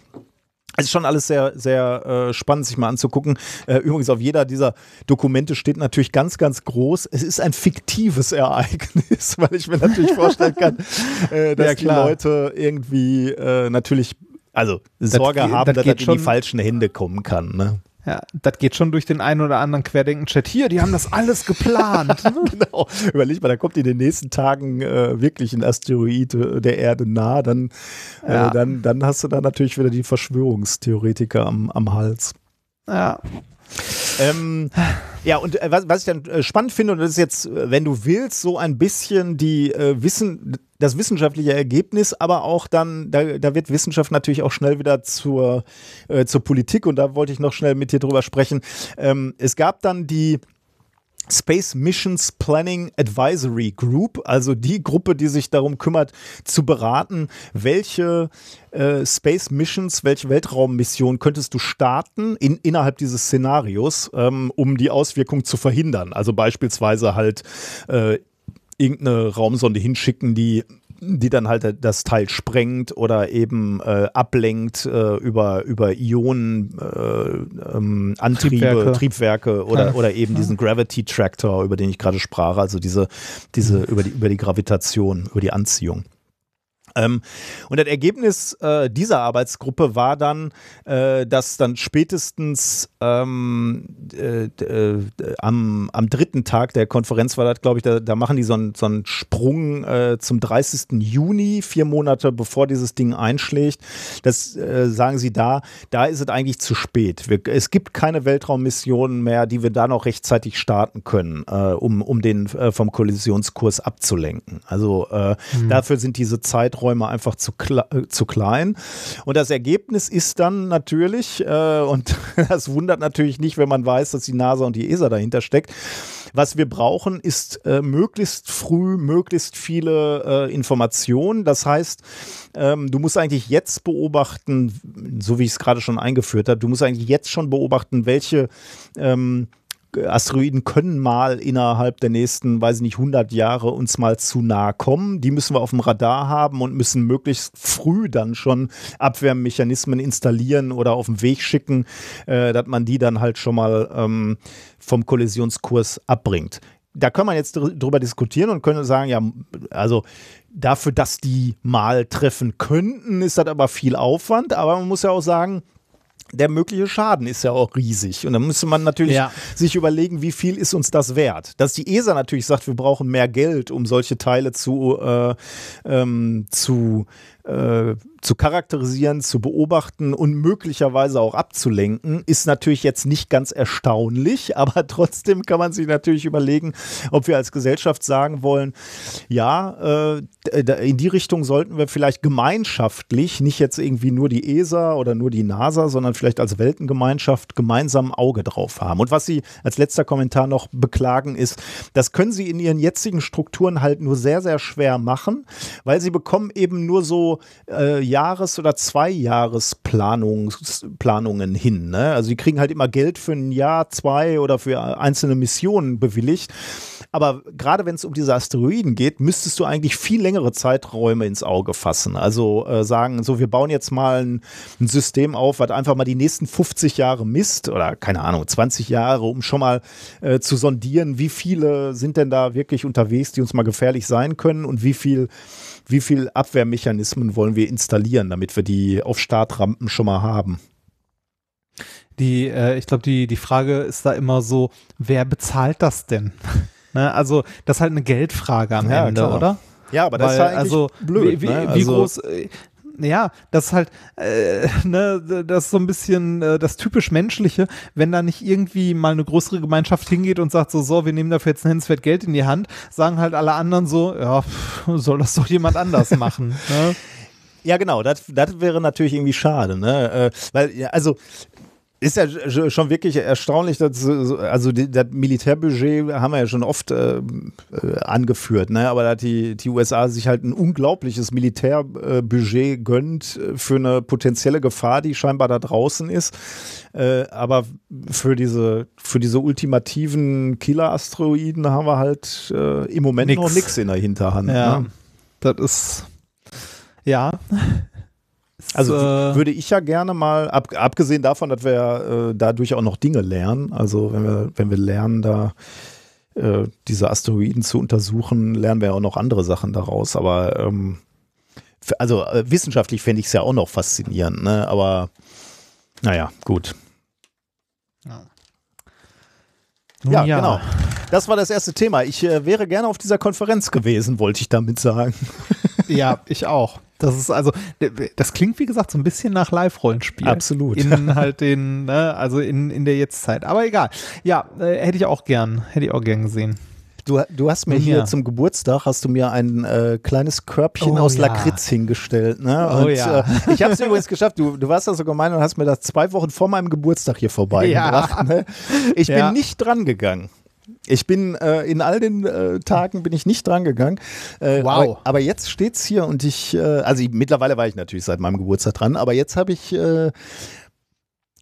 Es ist schon alles sehr, sehr äh, spannend, sich mal anzugucken. Äh, übrigens, auf jeder dieser Dokumente steht natürlich ganz, ganz groß, es ist ein fiktives Ereignis, weil ich mir natürlich vorstellen kann, äh, dass ja, die Leute irgendwie äh, natürlich, also Sorge das, haben, das dass das in die falschen Hände kommen kann. Ne? Ja, das geht schon durch den einen oder anderen Querdenken-Chat. Hier, die haben das alles geplant. genau. Überleg mal, da kommt in den nächsten Tagen äh, wirklich ein Asteroid äh, der Erde nah. Dann, äh, ja. dann, dann hast du da natürlich wieder die Verschwörungstheoretiker am, am Hals. Ja. Ähm, ja, und äh, was, was ich dann äh, spannend finde, und das ist jetzt, äh, wenn du willst, so ein bisschen die äh, Wissen, das wissenschaftliche Ergebnis, aber auch dann, da, da wird Wissenschaft natürlich auch schnell wieder zur, äh, zur Politik und da wollte ich noch schnell mit dir drüber sprechen. Ähm, es gab dann die Space Missions Planning Advisory Group, also die Gruppe, die sich darum kümmert, zu beraten, welche äh, Space Missions, welche Weltraummission könntest du starten in, innerhalb dieses Szenarios, ähm, um die Auswirkung zu verhindern. Also beispielsweise halt äh, irgendeine Raumsonde hinschicken, die die dann halt das Teil sprengt oder eben äh, ablenkt äh, über, über Ionen, äh, ähm, Antriebe, Triebwerke, Triebwerke oder, ja. oder eben ja. diesen Gravity Tractor, über den ich gerade sprach, also diese, diese über, die, über die Gravitation, über die Anziehung. Ähm, und das Ergebnis äh, dieser Arbeitsgruppe war dann, äh, dass dann spätestens ähm, äh, äh am, am dritten Tag der Konferenz war das, glaube ich, da, da, machen die so einen, so einen Sprung äh, zum 30. Juni, vier Monate bevor dieses Ding einschlägt. Das äh, sagen sie da, da ist es eigentlich zu spät. Wir, es gibt keine Weltraummissionen mehr, die wir da noch rechtzeitig starten können, um, um den vom Kollisionskurs abzulenken. Also mhm. dafür sind diese Zeiträume Räume einfach zu, äh, zu klein. Und das Ergebnis ist dann natürlich, äh, und das wundert natürlich nicht, wenn man weiß, dass die NASA und die ESA dahinter steckt, was wir brauchen, ist äh, möglichst früh, möglichst viele äh, Informationen. Das heißt, ähm, du musst eigentlich jetzt beobachten, so wie ich es gerade schon eingeführt habe, du musst eigentlich jetzt schon beobachten, welche ähm, Asteroiden können mal innerhalb der nächsten, weiß ich nicht, 100 Jahre uns mal zu nahe kommen. Die müssen wir auf dem Radar haben und müssen möglichst früh dann schon Abwehrmechanismen installieren oder auf den Weg schicken, äh, dass man die dann halt schon mal ähm, vom Kollisionskurs abbringt. Da kann man jetzt drüber diskutieren und können sagen, ja, also dafür, dass die mal treffen könnten, ist das aber viel Aufwand. Aber man muss ja auch sagen, der mögliche Schaden ist ja auch riesig. Und dann müsste man natürlich ja. sich überlegen, wie viel ist uns das wert. Dass die ESA natürlich sagt, wir brauchen mehr Geld, um solche Teile zu, äh, ähm, zu äh, zu charakterisieren, zu beobachten und möglicherweise auch abzulenken, ist natürlich jetzt nicht ganz erstaunlich, aber trotzdem kann man sich natürlich überlegen, ob wir als Gesellschaft sagen wollen, ja, äh, in die Richtung sollten wir vielleicht gemeinschaftlich, nicht jetzt irgendwie nur die ESA oder nur die NASA, sondern vielleicht als Weltengemeinschaft gemeinsam Auge drauf haben. Und was Sie als letzter Kommentar noch beklagen ist, das können Sie in Ihren jetzigen Strukturen halt nur sehr, sehr schwer machen, weil Sie bekommen eben nur so äh, Jahres- oder Zweijahres-Planungen hin. Ne? Also die kriegen halt immer Geld für ein Jahr, zwei oder für einzelne Missionen bewilligt. Aber gerade wenn es um diese Asteroiden geht, müsstest du eigentlich viel längere Zeiträume ins Auge fassen. Also äh, sagen, so wir bauen jetzt mal ein, ein, System auf, was einfach mal die nächsten 50 Jahre misst oder keine Ahnung, 20 Jahre, um schon mal äh, zu sondieren, wie viele sind denn da wirklich unterwegs, die uns mal gefährlich sein können und wie viel wie viel Abwehrmechanismen wollen wir installieren, damit wir die auf Startrampen schon mal haben? Die, äh, ich glaube, die, die Frage ist da immer so, wer bezahlt das denn? ne? Also, das ist halt eine Geldfrage am ja, Ende, klar. oder? Ja, aber das Weil, ist halt also, blöd. Wie, wie, ne? also, wie groß, äh, ja, das ist halt, äh, ne, das ist so ein bisschen äh, das typisch Menschliche, wenn da nicht irgendwie mal eine größere Gemeinschaft hingeht und sagt so, so, wir nehmen dafür jetzt ein nennenswert Geld in die Hand, sagen halt alle anderen so, ja, pff, soll das doch jemand anders machen. Ne? Ja, genau, das, wäre natürlich irgendwie schade, ne? Äh, weil, ja, also ist ja schon wirklich erstaunlich, dass, also das Militärbudget haben wir ja schon oft äh, äh, angeführt, ne? aber dass die, die USA sich halt ein unglaubliches Militärbudget gönnt für eine potenzielle Gefahr, die scheinbar da draußen ist. Äh, aber für diese, für diese ultimativen Killer-Asteroiden haben wir halt äh, im Moment nix. noch nichts in der Hinterhand. Ja, ne? das ist, ja. Also äh, würde ich ja gerne mal, ab, abgesehen davon, dass wir äh, dadurch auch noch Dinge lernen, also wenn wir, wenn wir lernen, da äh, diese Asteroiden zu untersuchen, lernen wir auch noch andere Sachen daraus. Aber ähm, also äh, wissenschaftlich fände ich es ja auch noch faszinierend, ne? Aber naja, gut. Ja. ja, ja, genau. Das war das erste Thema. Ich äh, wäre gerne auf dieser Konferenz gewesen, wollte ich damit sagen. Ja, ich auch. Das ist also, das klingt wie gesagt so ein bisschen nach Live-Rollenspiel. Absolut. In halt den, ne, also in, in der Jetztzeit. Aber egal. Ja, äh, hätte ich auch gern, hätte ich auch gern gesehen. Du, du hast mir ja. hier zum Geburtstag hast du mir ein äh, kleines Körbchen oh, aus ja. Lakritz hingestellt. Ne? Oh und, ja. Äh, ich habe es übrigens geschafft. Du, du warst da so gemein und hast mir das zwei Wochen vor meinem Geburtstag hier vorbeigebracht. Ja. Ne? Ich bin nicht dran gegangen. Ich bin äh, in all den äh, Tagen bin ich nicht dran gegangen. Äh, wow. Aber, aber jetzt steht's hier und ich, äh, also ich, mittlerweile war ich natürlich seit meinem Geburtstag dran, aber jetzt habe ich äh,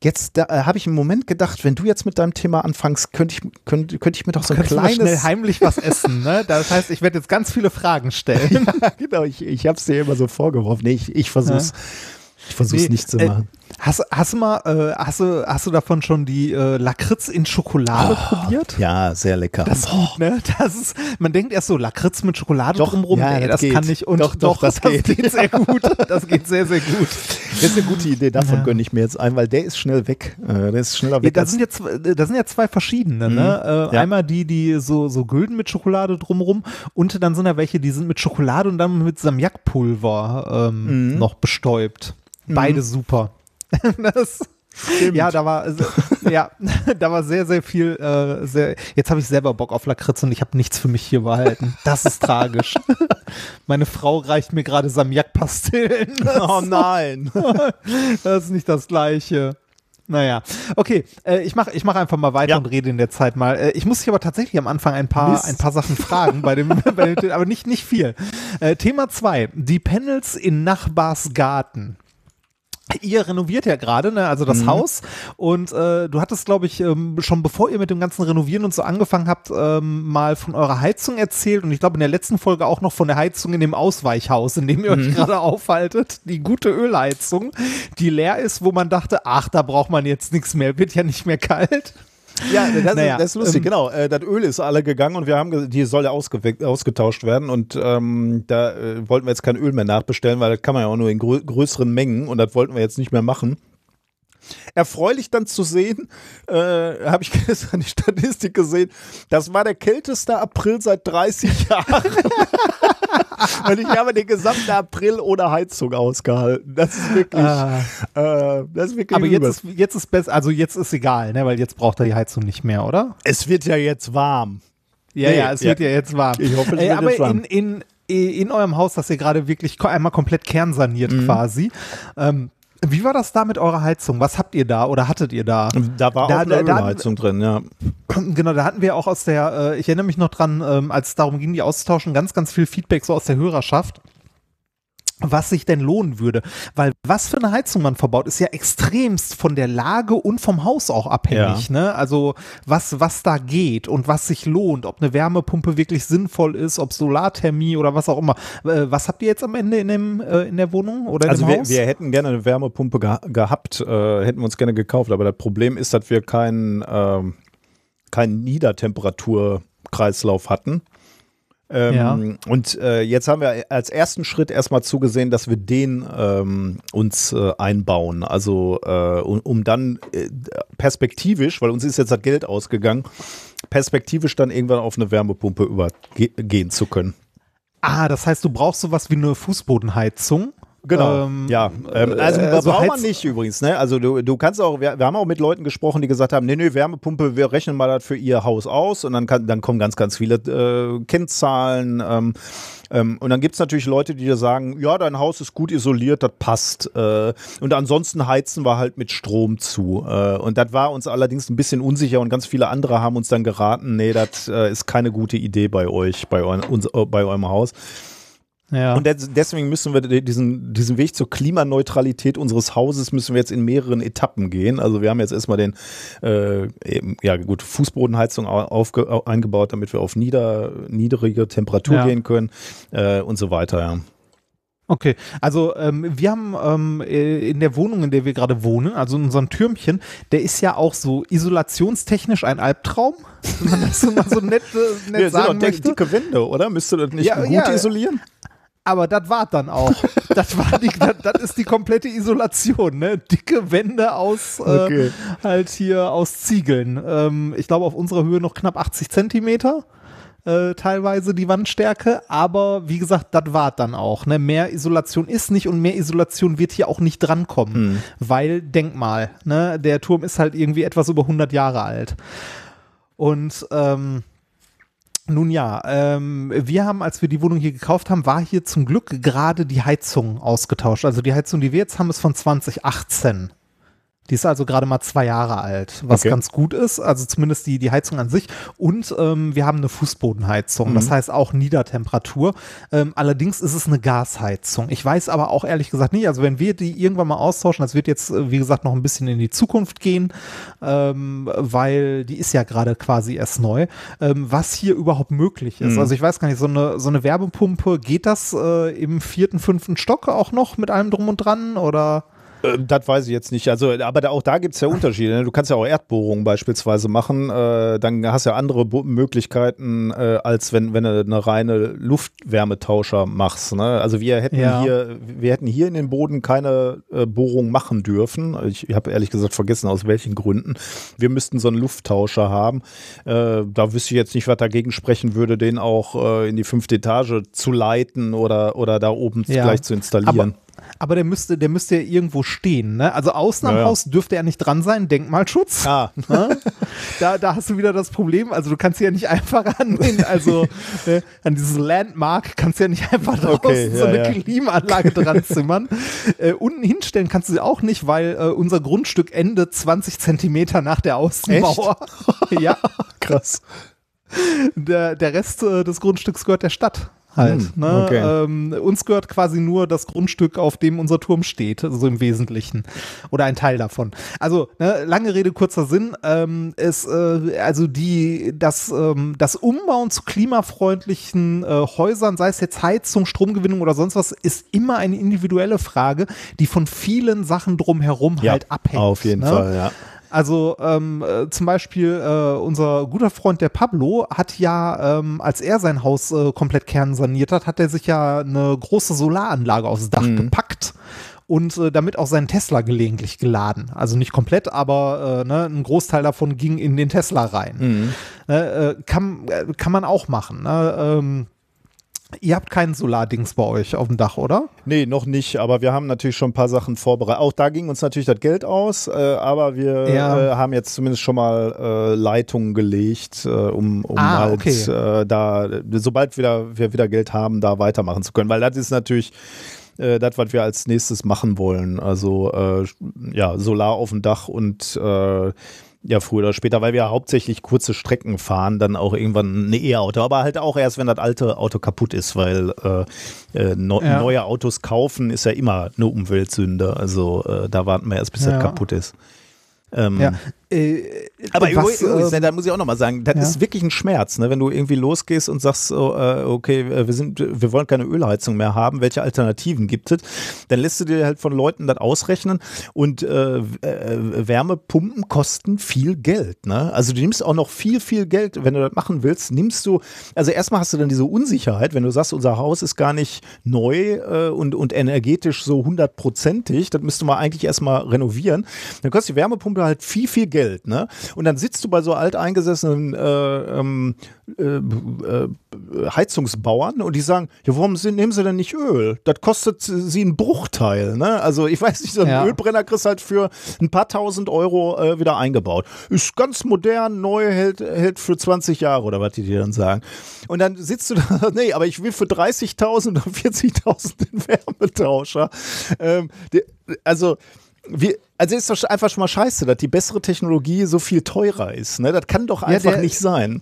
Jetzt äh, habe ich im Moment gedacht, wenn du jetzt mit deinem Thema anfängst, könnte ich, könnte, könnte ich mir doch so ein kleines... schnell heimlich was essen, ne? Das heißt, ich werde jetzt ganz viele Fragen stellen. ja, genau, ich, ich habe es dir immer so vorgeworfen. Nee, ich, ich versuche es. Ja. Ich versuche es nee, nicht zu machen. Hast, hast du mal, äh, hast du, hast du davon schon die äh, Lakritz in Schokolade oh, probiert? Ja, sehr lecker. Das ist gut, ne? Das ist, man denkt erst so, Lakritz mit Schokolade doch, drumrum, ja, ey, das, das kann nicht. Und doch, doch, doch das, das, geht. geht sehr gut. Das geht sehr, sehr gut. Das ist eine gute Idee, davon ja. gönne ich mir jetzt ein, weil der ist schnell weg. Äh, der ist schneller weg. Ja, da, sind jetzt, da sind ja zwei verschiedene. Ne? Mhm. Ne? Äh, ja. Einmal die, die so, so gülden mit Schokolade drumrum und dann sind da welche, die sind mit Schokolade und dann mit Samjakpulver ähm, mhm. noch bestäubt. Beide mhm. super. das, ja, da war ja, da war sehr, sehr viel. Äh, sehr, jetzt habe ich selber Bock auf Lakritz und ich habe nichts für mich hier behalten. Das ist tragisch. Meine Frau reicht mir gerade Samyak-Pastillen. Oh nein, das ist nicht das Gleiche. Naja, okay, äh, ich mache ich mach einfach mal weiter ja. und rede in der Zeit mal. Äh, ich muss dich aber tatsächlich am Anfang ein paar, ein paar Sachen fragen, bei dem, bei dem, aber nicht, nicht viel. Äh, Thema 2, die Panels in Nachbars Garten. Ihr renoviert ja gerade, ne? also das Haus. Und äh, du hattest, glaube ich, ähm, schon bevor ihr mit dem ganzen Renovieren und so angefangen habt, ähm, mal von eurer Heizung erzählt. Und ich glaube in der letzten Folge auch noch von der Heizung in dem Ausweichhaus, in dem ihr euch gerade aufhaltet. Die gute Ölheizung, die leer ist, wo man dachte, ach, da braucht man jetzt nichts mehr, wird ja nicht mehr kalt. Ja, das, Naja, das ist lustig, ähm, genau. Äh, das Öl ist alle gegangen und wir haben, die soll ja ausgetauscht werden und ähm, da äh, wollten wir jetzt kein Öl mehr nachbestellen, weil das kann man ja auch nur in grö größeren Mengen und das wollten wir jetzt nicht mehr machen. Erfreulich dann zu sehen, äh, habe ich gestern die Statistik gesehen, das war der kälteste April seit 30 Jahren. und ich habe den gesamten April ohne Heizung ausgehalten. Das ist wirklich, Ah. äh, das ist wirklich Aber jetzt ist, jetzt ist besser, also jetzt ist egal, ne? weil jetzt braucht er die Heizung nicht mehr, oder? es wird ja jetzt warm. Ja, Nee, ja, es ja. wird ja jetzt warm. Ich hoffe, es Ey, wird aber jetzt warm. in, in, in eurem Haus, das ihr gerade wirklich einmal komplett kernsaniert Mhm. quasi. Ähm, wie war das da mit eurer Heizung? Was habt ihr da oder hattet ihr da? Da war Da- auch eine da- da- Ölheizung drin, ja. Genau, da hatten wir auch aus der, äh, ich erinnere mich noch dran, ähm, als es darum ging, die auszutauschen, ganz, ganz viel Feedback so aus der Hörerschaft was sich denn lohnen würde. Weil was für eine Heizung man verbaut, ist ja extremst von der Lage und vom Haus auch abhängig. Ne? Also was, was da geht und was sich lohnt, ob eine Wärmepumpe wirklich sinnvoll ist, ob Solarthermie oder was auch immer. Äh, was habt ihr jetzt am Ende in, dem, äh, in der Wohnung oder Also wir, Haus? wir hätten gerne eine Wärmepumpe geha gehabt, äh, hätten wir uns gerne gekauft, aber das Problem ist, dass wir keinen ähm, keinen Niedertemperaturkreislauf hatten. Ähm, Ja. Und äh, jetzt haben wir als ersten Schritt erstmal zugesehen, dass wir den ähm, uns äh, einbauen. Also äh, um, um dann äh, perspektivisch, weil uns ist jetzt das Geld ausgegangen, perspektivisch dann irgendwann auf eine Wärmepumpe übergehen zu können. ah, das heißt, du brauchst sowas wie eine Fußbodenheizung. Genau. Ähm, ja, ähm, also äh, äh, so braucht man nicht übrigens. Ne? Also du, du kannst auch, wir, wir haben auch mit Leuten gesprochen, die gesagt haben, nee, nee, Wärmepumpe, wir rechnen mal das für ihr Haus aus und dann, kann, dann kommen ganz, ganz viele äh, Kennzahlen. Ähm, ähm, und dann gibt es natürlich Leute, die dir sagen, ja, dein Haus ist gut isoliert, das passt. Äh, und ansonsten heizen wir halt mit Strom zu. Äh, und das war uns allerdings ein bisschen unsicher und ganz viele andere haben uns dann geraten, nee, das äh, ist keine gute Idee bei euch, bei, euren, uns, äh, bei eurem Haus. Ja. Und des- deswegen müssen wir diesen, diesen Weg zur Klimaneutralität unseres Hauses müssen wir jetzt in mehreren Etappen gehen. Also wir haben jetzt erstmal den, äh, eben, ja gut, Fußbodenheizung au- aufge, au- eingebaut, damit wir auf nieder, niedrige Temperatur Ja. gehen können äh, und so weiter. Ja. Okay, also ähm, wir haben ähm, äh, in der Wohnung, in der wir gerade wohnen, also in unserem Türmchen, der ist ja auch so isolationstechnisch ein Albtraum, wenn man das so mal so nett, äh, nett Ja, sind doch sagen dick- möchte. dicke Wände, oder? Müsste das nicht Ja, gut ja. isolieren? Aber das war dann auch. Das war die, das, das ist die komplette Isolation, ne? Dicke Wände aus äh, Okay. halt hier aus Ziegeln. Ähm, ich glaube auf unserer Höhe noch knapp 80 Zentimeter. Äh, teilweise die Wandstärke, aber wie gesagt, das war dann auch. Ne? Mehr Isolation ist nicht und mehr Isolation wird hier auch nicht drankommen, weil Denkmal, ne? der Turm ist halt irgendwie etwas über 100 Jahre alt. Und ähm, nun ja, ähm, wir haben, als wir die Wohnung hier gekauft haben, war hier zum Glück gerade die Heizung ausgetauscht. Also die Heizung, die wir jetzt haben, ist von 2018. Die ist also gerade mal zwei Jahre alt, was Okay. ganz gut ist. Also zumindest die, die Heizung an sich. Und ähm, wir haben eine Fußbodenheizung, das heißt auch Niedertemperatur. Ähm, allerdings ist es eine Gasheizung. Ich weiß aber auch ehrlich gesagt nicht, also wenn wir die irgendwann mal austauschen, das wird jetzt, äh, wie gesagt, noch ein bisschen in die Zukunft gehen, ähm, weil die ist ja gerade quasi erst neu, ähm, was hier überhaupt möglich ist. Also ich weiß gar nicht, so eine, so eine Wärmepumpe, geht das äh, im vierten, fünften Stock auch noch mit allem drum und dran oder? Äh, Das weiß ich jetzt nicht. Also, aber da, auch da gibt es ja Unterschiede. Ne? Du kannst ja auch Erdbohrungen beispielsweise machen. Äh, dann hast du ja andere Bo Möglichkeiten, äh, als wenn, wenn du eine reine Luftwärmetauscher machst. Ne? Also wir hätten Ja. hier, wir hätten hier in den Boden keine äh, Bohrung machen dürfen. Ich habe ehrlich gesagt vergessen, aus welchen Gründen. Wir müssten so einen Lufttauscher haben. Da wüsste ich jetzt nicht, was dagegen sprechen würde, den auch in die fünfte Etage zu leiten oder, oder da oben Ja. gleich zu installieren. Aber der müsste, der müsste ja irgendwo stehen, ne? Also außen am Ja. Haus dürfte er nicht dran sein, Denkmalschutz. Ah. Ne? Da, da hast du wieder das Problem. Also du kannst ja nicht einfach an den, also äh, an dieses Landmark kannst du ja nicht einfach draußen Okay, so ja, eine ja. Klimaanlage dran zimmern. äh, unten hinstellen kannst du sie auch nicht, weil äh, unser Grundstück endet 20 Zentimeter nach der Außenmauer. ja, Krass. der, der Rest äh, des Grundstücks gehört der Stadt halt. Hm, ne? okay. ähm, uns gehört quasi nur das Grundstück, auf dem unser Turm steht, so also im Wesentlichen. Oder ein Teil davon. Also, ne, lange Rede, kurzer Sinn. Ähm, es, äh, also die, das, ähm, das Umbauen zu klimafreundlichen äh, Häusern, sei es jetzt Heizung, Stromgewinnung oder sonst was, ist immer eine individuelle Frage, die von vielen Sachen drumherum Ja, halt abhängt. auf jeden ne? Fall, ja. Also ähm, äh, zum Beispiel äh, unser guter Freund der Pablo hat ja, ähm, als er sein Haus äh, komplett kernsaniert hat, hat er sich ja eine große Solaranlage aufs Dach Mhm. gepackt und äh, damit auch seinen Tesla gelegentlich geladen. Also nicht komplett, aber äh, ne, ein Großteil davon ging in den Tesla rein. Mhm. Ne, äh, kann, äh, kann man auch machen. Ne? Ähm, ihr habt kein Solardings bei euch auf dem Dach, oder? Nee, noch nicht, aber wir haben natürlich schon ein paar Sachen vorbereitet. Auch da ging uns natürlich das Geld aus, äh, aber wir Ja. äh, haben jetzt zumindest schon mal äh, Leitungen gelegt, äh, um, um Ah, halt okay. äh, da, sobald wieder, wir wieder Geld haben, da weitermachen zu können. Weil das ist natürlich äh, das, was wir als nächstes machen wollen. Also ja, Solar auf dem Dach und ja, früher oder später, weil wir hauptsächlich kurze Strecken fahren, dann auch irgendwann ein E-Auto, aber halt auch erst, wenn das alte Auto kaputt ist, weil äh, äh, no, Ja. neue Autos kaufen ist ja immer eine Umweltsünde. Also äh, da warten wir erst, bis Ja. das kaputt ist. Ähm, Ja. Äh, aber was, übrigens, ähm, da muss ich auch nochmal sagen, das ja. ist wirklich ein Schmerz, ne? wenn du irgendwie losgehst und sagst, so, äh, okay, äh, wir, sind, wir wollen keine Ölheizung mehr haben, welche Alternativen gibt es? Dann lässt du dir halt von Leuten das ausrechnen und äh, äh, Wärmepumpen kosten viel Geld. Ne? Also du nimmst auch noch viel, viel Geld, wenn du das machen willst, nimmst du, also erstmal hast du dann diese Unsicherheit, wenn du sagst, unser Haus ist gar nicht neu äh, und, und energetisch so hundertprozentig, das müsste man eigentlich erstmal renovieren. Dann kostet die Wärmepumpe halt viel, viel Geld. Ne? Und dann sitzt du bei so alteingesessenen äh, ähm, äh, äh, Heizungsbauern und die sagen, ja, warum sind, nehmen sie denn nicht Öl? Das kostet sie einen Bruchteil. Ne? Also ich weiß nicht, so einen Ja. Ölbrenner kriegst halt für ein paar tausend Euro äh, wieder eingebaut. Ist ganz modern, neu, hält, hält für 20 Jahre oder was die dir dann sagen. Und dann sitzt du da, nee, aber ich will für 30.000 oder 40.000 den Wärmetauscher. Ähm, die, also wir, also ist doch einfach schon mal scheiße, dass die bessere Technologie so viel teurer ist. Ne? Das kann doch einfach der- nicht sein.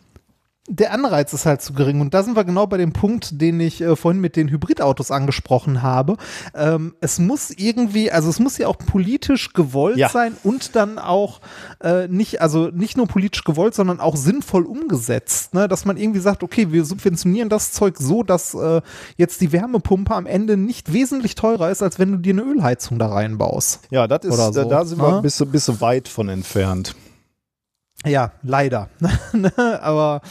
Der Anreiz ist halt zu gering. Und da sind wir genau bei dem Punkt, den ich äh, vorhin mit den Hybridautos angesprochen habe. Ähm, es muss irgendwie, also es muss ja auch politisch gewollt Ja. sein und dann auch äh, nicht, also nicht nur politisch gewollt, sondern auch sinnvoll umgesetzt. Ne? Dass man irgendwie sagt, okay, wir subventionieren das Zeug so, dass äh, jetzt die Wärmepumpe am Ende nicht wesentlich teurer ist, als wenn du dir eine Ölheizung da reinbaust. Ja, das ist, so, da, da sind wir ne? ein bisschen, bisschen weit von entfernt. Ja, leider. Ne, Aber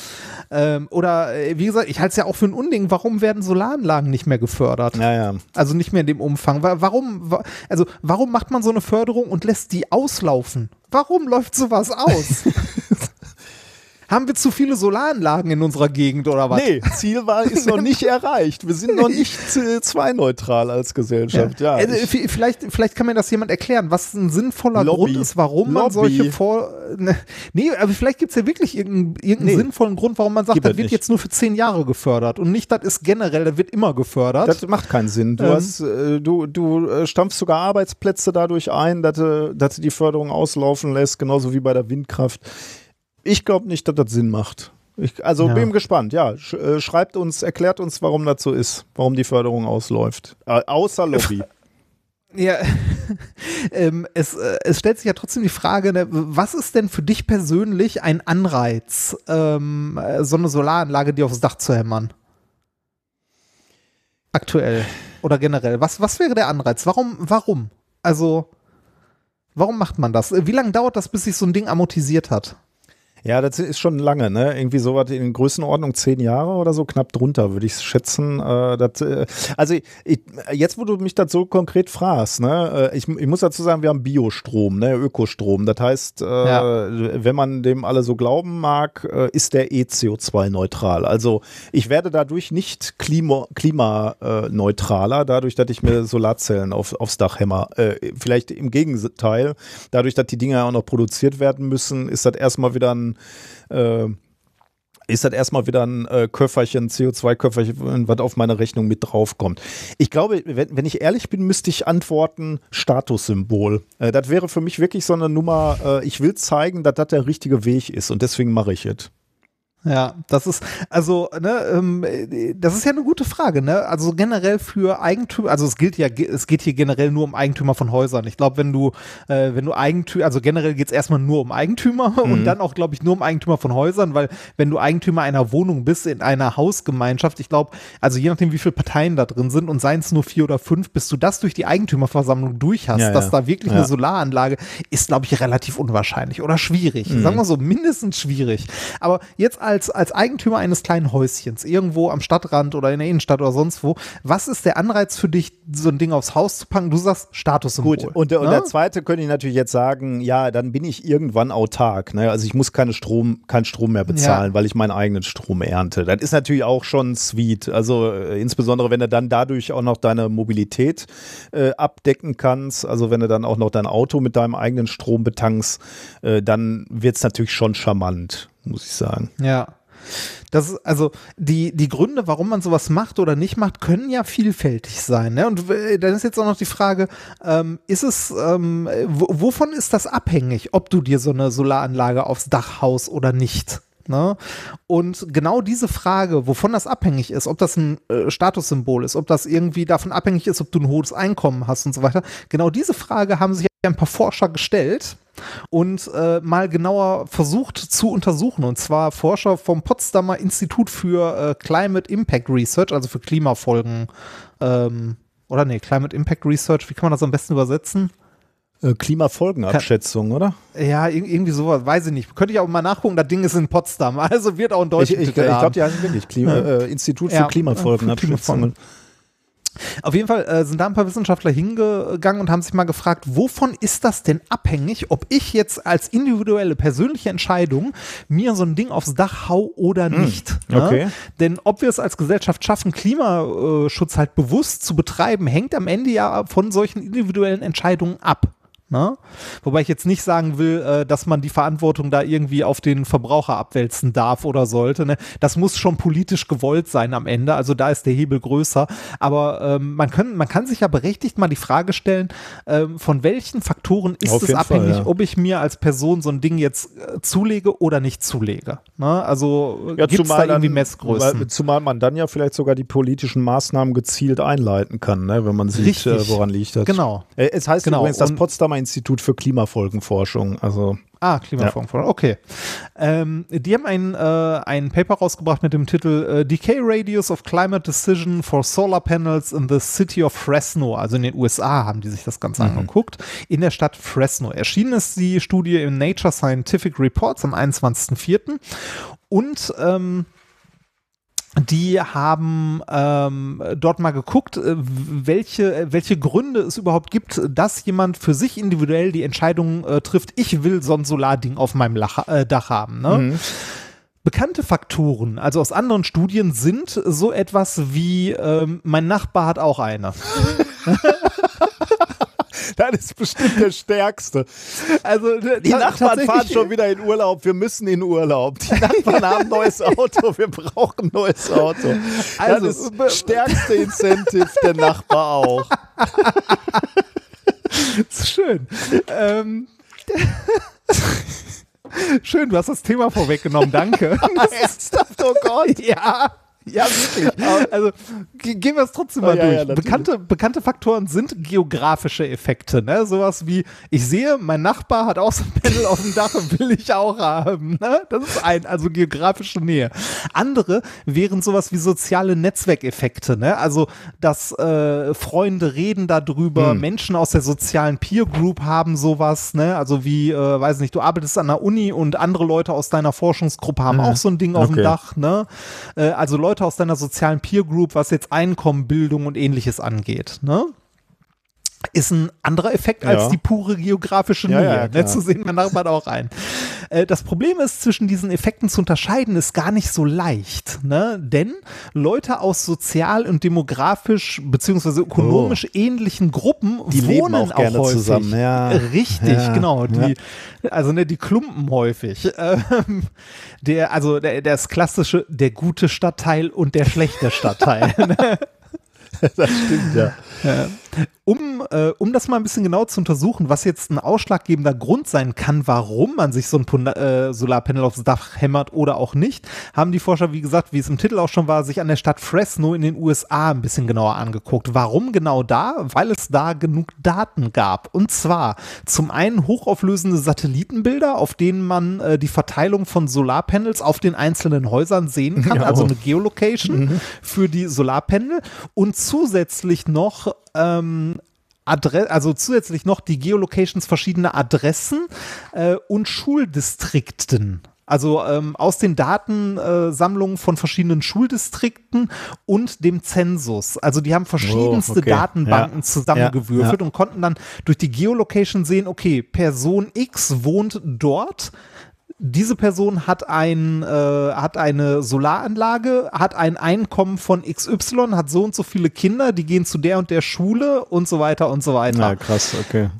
ähm, oder äh, wie gesagt, ich halte es ja auch für ein Unding. Warum werden Solaranlagen nicht mehr gefördert? Naja. Also nicht mehr in dem Umfang. Wa- Warum? wa- Also warum macht man so eine Förderung und lässt die auslaufen? Warum läuft sowas aus? Haben wir zu viele Solaranlagen in unserer Gegend oder was? Nee, Ziel war, ist noch nicht erreicht. Wir sind noch nicht CO2-neutral als Gesellschaft. Ja, also, ich, v- vielleicht, vielleicht kann mir das jemand erklären, was ein sinnvoller Lobby. Grund ist, warum man Lobby. solche Vor. Ne, nee, aber vielleicht gibt es ja wirklich irgendeinen, irgendeinen Nee. sinnvollen Grund, warum man sagt, Gibt das wird nicht. jetzt nur für zehn Jahre gefördert und nicht, das ist generell, das wird immer gefördert. das macht keinen Sinn. Du, Ähm. hast, äh, du, du äh, stampfst sogar Arbeitsplätze dadurch ein, dass dass du die Förderung auslaufen lässt, genauso wie bei der Windkraft. Ich glaube nicht, dass das Sinn macht. Ich, also Ja. bin gespannt, ja. Äh, schreibt uns, erklärt uns, warum das so ist, warum die Förderung ausläuft. Äh, außer Lobby. Ja, ähm, es, äh, es stellt sich ja trotzdem die Frage, ne, was ist denn für dich persönlich ein Anreiz, ähm, äh, so eine Solaranlage dir aufs Dach zu hämmern? Aktuell oder generell. Was, was wäre der Anreiz? Warum, warum? Also, warum macht man das? Wie lange dauert das, bis sich so ein Ding amortisiert hat? Ja, das ist schon lange, ne? Irgendwie so was in Größenordnung zehn Jahre oder so, knapp drunter, würde ich schätzen. Äh, das, äh, also ich, jetzt, wo du mich das so konkret fragst, ne, äh, ich, ich muss dazu sagen, wir haben Biostrom, ne, Ökostrom. Das heißt, äh, Ja. wenn man dem alle so glauben mag, äh, ist der eh CO2-neutral. Also ich werde dadurch nicht klima, klimaneutraler, dadurch, dass ich mir Solarzellen auf, aufs Dach hämmer. Äh, vielleicht im Gegenteil, dadurch, dass die Dinger auch noch produziert werden müssen, ist das erstmal wieder ein äh, ist das erstmal wieder ein äh, Köfferchen, CO2-Köfferchen, was auf meine Rechnung mit draufkommt. Ich glaube, wenn, wenn ich ehrlich bin, müsste ich antworten, Statussymbol. Äh, das wäre für mich wirklich so eine Nummer, äh, ich will zeigen, dass das der richtige Weg ist und deswegen mache ich es. Ja, das ist, also, ne, ähm, das ist ja eine gute Frage, ne? Also generell für Eigentümer, also es gilt ja, es geht hier generell nur um Eigentümer von Häusern. Ich glaube, wenn du, äh, wenn du Eigentümer, also generell geht es erstmal nur um Eigentümer mhm. und dann auch, glaube ich, nur um Eigentümer von Häusern, weil wenn du Eigentümer einer Wohnung bist in einer Hausgemeinschaft, ich glaube, also je nachdem, wie viele Parteien da drin sind und seien es nur vier oder fünf, bis du das durch die Eigentümerversammlung durch hast, ja, dass ja. da wirklich ja. eine Solaranlage ist, glaube ich, relativ unwahrscheinlich oder schwierig. Mhm. Sagen wir so, mindestens schwierig. Aber jetzt als, als Eigentümer eines kleinen Häuschens, irgendwo am Stadtrand oder in der Innenstadt oder sonst wo, was ist der Anreiz für dich, so ein Ding aufs Haus zu packen? Du sagst Statussymbol. Gut, und, der, und der zweite könnte ich natürlich jetzt sagen, ja, dann bin ich irgendwann autark. Ne? Also ich muss keine Strom, keinen Strom mehr bezahlen, ja. weil ich meinen eigenen Strom ernte. Das ist natürlich auch schon sweet. Also äh, insbesondere, wenn du dann dadurch auch noch deine Mobilität äh, abdecken kannst, also wenn du dann auch noch dein Auto mit deinem eigenen Strom betankst, äh, dann wird es natürlich schon charmant, muss ich sagen. Ja. Das also die, die Gründe, warum man sowas macht oder nicht macht, können ja vielfältig sein. Ne? Und äh, dann ist jetzt auch noch die Frage, ähm, ist es, ähm, wovon ist das abhängig, ob du dir so eine Solaranlage aufs Dach haust oder nicht? Ne? Und genau diese Frage, wovon das abhängig ist, ob das ein äh, Statussymbol ist, ob das irgendwie davon abhängig ist, ob du ein hohes Einkommen hast und so weiter, genau diese Frage haben sich ein paar Forscher gestellt und äh, mal genauer versucht zu untersuchen. Und zwar Forscher vom Potsdamer Institut für äh, Climate Impact Research, also für Klimafolgen. Ähm, oder nee, Climate Impact Research, wie kann man das am besten übersetzen? Äh, Klimafolgenabschätzung, oder? Ja, irgendwie sowas, weiß ich nicht. Könnte ich auch mal nachgucken, das Ding ist in Potsdam, also wird auch ein deutscher Ich, ich, ich glaube, die heißen wirklich Klima, ja. äh, Institut für ja, Klimafolgenabschätzung. Auf jeden Fall äh, sind da ein paar Wissenschaftler hingegangen und haben sich mal gefragt, wovon ist das denn abhängig, ob ich jetzt als individuelle persönliche Entscheidung mir so ein Ding aufs Dach hau oder hm, nicht. Mm, okay. Ne? Denn ob wir es als Gesellschaft schaffen, Klimaschutz halt bewusst zu betreiben, hängt am Ende ja von solchen individuellen Entscheidungen ab. Ne? Wobei ich jetzt nicht sagen will, äh, dass man die Verantwortung da irgendwie auf den Verbraucher abwälzen darf oder sollte. Ne? Das muss schon politisch gewollt sein am Ende. Also da ist der Hebel größer. Aber ähm, man, können, man kann sich ja berechtigt mal die Frage stellen, ähm, von welchen Faktoren ist auf es abhängig, Fall, ja. ob ich mir als Person so ein Ding jetzt äh, zulege oder nicht zulege. Ne? Also ja, gibt es da irgendwie Messgrößen? Weil, zumal man dann ja vielleicht sogar die politischen Maßnahmen gezielt einleiten kann, ne? wenn man sieht, äh, woran liegt das. Genau. Äh, es heißt genau. übrigens, das Potsdamer Institut für Klimafolgenforschung. Also Ah, Klimafolgenforschung, ja. okay. Ähm, die haben ein, äh, ein Paper rausgebracht mit dem Titel äh, Decay Radius of Climate Decision for Solar Panels in the City of Fresno. Also in den USA haben die sich das Ganze mhm. angeguckt. In der Stadt Fresno. Erschienen ist die Studie im Nature Scientific Reports am 21.04. Und ähm, die haben ähm, dort mal geguckt, äh, welche, welche Gründe es überhaupt gibt, dass jemand für sich individuell die Entscheidung äh, trifft, ich will so ein Solarding auf meinem Lach, äh, Dach haben. Ne? Mhm. Bekannte Faktoren, also aus anderen Studien, sind so etwas wie, ähm, mein Nachbar hat auch eine. Das ist bestimmt der stärkste. Also die Nachbarn fahren schon wieder in Urlaub. Wir müssen in Urlaub. Die Nachbarn haben ein neues Auto. Wir brauchen ein neues Auto. Also das ist das stärkste Incentive der Nachbar auch. Das ist schön. Ähm, schön, du hast das Thema vorweggenommen. Danke. Ernsthaft? Oh Gott. Ja. Ja, wirklich. Also gehen wir es trotzdem mal oh, durch. Ja, bekannte, bekannte Faktoren sind geografische Effekte. Ne? Sowas wie, ich sehe, mein Nachbar hat auch so ein Panel auf dem Dach will ich auch haben. Ne? Das ist ein, also geografische Nähe. Andere wären sowas wie soziale Netzwerkeffekte. Ne? Also, dass äh, Freunde reden darüber, hm. Menschen aus der sozialen Peer Group haben sowas. Ne? Also wie, äh, weiß nicht, du arbeitest an der Uni und andere Leute aus deiner Forschungsgruppe haben hm. auch so ein Ding okay. auf dem Dach. Ne? Äh, also Leute Leute aus deiner sozialen Peer Group, was jetzt Einkommen, Bildung und ähnliches angeht. Ne? Ist ein anderer Effekt als ja. die pure geografische Nähe. Ja, ja, ne, zu sehen man Nachbarn auch ein. Äh, das Problem ist, zwischen diesen Effekten zu unterscheiden, ist gar nicht so leicht. Ne? Denn Leute aus sozial und demografisch beziehungsweise ökonomisch oh. ähnlichen Gruppen die wohnen auch, auch häufig. zusammen. Ja. Richtig, genau. Die, also ne, die klumpen häufig. Ähm, der, also der, das klassische, der gute Stadtteil und der schlechte Stadtteil. das stimmt, ja. Um um, äh, um das mal ein bisschen genau zu untersuchen, was jetzt ein ausschlaggebender Grund sein kann, warum man sich so ein äh, Solarpanel aufs Dach hämmert oder auch nicht, haben die Forscher, wie gesagt, wie es im Titel auch schon war, sich an der Stadt Fresno in den USA ein bisschen genauer angeguckt. Warum genau da? Weil es da genug Daten gab. Und zwar zum einen hochauflösende Satellitenbilder, auf denen man äh, die Verteilung von Solarpanels auf den einzelnen Häusern sehen kann, ja, also eine Geolocation mhm. für die Solarpanel und zusätzlich noch ähm, Adre also zusätzlich noch die Geolocations verschiedener Adressen äh, und Schuldistrikten. Also ähm, aus den Datensammlungen äh, von verschiedenen Schuldistrikten und dem Zensus. Also die haben verschiedenste oh, okay. Datenbanken ja. zusammengewürfelt ja. und konnten dann durch die Geolocation sehen, okay, Person X wohnt dort diese Person hat ein, äh, hat eine Solaranlage, hat ein Einkommen von XY, hat so und so viele Kinder, die gehen zu der und der Schule und so weiter und so weiter. Ja, krass, okay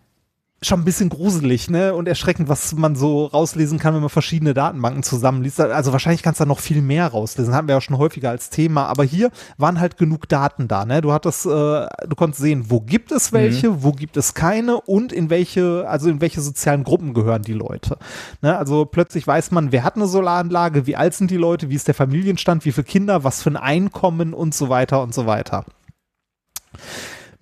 schon ein bisschen gruselig, ne? Und erschreckend, was man so rauslesen kann, wenn man verschiedene Datenbanken zusammenliest. Also wahrscheinlich kannst du da noch viel mehr rauslesen. Hatten wir ja schon häufiger als Thema. Aber hier waren halt genug Daten da, ne? Du hattest, äh, du konntest sehen, wo gibt es welche, mhm. wo gibt es keine und in welche, also in welche sozialen Gruppen gehören die Leute. Ne? Also plötzlich weiß man, wer hat eine Solaranlage, wie alt sind die Leute, wie ist der Familienstand, wie viele Kinder, was für ein Einkommen und so weiter und so weiter.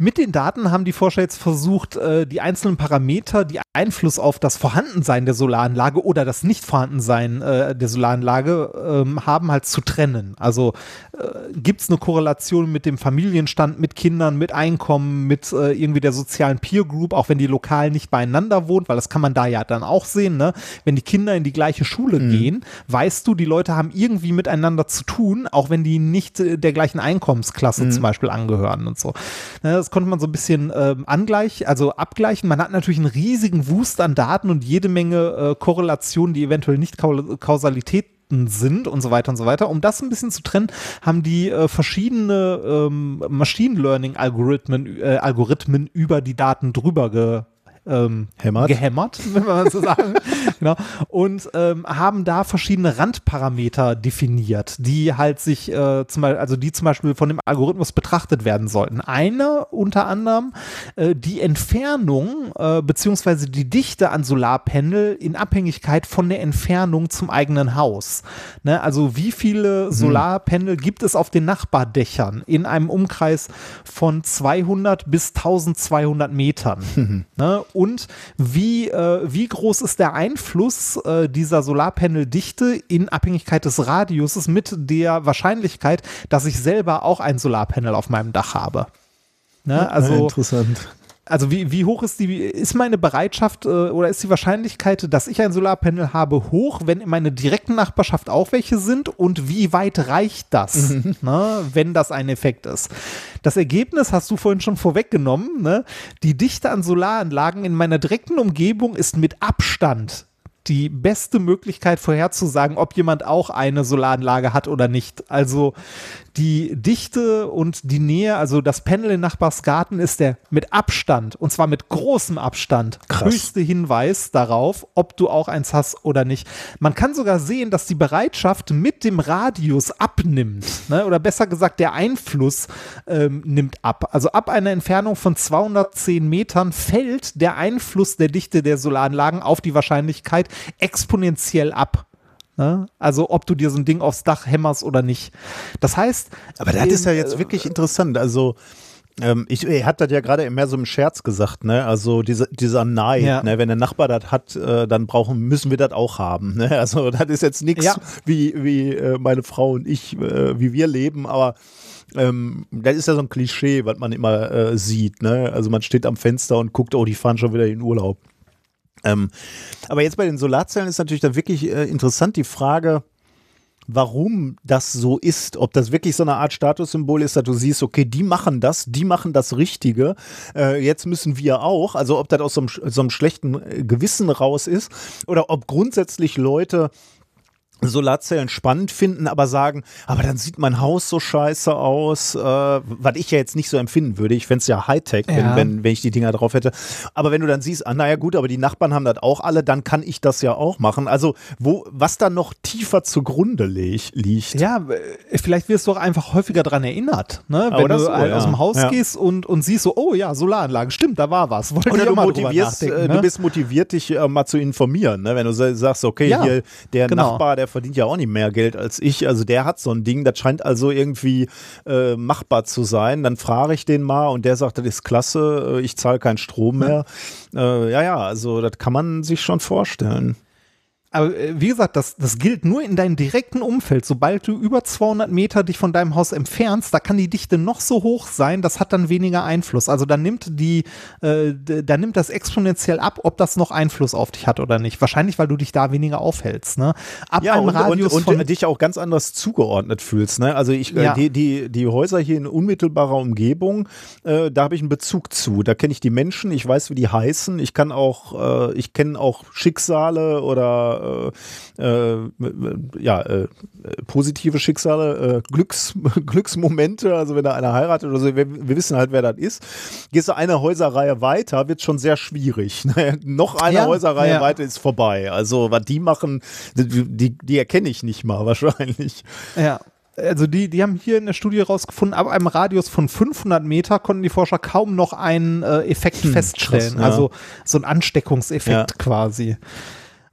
Mit den Daten haben die Forscher jetzt versucht, äh, die einzelnen Parameter, die Einfluss auf das Vorhandensein der Solaranlage oder das Nichtvorhandensein äh, der Solaranlage ähm, haben, halt zu trennen. Also äh, gibt es eine Korrelation mit dem Familienstand, mit Kindern, mit Einkommen, mit irgendwie der sozialen Peer Group, auch wenn die lokal nicht beieinander wohnt, weil das kann man da ja dann auch sehen. Ne? Wenn die Kinder in die gleiche Schule mhm. gehen, weißt du, die Leute haben irgendwie miteinander zu tun, auch wenn die nicht der gleichen Einkommensklasse mhm. zum Beispiel angehören und so. Ne, das konnte man so ein bisschen ähm, angleichen, also abgleichen. Man hat natürlich einen riesigen Wust an Daten und jede Menge äh, Korrelationen, die eventuell nicht Kausalität sind und so weiter und so weiter. Um das ein bisschen zu trennen, haben die äh, verschiedene ähm, Machine Learning Algorithmen, äh, Algorithmen über die Daten drüber ge ähm, gehämmert, wenn man so sagen. genau. Und ähm, haben da verschiedene Randparameter definiert, die halt sich äh, zum Beispiel, also die zum Beispiel von dem Algorithmus betrachtet werden sollten. Eine unter anderem äh, die Entfernung äh, beziehungsweise die Dichte an Solarpanel in Abhängigkeit von der Entfernung zum eigenen Haus. Ne? Also wie viele mhm. Solarpanel gibt es auf den Nachbardächern in einem Umkreis von 200 bis 1200 Metern? Mhm. Ne? Und wie, äh, wie groß ist der Einfluss äh, dieser Solarpanel-Dichte in Abhängigkeit des Radiuses mit der Wahrscheinlichkeit, dass ich selber auch ein Solarpanel auf meinem Dach habe. Ne? Also, interessant. Also wie, wie hoch ist die, ist meine Bereitschaft äh, oder ist die Wahrscheinlichkeit, dass ich ein Solarpanel habe, hoch, wenn in meiner direkten Nachbarschaft auch welche sind und wie weit reicht das, mhm. ne, wenn das ein Effekt ist? Das Ergebnis hast du vorhin schon vorweggenommen. Ne? Die Dichte an Solaranlagen in meiner direkten Umgebung ist mit Abstand die beste Möglichkeit vorherzusagen, ob jemand auch eine Solaranlage hat oder nicht. Also die Dichte und die Nähe, also das Panel in Nachbarsgarten ist der mit Abstand, und zwar mit großem Abstand, Krass. höchste Hinweis darauf, ob du auch eins hast oder nicht. Man kann sogar sehen, dass die Bereitschaft mit dem Radius abnimmt. Ne? Oder besser gesagt, der Einfluss ähm, nimmt ab. Also ab einer Entfernung von 210 Metern fällt der Einfluss der Dichte der Solaranlagen auf die Wahrscheinlichkeit exponentiell ab. Ne? Also ob du dir so ein Ding aufs Dach hämmerst oder nicht. Das heißt. Aber das ist ja jetzt äh, wirklich interessant. Also ähm, ich, er hat das ja gerade mehr so im Scherz gesagt, ne? Also diese, dieser Neid, ja. ne? Wenn der Nachbar das hat, äh, dann brauchen, müssen wir das auch haben. Ne? Also das ist jetzt nichts ja. wie, wie äh, meine Frau und ich, wie wir leben, aber ähm, das ist ja so ein Klischee, was man immer sieht. Ne? Also man steht am Fenster und guckt, oh, die fahren schon wieder in Urlaub. Ähm, aber jetzt bei den Solarzellen ist natürlich dann wirklich äh, interessant die Frage, warum das so ist. Ob das wirklich so eine Art Statussymbol ist, dass du siehst, okay, die machen das, die machen das Richtige, äh, jetzt müssen wir auch. Also ob das aus so einem, so einem schlechten Gewissen raus ist oder ob grundsätzlich Leute Solarzellen spannend finden, aber sagen, aber dann sieht mein Haus so scheiße aus, äh, was ich ja jetzt nicht so empfinden würde. Ich fände es ja Hightech, wenn, Ja. wenn, wenn ich die Dinger drauf hätte. Aber wenn du dann siehst, ah, naja gut, aber die Nachbarn haben das auch alle, dann kann ich das ja auch machen. Also wo, was da noch tiefer zugrunde liegt. Ja, äh, vielleicht wirst du auch einfach häufiger dran erinnert, ne? Ah, wenn du so, ja. aus dem Haus Ja. gehst und, und siehst so, oh ja, Solaranlage, stimmt, da war was. Wollte Oder du motivierst, äh, ne? du bist motiviert, dich äh, mal zu informieren. Ne? Wenn du sa- sagst, okay, hier der genau. Nachbar, der verdient ja auch nicht mehr Geld als ich, also der hat so ein Ding, das scheint also irgendwie äh, machbar zu sein. Dann frage ich den mal und der sagt, das ist klasse, äh, ich zahle keinen Strom mehr. Äh, ja, ja, also das kann man sich schon vorstellen. Aber äh, wie gesagt, das, das gilt nur in deinem direkten Umfeld. Sobald du über 200 Meter dich von deinem Haus entfernst, da kann die Dichte noch so hoch sein, das hat dann weniger Einfluss. Also dann nimmt die, äh, d- dann nimmt das exponentiell ab, ob das noch Einfluss auf dich hat oder nicht. Wahrscheinlich, weil du dich da weniger aufhältst. Ne? Ab Ja, einem und, Radius und, von und dich auch ganz anders zugeordnet fühlst. Ne? Also ich, äh, Ja. die, die, die Häuser hier in unmittelbarer Umgebung, äh, da habe ich einen Bezug zu. Da kenne ich die Menschen, ich weiß, wie die heißen. Ich kann auch, äh, ich kenne auch Schicksale oder äh, äh, ja, äh, positive Schicksale, äh, Glücks, Glücksmomente. Also wenn da einer heiratet oder so, wir, wir wissen halt, wer das ist. Gehst du eine Häuserreihe weiter, wird schon sehr schwierig. Ne? Noch eine Ja, Häuserreihe ja. weiter ist vorbei. Also was die machen, die, die, erkenne ich nicht mal wahrscheinlich. Ja. Also die, die haben hier in der Studie rausgefunden, ab einem Radius von 500 Meter konnten die Forscher kaum noch einen äh, Effekt feststellen. Hm, krass, ja. Also so ein Ansteckungseffekt Ja. quasi.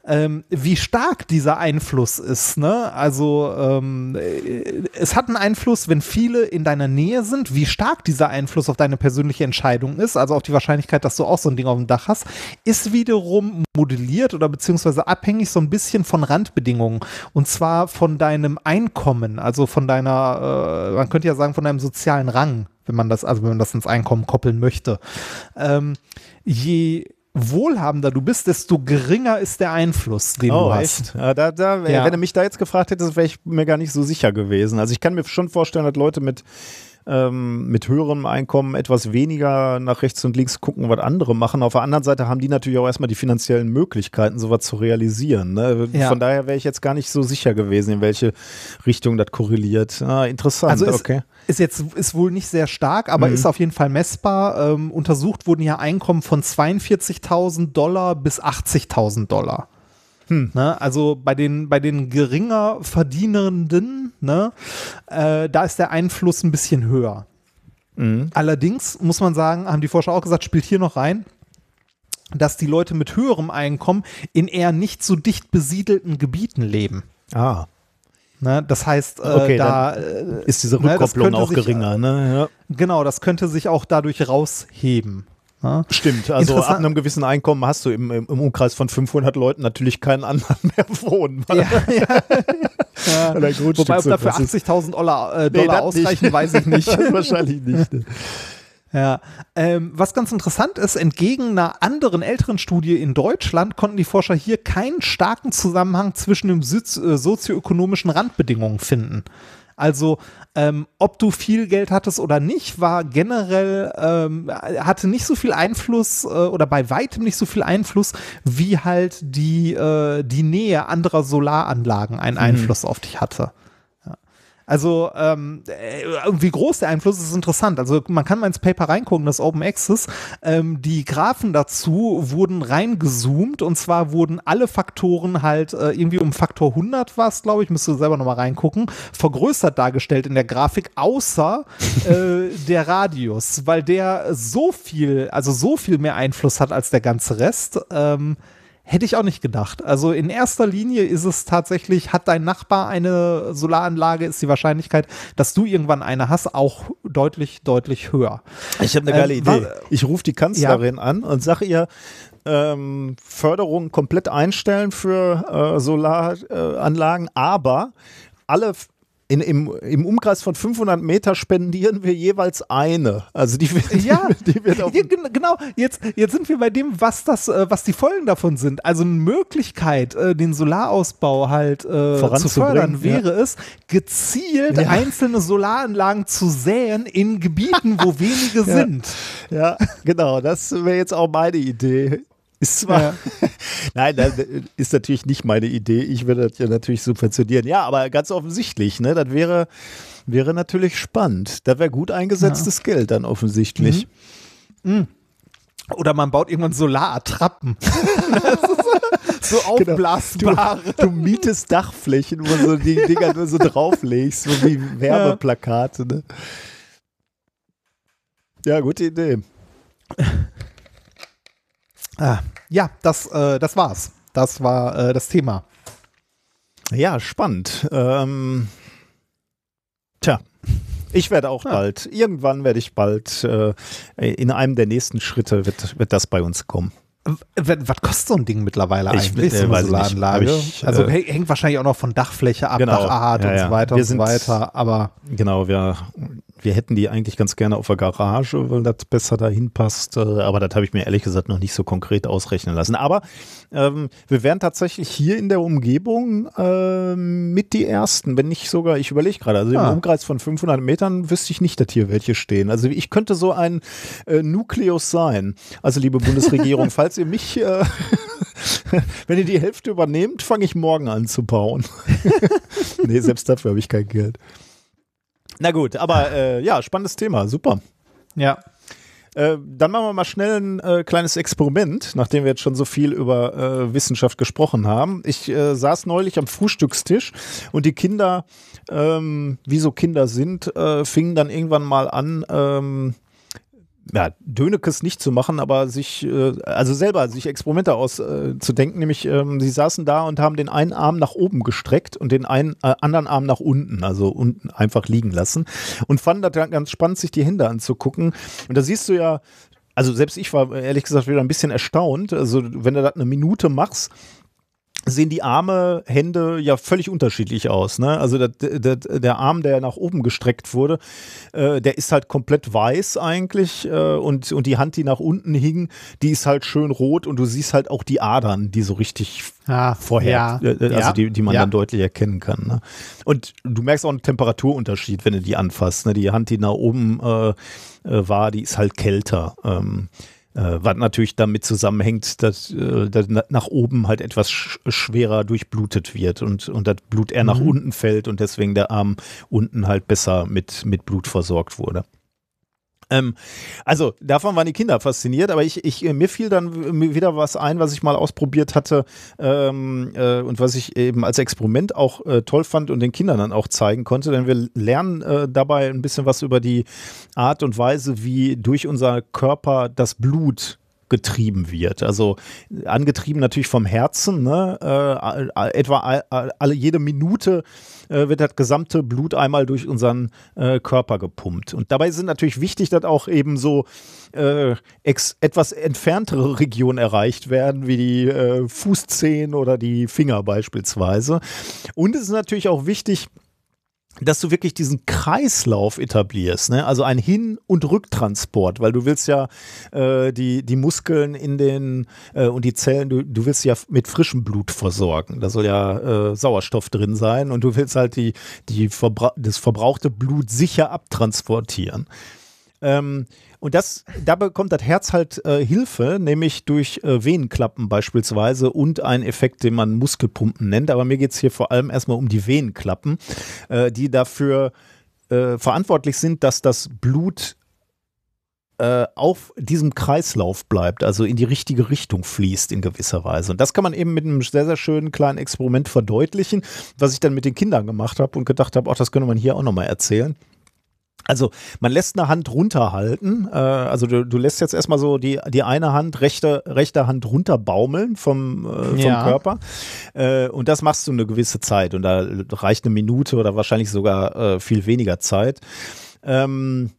Ähm, wie stark dieser Einfluss ist, ne? Also ähm, äh, es hat einen Einfluss, wenn viele in deiner Nähe sind, wie stark dieser Einfluss auf deine persönliche Entscheidung ist, also auf die Wahrscheinlichkeit, dass du auch so ein Ding auf dem Dach hast, ist wiederum modelliert oder beziehungsweise abhängig so ein bisschen von Randbedingungen und zwar von deinem Einkommen, also von deiner, äh, man könnte ja sagen, von deinem sozialen Rang, wenn man das, also wenn man das ins Einkommen koppeln möchte. Ähm, je wohlhabender du bist, desto geringer ist der Einfluss, den du hast. Da, da, Ja. Wenn du mich da jetzt gefragt hättest, wäre ich mir gar nicht so sicher gewesen. Also ich kann mir schon vorstellen, dass Leute mit ähm, mit höherem Einkommen etwas weniger nach rechts und links gucken, was andere machen. Auf der anderen Seite haben die natürlich auch erstmal die finanziellen Möglichkeiten, sowas zu realisieren. Ne? Ja. Von daher wäre ich jetzt gar nicht so sicher gewesen, in welche Richtung das korreliert. Ah, interessant, Also ist, okay. ist jetzt ist wohl nicht sehr stark, aber Mhm. ist auf jeden Fall messbar. Ähm, untersucht wurden ja Einkommen von 42.000 Dollar bis 80.000 Dollar. Hm. Ne, also bei den, bei den geringer Verdienenden, ne, äh, da ist der Einfluss ein bisschen höher. Mhm. Allerdings muss man sagen, haben die Forscher auch gesagt, spielt hier noch rein, dass die Leute mit höherem Einkommen in eher nicht so dicht besiedelten Gebieten leben. Ah, Ne? Das heißt, äh, Okay, da äh, ist diese Ne, das Rückkopplung könnte auch sich, geringer, ne? Ja. Genau, das könnte sich auch dadurch rausheben. Ne? Stimmt, also ab einem gewissen Einkommen hast du im, im, Umkreis von 500 Leuten natürlich keinen anderen mehr wohnen. Ja, ja. ja. Wobei, ob dafür groß ist. 80.000 Dollar, äh, Nee, Dollar das nicht. ausreichen, weiß ich nicht. Wahrscheinlich nicht. ne? Ja, ähm, was ganz interessant ist, entgegen einer anderen älteren Studie in Deutschland konnten die Forscher hier keinen starken Zusammenhang zwischen den äh, sozioökonomischen Randbedingungen finden. Also, ähm, ob du viel Geld hattest oder nicht, war generell, ähm, hatte nicht so viel Einfluss äh, oder bei weitem nicht so viel Einfluss, wie halt die, äh, die Nähe anderer Solaranlagen einen Einfluss auf dich hatte. Also ähm, äh, wie groß der Einfluss ist, ist interessant. Also man kann mal ins Paper reingucken, das Open Access. Ähm, die Graphen dazu wurden reingezoomt und zwar wurden alle Faktoren halt äh, irgendwie um Faktor 100 war es, glaube ich, müsst ihr selber nochmal reingucken, vergrößert dargestellt in der Grafik, außer äh, der Radius, weil der so viel, also so viel mehr Einfluss hat als der ganze Rest. Ähm, Hätte ich auch nicht gedacht. Also in erster Linie ist es tatsächlich, hat dein Nachbar eine Solaranlage, ist die Wahrscheinlichkeit, dass du irgendwann eine hast, auch deutlich, deutlich höher. Ich habe eine geile Ähm, Idee. Ich rufe die Kanzlerin an und sage ihr, ähm, Förderung komplett einstellen für äh, Solaranlagen, aber alle in, im, im Umkreis von 500 Meter spendieren wir jeweils eine. Also die, wird- Ja, die, die wird auf ja, gen- genau. Jetzt, jetzt sind wir bei dem, was das, äh, was die Folgen davon sind. Also eine Möglichkeit, äh, den Solarausbau halt äh, zu fördern, wäre es, gezielt Ja. einzelne Solaranlagen zu säen in Gebieten, wo wenige sind. Ja, genau. Das wäre jetzt auch meine Idee. Ist zwar, ja. nein, das ist natürlich nicht meine Idee. Ich würde das ja natürlich subventionieren. Ja, aber ganz offensichtlich, ne, das wäre, wäre natürlich spannend. Da wäre gut eingesetztes ja. Geld dann offensichtlich. Mhm. Mhm. Oder man baut irgendwann Solarattrappen. so aufblasbare. Genau. Du, du, mietest Dachflächen, wo so die Dinger nur so drauflegst, so wie Werbeplakate. Ne? Ja, gute Idee. Ah, ja, das, äh, das war's. Das war äh, das Thema. Ja, spannend. Ähm, tja, ich werde auch ja. bald, irgendwann werde ich bald, äh, in einem der nächsten Schritte wird, wird das bei uns kommen. Was kostet so ein Ding mittlerweile ich, eigentlich? Äh, so eine Solaranlage? Ich, also äh, hängt wahrscheinlich auch noch von Dachfläche ab, genau, Dachart ja, und so weiter wir und so weiter. Aber genau, wir wir hätten die eigentlich ganz gerne auf der Garage, weil das besser dahin passt. Äh, aber das habe ich mir ehrlich gesagt noch nicht so konkret ausrechnen lassen. Aber ähm, wir wären tatsächlich hier in der Umgebung äh, mit die Ersten, wenn nicht sogar, ich überlege gerade, also ah. im Umkreis von 500 Metern wüsste ich nicht, dass hier welche stehen. Also ich könnte so ein äh, Nukleus sein. Also liebe Bundesregierung, falls ihr mich, äh, wenn ihr die Hälfte übernehmt, fange ich morgen an zu bauen. nee, selbst dafür habe ich kein Geld. Na gut, aber äh, ja, spannendes Thema, super. Ja. Äh, dann machen wir mal schnell ein äh, kleines Experiment, nachdem wir jetzt schon so viel über äh, Wissenschaft gesprochen haben. Ich äh, saß neulich am Frühstückstisch und die Kinder, ähm, wie so Kinder sind, fingen dann irgendwann mal an, ähm, ja, Dönekes nicht zu machen, aber sich, äh, also selber sich Experimente auszudenken, äh, nämlich ähm, sie saßen da und haben den einen Arm nach oben gestreckt und den einen äh, anderen Arm nach unten, also unten einfach liegen lassen. Und fanden das ganz spannend, sich die Hände anzugucken. Und da siehst du ja, also selbst ich war ehrlich gesagt wieder ein bisschen erstaunt, also wenn du das eine Minute machst, sehen die Arme, Hände ja völlig unterschiedlich aus. Ne? Also der, der, der Arm, der nach oben gestreckt wurde, äh, der ist halt komplett weiß eigentlich äh, und, und die Hand, die nach unten hing, die ist halt schön rot und du siehst halt auch die Adern, die so richtig ah, vorher, ja, äh, also ja, die, die man ja. dann deutlich erkennen kann. Ne? Und du merkst auch einen Temperaturunterschied, wenn du die anfasst. Ne? Die Hand, die nach oben äh, äh war, die ist halt kälter. Ähm, äh, was natürlich damit zusammenhängt, dass, äh, dass nach oben halt etwas sch schwerer durchblutet wird und, und das Blut eher mhm. nach unten fällt und deswegen der Arm unten halt besser mit, mit Blut versorgt wurde. Ähm, also davon waren die Kinder fasziniert, aber ich, ich, mir fiel dann wieder was ein, was ich mal ausprobiert hatte ähm, äh, und was ich eben als Experiment auch äh, toll fand und den Kindern dann auch zeigen konnte, denn wir lernen äh, dabei ein bisschen was über die Art und Weise, wie durch unser Körper das Blut getrieben wird. Also angetrieben natürlich vom Herzen. Ne? Äh, etwa alle jede Minute äh, wird das gesamte Blut einmal durch unseren äh, Körper gepumpt. Und dabei sind natürlich wichtig, dass auch eben so äh, etwas entferntere Regionen erreicht werden, wie die äh, Fußzehen oder die Finger beispielsweise. Und es ist natürlich auch wichtig, dass du wirklich diesen Kreislauf etablierst, ne? also ein Hin- und Rücktransport, weil du willst ja äh, die, die Muskeln in den äh, und die Zellen, du, du willst ja mit frischem Blut versorgen. Da soll ja äh, Sauerstoff drin sein und du willst halt die, die Verbra das verbrauchte Blut sicher abtransportieren. Ähm, und das, da bekommt das Herz halt äh, Hilfe, nämlich durch äh, Venenklappen beispielsweise und einen Effekt, den man Muskelpumpen nennt. Aber mir geht es hier vor allem erstmal um die Venenklappen, äh, die dafür äh, verantwortlich sind, dass das Blut äh, auf diesem Kreislauf bleibt, also in die richtige Richtung fließt in gewisser Weise. Und das kann man eben mit einem sehr, sehr schönen kleinen Experiment verdeutlichen, was ich dann mit den Kindern gemacht habe und gedacht habe, auch das könnte man hier auch nochmal erzählen. Also man lässt eine Hand runterhalten. Äh, also du, du lässt jetzt erstmal so die, die eine Hand, rechte, rechte Hand runterbaumeln vom, äh, vom ja. Körper. Äh, und das machst du eine gewisse Zeit. Und da reicht eine Minute oder wahrscheinlich sogar äh, viel weniger Zeit. Ähm,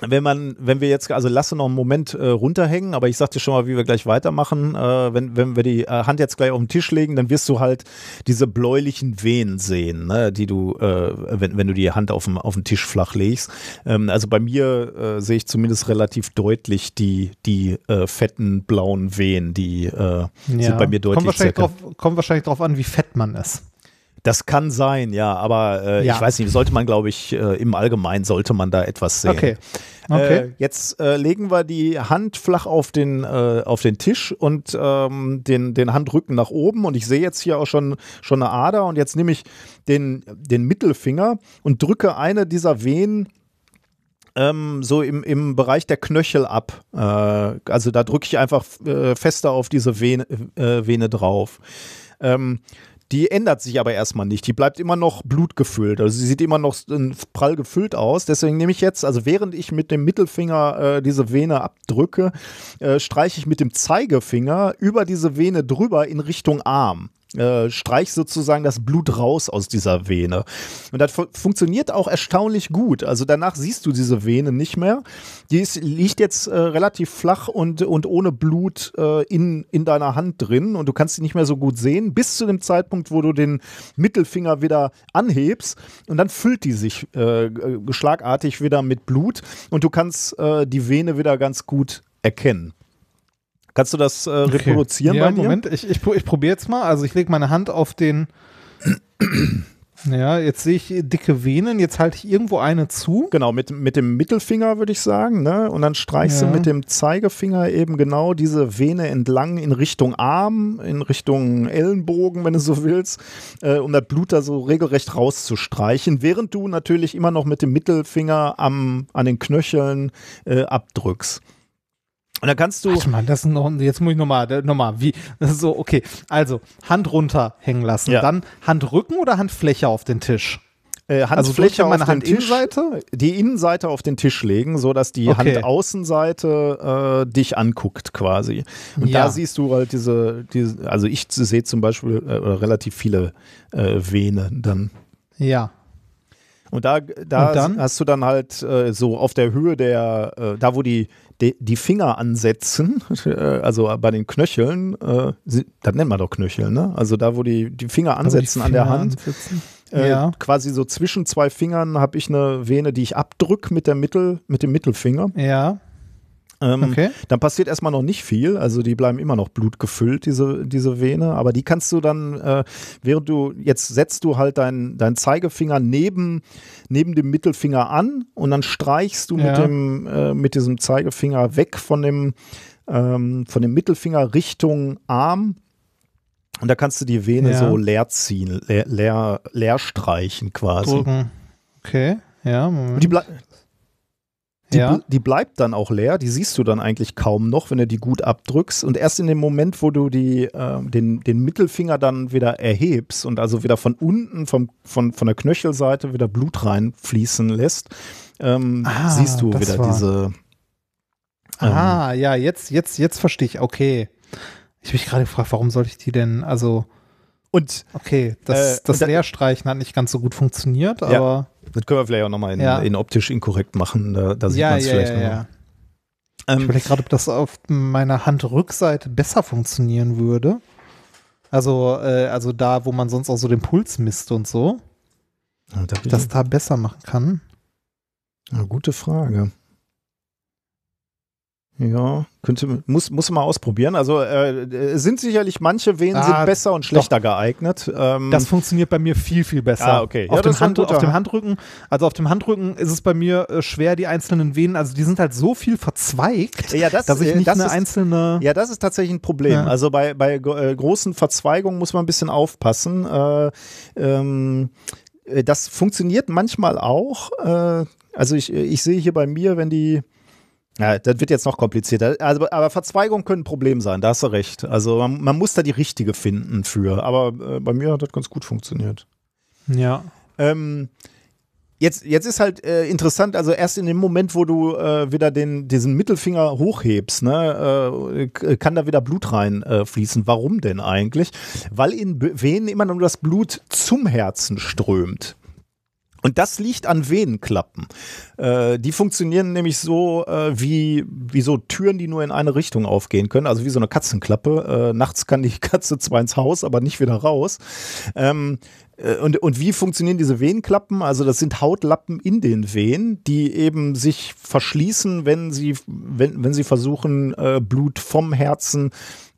wenn man, wenn wir jetzt, also lasse noch einen Moment äh, runterhängen, aber ich sagte schon mal, wie wir gleich weitermachen. Äh, wenn, wenn wir die äh, Hand jetzt gleich auf den Tisch legen, dann wirst du halt diese bläulichen Venen sehen, ne, die du, äh, wenn, wenn du die Hand auf dem, auf den Tisch flach legst. Ähm, also bei mir äh, sehe ich zumindest relativ deutlich die, die äh, fetten blauen Venen, die ja. sind bei mir deutlich kommt wahrscheinlich, drauf, kommt wahrscheinlich drauf an, wie fett man ist. Das kann sein, ja, aber äh, Ja. ich weiß nicht, sollte man, glaube ich, äh, im Allgemeinen sollte man da etwas sehen. Okay. Okay. Äh, jetzt äh, legen wir die Hand flach auf den, äh, auf den Tisch und ähm, den, den Handrücken nach oben und ich sehe jetzt hier auch schon, schon eine Ader und jetzt nehme ich den, den Mittelfinger und drücke eine dieser Venen ähm, so im, im Bereich der Knöchel ab. Äh, also da drücke ich einfach äh, fester auf diese Vene, äh, Vene drauf. Ähm, die ändert sich aber erstmal nicht. Die bleibt immer noch blutgefüllt. Also sie sieht immer noch prall gefüllt aus. Deswegen nehme ich jetzt, also während ich mit dem Mittelfinger äh, diese Vene abdrücke, äh, streiche ich mit dem Zeigefinger über diese Vene drüber in Richtung Arm. Äh, streich sozusagen das Blut raus aus dieser Vene. Und das fu funktioniert auch erstaunlich gut. Also danach siehst du diese Vene nicht mehr. Die ist, liegt jetzt äh, relativ flach und, und ohne Blut äh, in, in deiner Hand drin und du kannst sie nicht mehr so gut sehen, bis zu dem Zeitpunkt, wo du den Mittelfinger wieder anhebst und dann füllt die sich äh, g- schlagartig wieder mit Blut und du kannst äh, die Vene wieder ganz gut erkennen. Kannst du das äh, reproduzieren ja, bei dir? Moment, ich, ich, ich probiere jetzt mal. Also ich lege meine Hand auf den. ja, jetzt sehe ich dicke Venen. Jetzt halte ich irgendwo eine zu. Genau, mit, mit dem Mittelfinger würde ich sagen, ne? Und dann streichst Ja. du mit dem Zeigefinger eben genau diese Vene entlang in Richtung Arm, in Richtung Ellenbogen, wenn du so willst, äh, um das Blut da so regelrecht rauszustreichen, während du natürlich immer noch mit dem Mittelfinger am, an den Knöcheln äh, abdrückst. Und dann kannst du. Warte mal, das noch, jetzt muss ich nochmal, nochmal, wie, so, okay, also Hand runter hängen lassen, Ja. dann Handrücken oder Handfläche auf den Tisch? Äh, Also Handfläche durch meine auf Tisch, Handinnenseite? die Innenseite auf den Tisch legen, so dass die Okay. Handaußenseite äh, dich anguckt quasi. Und Ja. da siehst du halt diese, diese also ich sehe zum Beispiel äh, relativ viele äh, Venen dann. Ja. Und da, da Und dann? hast du dann halt äh, so auf der Höhe der, äh, da wo die, die, die Finger ansetzen, äh, also bei den Knöcheln, äh, das nennt man doch Knöchel, ne? Also da, wo die, die Finger ansetzen an der Finger Hand, äh, Ja. quasi so zwischen zwei Fingern habe ich eine Vene, die ich abdrück mit der Mittel, mit dem Mittelfinger. Ja, Ähm, okay. Dann passiert erstmal noch nicht viel, also die bleiben immer noch blutgefüllt, diese, diese Vene, aber die kannst du dann, äh, während du, jetzt setzt du halt deinen dein Zeigefinger neben, neben dem Mittelfinger an und dann streichst du mit, Ja. dem, äh, mit diesem Zeigefinger weg von dem, ähm, von dem Mittelfinger Richtung Arm und da kannst du die Vene Ja. so leer ziehen, leer, leer, leer streichen quasi. Drücken. Okay, ja, Moment. die, die, ja. die bleibt dann auch leer, die siehst du dann eigentlich kaum noch, wenn du die gut abdrückst. Und erst in dem Moment, wo du die, äh, den, den Mittelfinger dann wieder erhebst und also wieder von unten, vom, von, von der Knöchelseite wieder Blut reinfließen lässt, ähm, Ah, siehst du wieder war- diese. ähm, Ah, ja, jetzt, jetzt, jetzt verstehe ich. Okay. Ich habe mich gerade gefragt, warum sollte ich die denn, also, Und okay, das, Äh, das Leerstreichen hat nicht ganz so gut funktioniert, Ja. Das können wir vielleicht auch nochmal in, Ja. in optisch inkorrekt machen. Da, da sieht ja, man es ja, vielleicht ja, ja. Ich Ähm, überlege gerade, ob das auf meiner Handrückseite besser funktionieren würde. Also, äh, also da, wo man sonst auch so den Puls misst und so, ja, da das ich- da besser machen kann. Ja, gute Frage. Ja, könnte, muss, muss man mal ausprobieren. Also äh, sind sicherlich manche Venen Ah, sind besser und schlechter geeignet. Ähm, Das funktioniert bei mir viel, viel besser. Ah, okay. Ja, Auf, das dem Hand, auf dem Handrücken, also auf dem Handrücken ist es bei mir äh, schwer, die einzelnen Venen, also die sind halt so viel verzweigt, ja, das, dass ich äh, nicht das eine ist, einzelne. Ja, das ist tatsächlich ein Problem. Ja. Also bei, bei äh, großen Verzweigungen muss man ein bisschen aufpassen. Äh, ähm, äh, das funktioniert manchmal auch. Also ich, ich sehe hier bei mir, wenn die ja, das wird jetzt noch komplizierter. Also, aber Verzweigungen können ein Problem sein, da hast du recht. Also man, man muss da die richtige finden für. Aber äh, bei mir hat das ganz gut funktioniert. Ja. Ähm, jetzt, jetzt ist halt äh, interessant, also erst in dem Moment, wo du äh, wieder den, diesen Mittelfinger hochhebst, ne, äh, k- kann da wieder Blut rein äh, fließen. Warum denn eigentlich? Weil in Venen immer nur das Blut zum Herzen strömt. Und das liegt an Venenklappen. Äh, die funktionieren nämlich so äh, wie, wie so Türen, die nur in eine Richtung aufgehen können, also wie so eine Katzenklappe. Äh, nachts kann die Katze zwar ins Haus, aber nicht wieder raus. Ähm, äh, und, und wie funktionieren diese Venenklappen? Also das sind Hautlappen in den Venen, die eben sich verschließen, wenn sie, wenn, wenn sie versuchen, äh, Blut vom Herzen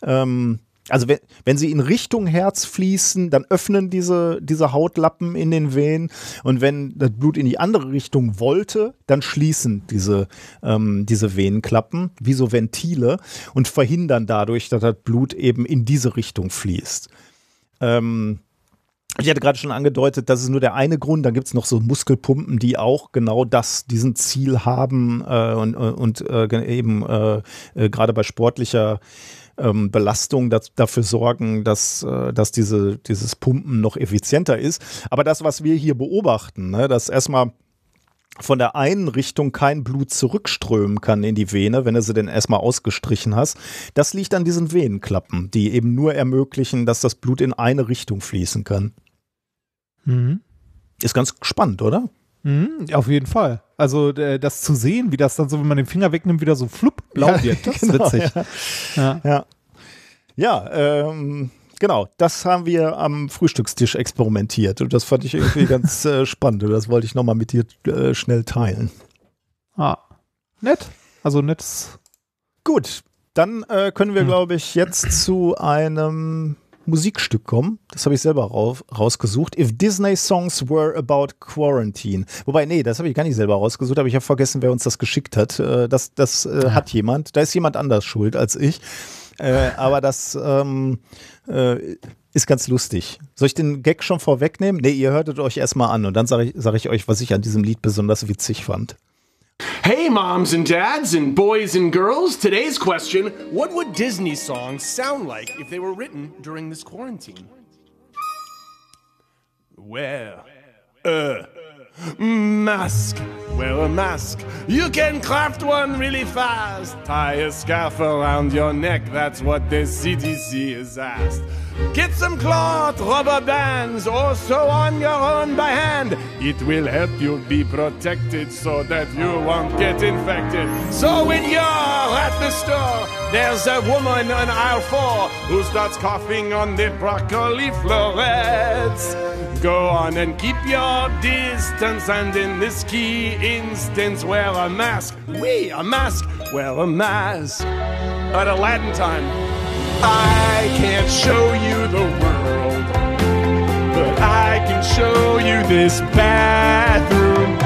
ähm, also wenn, wenn sie in Richtung Herz fließen, dann öffnen diese, diese Hautlappen in den Venen und wenn das Blut in die andere Richtung wollte, dann schließen diese, ähm, diese Venenklappen wie so Ventile und verhindern dadurch, dass das Blut eben in diese Richtung fließt. Ähm, ich hatte gerade schon angedeutet, das ist nur der eine Grund. Dann gibt es noch so Muskelpumpen, die auch genau das, diesen Ziel haben äh, und, und äh, eben äh, äh, gerade bei sportlicher ähm, Belastung das, dafür sorgen, dass, äh, dass diese, dieses Pumpen noch effizienter ist. Aber das, was wir hier beobachten, ne, dass erstmal von der einen Richtung kein Blut zurückströmen kann in die Vene, wenn du sie denn erstmal ausgestrichen hast. Das liegt an diesen Venenklappen, die eben nur ermöglichen, dass das Blut in eine Richtung fließen kann. Mhm. Ist ganz spannend, oder? Mhm, auf jeden Fall. Also äh, das zu sehen, wie das dann so, wenn man den Finger wegnimmt, wieder so flupp blau ja, wird, das genau, ist witzig. Ja, ja. ja. ja ähm, genau, das haben wir am Frühstückstisch experimentiert und das fand ich irgendwie ganz äh, spannend und das wollte ich nochmal mit dir äh, schnell teilen. Ah, nett. Also nettes. Gut, dann äh, können wir, hm. glaube ich, jetzt zu einem Musikstück kommen. Das habe ich selber rauf, rausgesucht. If Disney Songs Were About Quarantine. Wobei, nee, das habe ich gar nicht selber rausgesucht, aber ich habe vergessen, wer uns das geschickt hat. Äh, das das äh, hat jemand. Da ist jemand anders schuld als ich. Äh, aber das ähm, äh, ist ganz lustig. Soll ich den Gag schon vorwegnehmen? Nee, ihr hörtet euch erstmal an und dann sage ich, sag ich euch, was ich an diesem Lied besonders witzig fand. Hey, moms and dads, and boys and girls. Today's question What would Disney songs sound like if they were written during this quarantine? Well, uh, mask. Wear a mask. You can craft one really fast. Tie a scarf around your neck. That's what the CDC has asked. Get some cloth, rubber bands, or sew on your own by hand. It will help you be protected so that you won't get infected. So when you're at the store, there's a woman on aisle four who starts coughing on the broccoli florets. Go on and keep your distance, and in this key instance, wear a mask. We, a mask, wear a mask. At Aladdin time. I can't show you the world, but I can show you this bathroom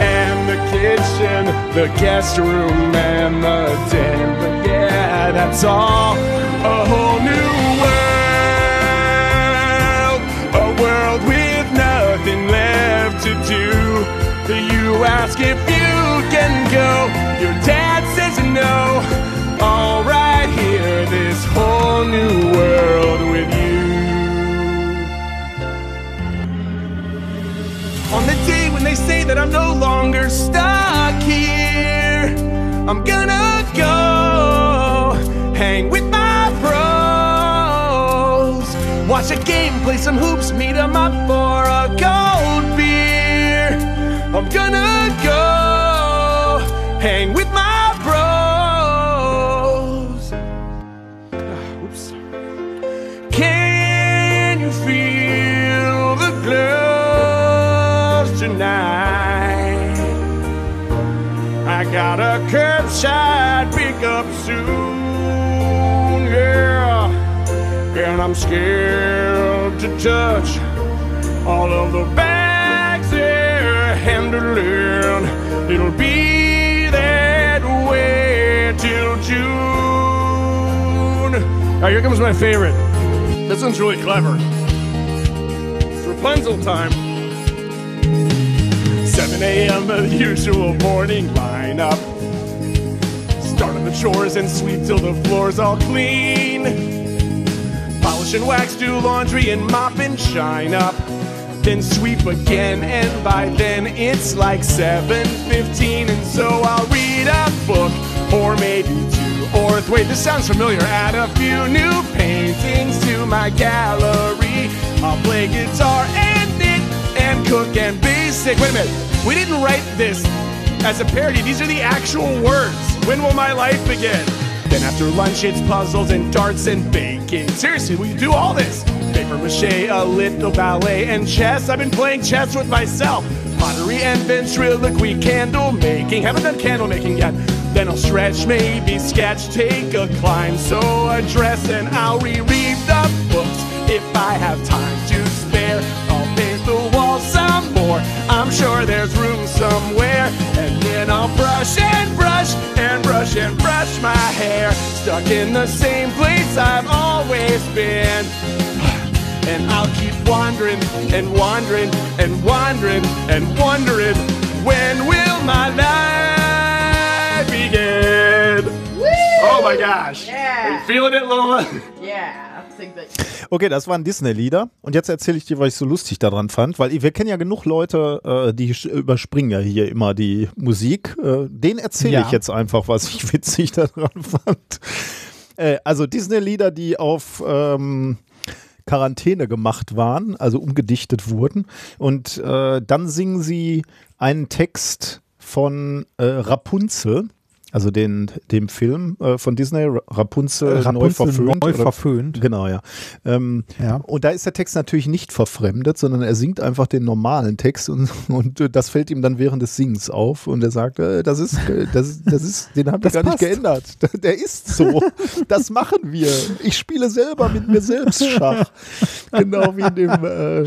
and the kitchen, the guest room, and the den. But yeah, that's all a whole new world, a world with nothing left to do. You ask if you can go, your dad says no all right here, this whole new world with you. On the day when they say that I'm no longer stuck here, I'm gonna go hang with my bros. Watch a game, play some hoops, meet them up for a cold beer. I'm gonna go hang with my got a curbside pickup soon, yeah. And I'm scared to touch all of the bags they're handling. It'll be that way till June. Now here comes my favorite. This one's really clever. It's Rapunzel time. 7 a.m. the usual morning lineup. Start on the chores and sweep till the floor's all clean. Polish and wax, do laundry and mop and shine up. Then sweep again, and by then it's like 7:15, and so I'll read a book or maybe two or three. Wait, this sounds familiar. Add a few new paintings to my gallery. I'll play guitar and knit and cook and basic. Wait a minute. We didn't write this as a parody. These are the actual words. When will my life begin? Then after lunch, it's puzzles and darts and baking. Seriously, we do all this. Paper mache, a little ballet, and chess. I've been playing chess with myself. Pottery and ventriloquy, candle making. Haven't done candle making yet. Then I'll stretch, maybe sketch, take a climb, so address, and I'll reread the books if I have time to more. I'm sure there's room somewhere. And then I'll brush and brush and brush and brush my hair. Stuck in the same place I've always been. And I'll keep wandering and wandering and wandering and wondering when will my life begin? Oh my gosh. Are you feeling it, Lola? Yeah, Okay, das waren Disney-Lieder. Und jetzt erzähle ich dir, was ich so lustig daran fand, weil wir kennen ja genug Leute, äh, die überspringen ja hier immer die Musik. Äh, den erzähle Ja. ich jetzt einfach, was ich witzig daran fand. Äh, also Disney-Lieder, die auf ähm, Quarantäne gemacht waren, also umgedichtet wurden. Und äh, dann singen sie einen Text von äh, Rapunzel. Also den, dem Film äh, von Disney, Ra- Rapunzel, neu Rapunzel verföhnt. neu oder- verföhnt. Genau, ja. Ähm, Ja. Und da ist der Text natürlich nicht verfremdet, sondern er singt einfach den normalen Text und, und äh, das fällt ihm dann während des Singens auf und er sagt, äh, das ist, äh, das, ist- das ist, den haben wir gar passt. nicht geändert. Der ist so. Das machen wir. Ich spiele selber mit mir selbst Schach. Genau wie in dem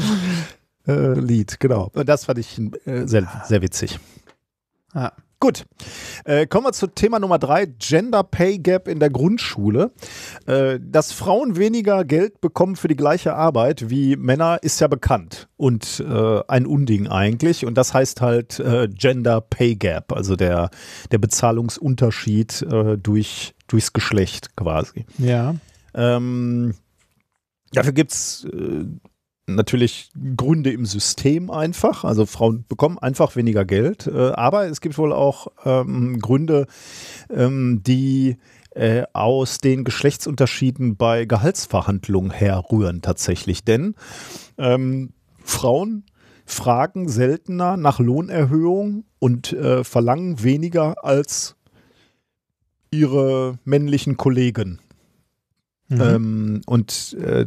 äh, Lied, genau. Und das fand ich sehr, sehr witzig. Ja. Gut, äh, kommen wir zu Thema Nummer drei, Gender Pay Gap in der Grundschule. Äh, dass Frauen weniger Geld bekommen für die gleiche Arbeit wie Männer, ist ja bekannt und äh, ein Unding eigentlich. Und das heißt halt äh, Gender Pay Gap, also der, der Bezahlungsunterschied äh, durch, durchs Geschlecht quasi. Ja. Ähm, dafür gibt es äh, natürlich Gründe im System einfach. Also Frauen bekommen einfach weniger Geld. Äh, aber es gibt wohl auch ähm, Gründe, ähm, die äh, aus den Geschlechtsunterschieden bei Gehaltsverhandlungen herrühren tatsächlich. Denn ähm, Frauen fragen seltener nach Lohnerhöhung und äh, verlangen weniger als ihre männlichen Kollegen. Mhm. Ähm, und äh,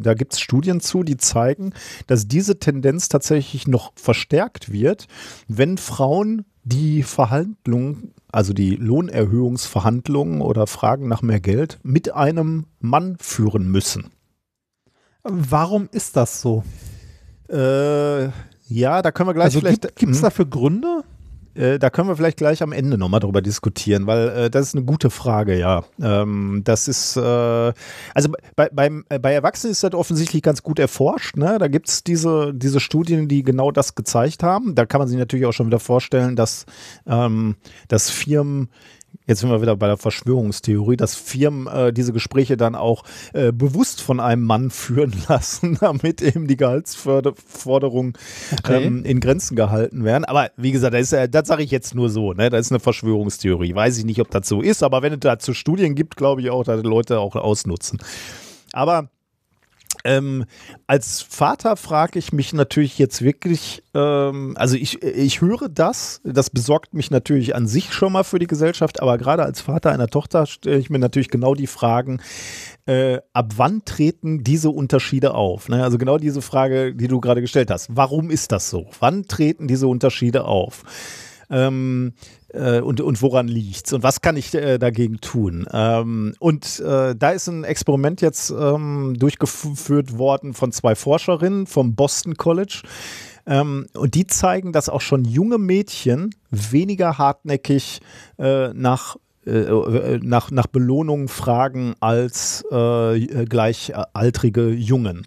da gibt es Studien zu, die zeigen, dass diese Tendenz tatsächlich noch verstärkt wird, wenn Frauen die Verhandlungen, also die Lohnerhöhungsverhandlungen oder Fragen nach mehr Geld mit einem Mann führen müssen. Warum ist das so? Äh, ja, da können wir gleich Also vielleicht. gibt es Hm? dafür Gründe? Äh, da können wir vielleicht gleich am Ende nochmal drüber diskutieren, weil äh, das ist eine gute Frage, ja. Ähm, das ist, äh, also bei, beim, äh, bei Erwachsenen ist das offensichtlich ganz gut erforscht. Ne? Da gibt es diese, diese Studien, die genau das gezeigt haben. Da kann man sich natürlich auch schon wieder vorstellen, dass, ähm, dass Firmen Jetzt sind wir wieder bei der Verschwörungstheorie, dass Firmen äh, diese Gespräche dann auch äh, bewusst von einem Mann führen lassen, damit eben die Gehaltsforderungen Okay. ähm, in Grenzen gehalten werden. Aber wie gesagt, das, ist, äh, das sage ich jetzt nur so. Ne? Das ist eine Verschwörungstheorie. Weiß ich nicht, ob das so ist, aber wenn es dazu Studien gibt, glaube ich auch, dass die Leute auch ausnutzen. Aber ähm, als Vater frage ich mich natürlich jetzt wirklich, ähm, also ich, ich höre das, das besorgt mich natürlich an sich schon mal für die Gesellschaft, aber gerade als Vater einer Tochter stelle ich mir natürlich genau die Fragen, äh, ab wann treten diese Unterschiede auf? Ne? Also genau diese Frage, die du gerade gestellt hast. Warum ist das so? Wann treten diese Unterschiede auf? Ähm, äh, und, und woran liegt's? Und was kann ich äh, dagegen tun? Ähm, und äh, da ist ein Experiment jetzt ähm, durchgeführt worden von zwei Forscherinnen vom Boston College. Ähm, und die zeigen, dass auch schon junge Mädchen weniger hartnäckig äh, nach äh, äh, nach, nach Belohnungen fragen als äh, gleichaltrige Jungen.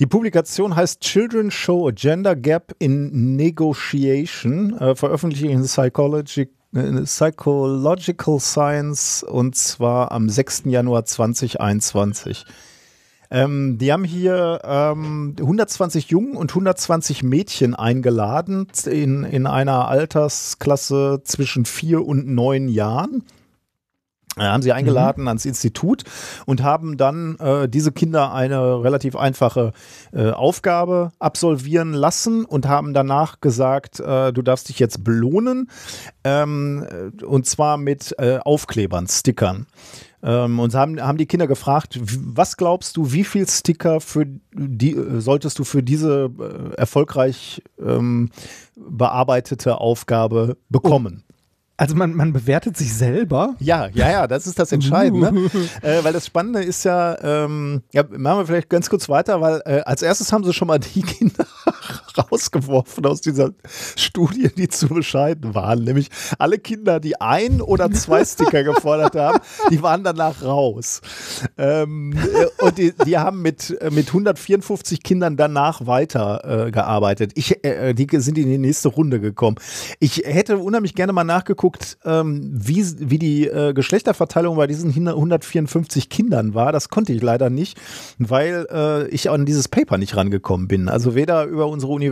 Die Publikation heißt Children Show a Gender Gap in Negotiation, äh, veröffentlicht in Psychology, äh, Psychological Science und zwar am 6. Januar 2021. Ähm, die haben hier ähm, 120 Jungen und 120 Mädchen eingeladen in, in einer Altersklasse zwischen vier und neun Jahren. Äh, haben sie eingeladen ans Institut und haben dann äh, diese Kinder eine relativ einfache äh, Aufgabe absolvieren lassen und haben danach gesagt, äh, du darfst dich jetzt belohnen ähm, äh, und zwar mit äh, Aufklebern, Stickern. Ähm, und haben, haben die Kinder gefragt, was glaubst du, wie viel Sticker für die äh, solltest du für diese erfolgreich ähm, bearbeitete Aufgabe bekommen? Also man, man bewertet sich selber. Ja, ja, ja, das ist das Entscheidende. Äh, weil das Spannende ist ja, ähm, ja, machen wir vielleicht ganz kurz weiter, weil äh, als erstes haben sie schon mal die Kinder rausgeworfen aus dieser Studie, die zu bescheiden waren. Nämlich alle Kinder, die ein oder zwei Sticker gefordert haben, die waren danach raus. Ähm, äh, und die, die haben mit, äh, mit 154 Kindern danach weiter äh. Ich, äh, die sind in die nächste Runde gekommen. Ich hätte unheimlich gerne mal nachgeguckt, ähm, wie, wie die äh, Geschlechterverteilung bei diesen 154 Kindern war. Das konnte ich leider nicht, weil äh, ich an dieses Paper nicht rangekommen bin. Also weder über unsere Universität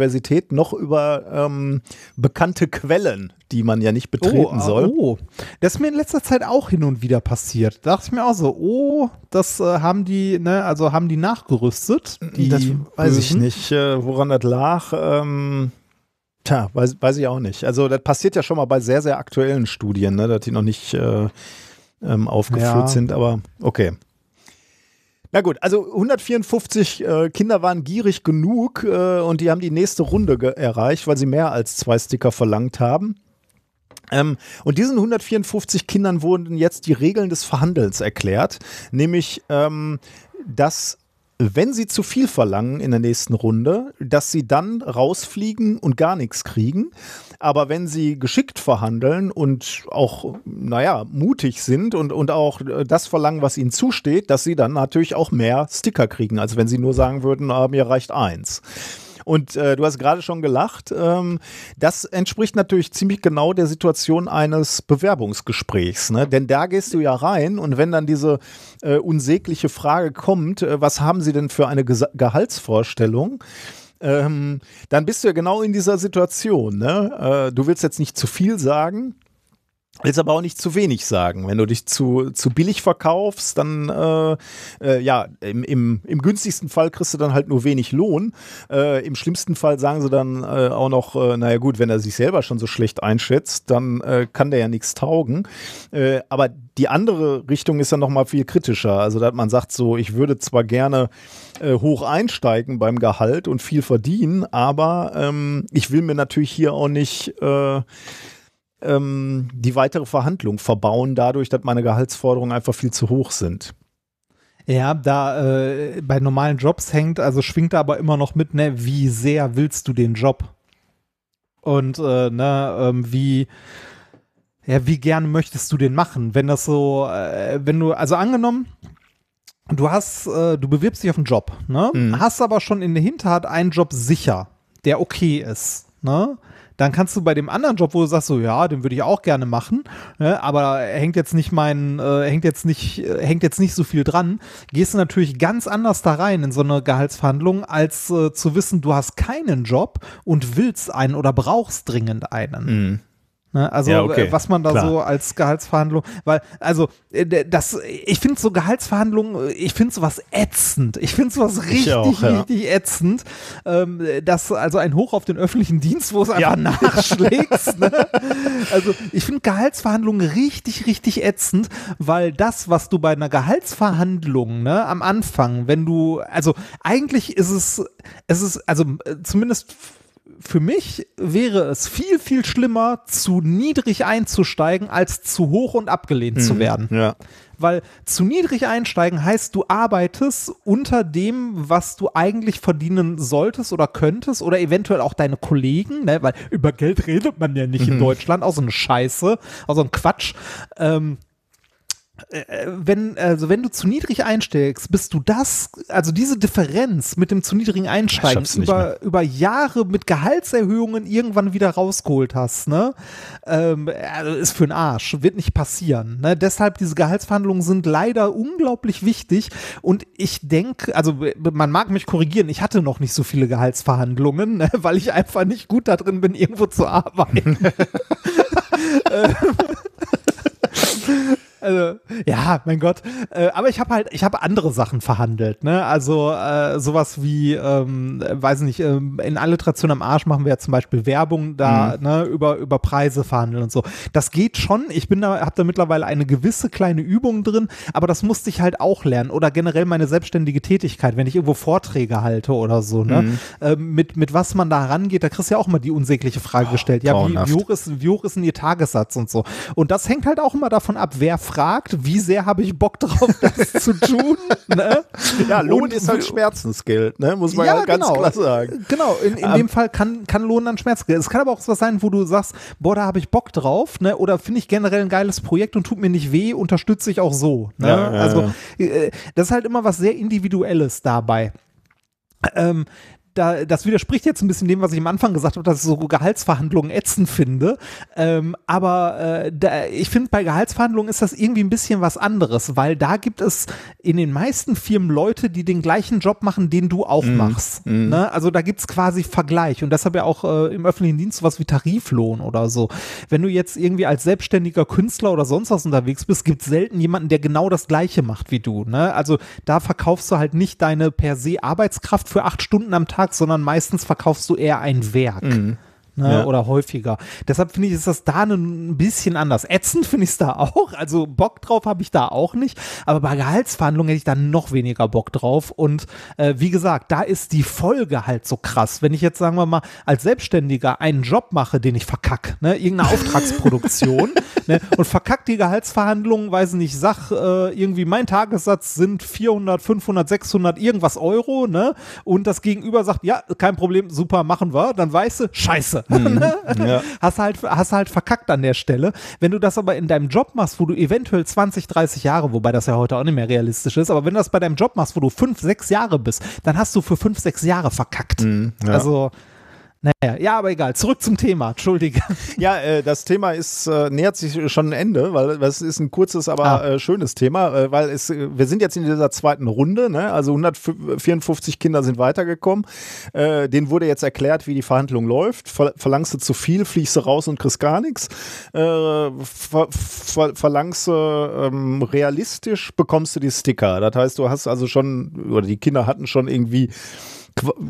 noch über ähm, bekannte Quellen, die man ja nicht betreten oh, soll. Oh, das ist mir in letzter Zeit auch hin und wieder passiert. Da dachte ich mir auch so, oh, das äh, haben die, ne, also haben die nachgerüstet. Die das weiß ich nicht, äh, woran das lag. Ähm, tja, weiß, weiß ich auch nicht. Also das passiert ja schon mal bei sehr, sehr aktuellen Studien, ne, dass die noch nicht äh, ähm, aufgeführt Ja. sind, aber okay. Na gut, also 154 äh, Kinder waren gierig genug äh, und die haben die nächste Runde erreicht, weil sie mehr als zwei Sticker verlangt haben. Ähm, und diesen 154 Kindern wurden jetzt die Regeln des Verhandelns erklärt, nämlich, ähm, dass wenn sie zu viel verlangen in der nächsten Runde, dass sie dann rausfliegen und gar nichts kriegen. Aber wenn sie geschickt verhandeln und auch, naja, mutig sind und, und auch äh, das verlangen, was ihnen zusteht, dass sie dann natürlich auch mehr Sticker kriegen, als wenn sie nur sagen würden, ah, mir reicht eins. Und äh, du hast gerade schon gelacht. Ähm, das entspricht natürlich ziemlich genau der Situation eines Bewerbungsgesprächs. Ne? Denn da gehst du ja rein und wenn dann diese äh, unsägliche Frage kommt, äh, was haben sie denn für eine Gesa Gehaltsvorstellung? Ähm, dann bist du ja genau in dieser Situation. Ne? Äh, du willst jetzt nicht zu viel sagen, Willst aber auch nicht zu wenig sagen. Wenn du dich zu, zu billig verkaufst, dann äh, äh, ja, im, im, im günstigsten Fall kriegst du dann halt nur wenig Lohn. Äh, Im schlimmsten Fall sagen sie dann äh, auch noch, äh, naja gut, wenn er sich selber schon so schlecht einschätzt, dann äh, kann der ja nichts taugen. Äh, aber die andere Richtung ist ja noch mal viel kritischer. Also, dass man sagt so, ich würde zwar gerne äh, hoch einsteigen beim Gehalt und viel verdienen, aber ähm, ich will mir natürlich hier auch nicht äh, ähm, die weitere Verhandlung verbauen, dadurch, dass meine Gehaltsforderungen einfach viel zu hoch sind. Ja, da äh, bei normalen Jobs hängt, also schwingt da aber immer noch mit, ne, wie sehr willst du den Job? Und äh, ne, ähm, wie, ja, wie gerne möchtest du den machen? Wenn das so, äh, wenn du, also angenommen, du hast, äh, du bewirbst dich auf einen Job, ne? Mhm. Hast aber schon in der Hinterhand einen Job sicher, der okay ist, ne? Dann kannst du bei dem anderen Job, wo du sagst, so ja, den würde ich auch gerne machen, ne, aber hängt jetzt nicht mein, äh, hängt jetzt nicht, äh, hängt jetzt nicht so viel dran, gehst du natürlich ganz anders da rein in so eine Gehaltsverhandlung, als äh, zu wissen, du hast keinen Job und willst einen oder brauchst dringend einen. Ne, also Ja, okay, äh, was man da klar. so als Gehaltsverhandlung, weil also äh, das, ich finde so Gehaltsverhandlungen, äh, ich finde sowas ätzend. Ich finde sowas richtig, auch, ja. richtig ätzend. Ähm, das also ein Hoch auf den öffentlichen Dienst, wo es einfach nachschlägst. ne? Also ich finde Gehaltsverhandlungen richtig, richtig ätzend, weil das, was du bei einer Gehaltsverhandlung ne, am Anfang, wenn du, also eigentlich ist es, es ist also zumindest für mich wäre es viel, viel schlimmer, zu niedrig einzusteigen, als zu hoch und abgelehnt zu werden. Ja. Weil zu niedrig einsteigen heißt, du arbeitest unter dem, was du eigentlich verdienen solltest oder könntest oder eventuell auch deine Kollegen, ne? weil über Geld redet man ja nicht in Deutschland, auch so eine Scheiße, auch so ein Quatsch. Ähm, äh, wenn, also wenn du zu niedrig einsteigst, bist du das, also diese Differenz mit dem zu niedrigen Einsteigen über, über Jahre mit Gehaltserhöhungen irgendwann wieder rausgeholt hast, ne? Ähm, also ist für den Arsch, wird nicht passieren. Ne? Deshalb diese Gehaltsverhandlungen sind leider unglaublich wichtig und ich denke, also man mag mich korrigieren, ich hatte noch nicht so viele Gehaltsverhandlungen, ne? weil ich einfach nicht gut da drin bin, irgendwo zu arbeiten. äh, ja, mein Gott. Äh, aber ich habe halt, ich habe andere Sachen verhandelt, ne? Also äh, sowas wie, ähm, weiß nicht, ähm, in Alliteration am Arsch machen wir ja zum Beispiel Werbung da, ne, über, über Preise verhandeln und so. Das geht schon. Ich bin da, habe da mittlerweile eine gewisse kleine Übung drin, aber das musste ich halt auch lernen. Oder generell meine selbstständige Tätigkeit, wenn ich irgendwo Vorträge halte oder so, ne? Ähm, mit, mit was man da rangeht, da kriegst du ja auch immer die unsägliche Frage gestellt. Ja, wie, wie hoch ist, wie hoch ist denn ihr Tagessatz und so. Und das hängt halt auch immer davon ab, wer fragt, wie sehr habe ich Bock drauf, das zu tun. Ne? Ja, Lohn Und- ist halt Schmerzensgeld, ne? muss man ja, ganz klar sagen. Genau, in, in dem Fall kann, kann Lohn dann Schmerzgeld. Es kann aber auch was sein, wo du sagst, boah, da habe ich Bock drauf, ne? Oder finde ich generell ein geiles Projekt und tut mir nicht weh, unterstütze ich auch so. Ne? Ja, ja, also äh, das ist halt immer was sehr Individuelles dabei. Ähm, da, das widerspricht jetzt ein bisschen dem, was ich am Anfang gesagt habe, dass ich so Gehaltsverhandlungen ätzend finde. Ähm, aber äh, da, ich finde, bei Gehaltsverhandlungen ist das irgendwie ein bisschen was anderes, weil da gibt es in den meisten Firmen Leute, die den gleichen Job machen, den du auch machst. Ne? Also da gibt es quasi Vergleich und deshalb ja auch äh, im öffentlichen Dienst sowas wie Tariflohn oder so. Wenn du jetzt irgendwie als selbstständiger Künstler oder sonst was unterwegs bist, gibt es selten jemanden, der genau das Gleiche macht wie du. Ne? Also da verkaufst du halt nicht deine per se Arbeitskraft für acht Stunden am Tag, sondern meistens verkaufst du eher ein Werk. Ne, Ja. Oder häufiger. Deshalb finde ich, ist das da ein bisschen anders. Ätzend finde ich es da auch. Also Bock drauf habe ich da auch nicht. Aber bei Gehaltsverhandlungen hätte ich da noch weniger Bock drauf. Und äh, wie gesagt, da ist die Folge halt so krass. Wenn ich jetzt, sagen wir mal, als Selbstständiger einen Job mache, den ich verkack, ne, irgendeine Auftragsproduktion, ne, und verkack die Gehaltsverhandlungen, weiß nicht, sag äh, irgendwie, mein Tagessatz sind 400, 500, 600, irgendwas Euro, ne, und das Gegenüber sagt, ja, kein Problem, super, machen wir, dann weißt du, scheiße. Ne? Ja. Hast halt, hast halt verkackt an der Stelle. Wenn du das aber in deinem Job machst, wo du eventuell 20, 30 Jahre, wobei das ja heute auch nicht mehr realistisch ist, aber wenn du das bei deinem Job machst, wo du 5, 6 Jahre bist, dann hast du für 5, 6 Jahre verkackt. ja. Also, naja, ja, aber egal. Zurück zum Thema. Entschuldige. Ja, äh, das Thema ist, äh, nähert sich schon ein Ende, weil es ist ein kurzes, aber Ah. äh, schönes Thema, äh, weil es, äh, wir sind jetzt in dieser zweiten Runde, ne? also 154 Kinder sind weitergekommen. Äh, denen wurde jetzt erklärt, wie die Verhandlung läuft. Ver verlangst du zu viel, fliegst du raus und kriegst gar nichts. Äh, ver ver verlangst du ähm, realistisch, bekommst du die Sticker. Das heißt, du hast also schon, oder die Kinder hatten schon irgendwie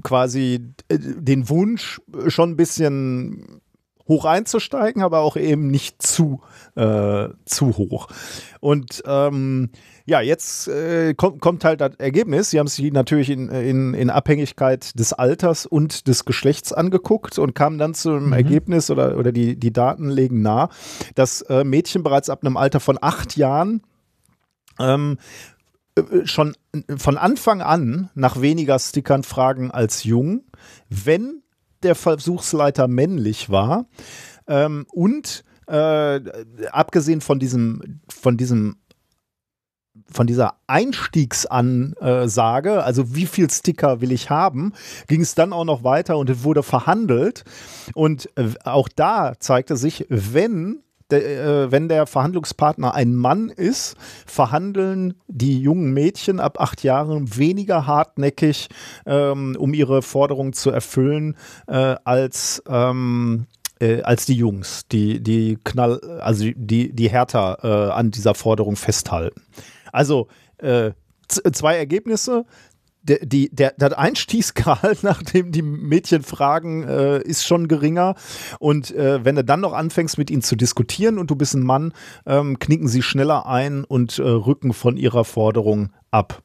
quasi äh, den Wunsch, äh, schon ein bisschen hoch einzusteigen, aber auch eben nicht zu, äh, zu hoch. Und ähm, ja, jetzt äh, kommt, kommt halt das Ergebnis. Sie haben sich natürlich in, in, in Abhängigkeit des Alters und des Geschlechts angeguckt und kamen dann zum Ergebnis oder, oder die, die Daten legen nahe, dass äh, Mädchen bereits ab einem Alter von acht Jahren ähm, äh, schon von Anfang an nach weniger Stickern fragen als jung, wenn der Versuchsleiter männlich war ähm, und äh, abgesehen von diesem von diesem von dieser Einstiegsansage, also wie viel Sticker will ich haben, ging es dann auch noch weiter und es wurde verhandelt. Und äh, auch da zeigte sich, wenn der, äh, wenn der Verhandlungspartner ein Mann ist, verhandeln die jungen Mädchen ab acht Jahren weniger hartnäckig, ähm, um ihre Forderung zu erfüllen, äh, als ähm, äh, als die Jungs, die die knall, also die die härter äh, an dieser Forderung festhalten. Also äh, zwei Ergebnisse. Der, die, der, der Einstiegsgehalt, nachdem die Mädchen fragen, äh, ist schon geringer. Und äh, wenn du dann noch anfängst, mit ihnen zu diskutieren und du bist ein Mann, ähm, knicken sie schneller ein und äh, rücken von ihrer Forderung ab.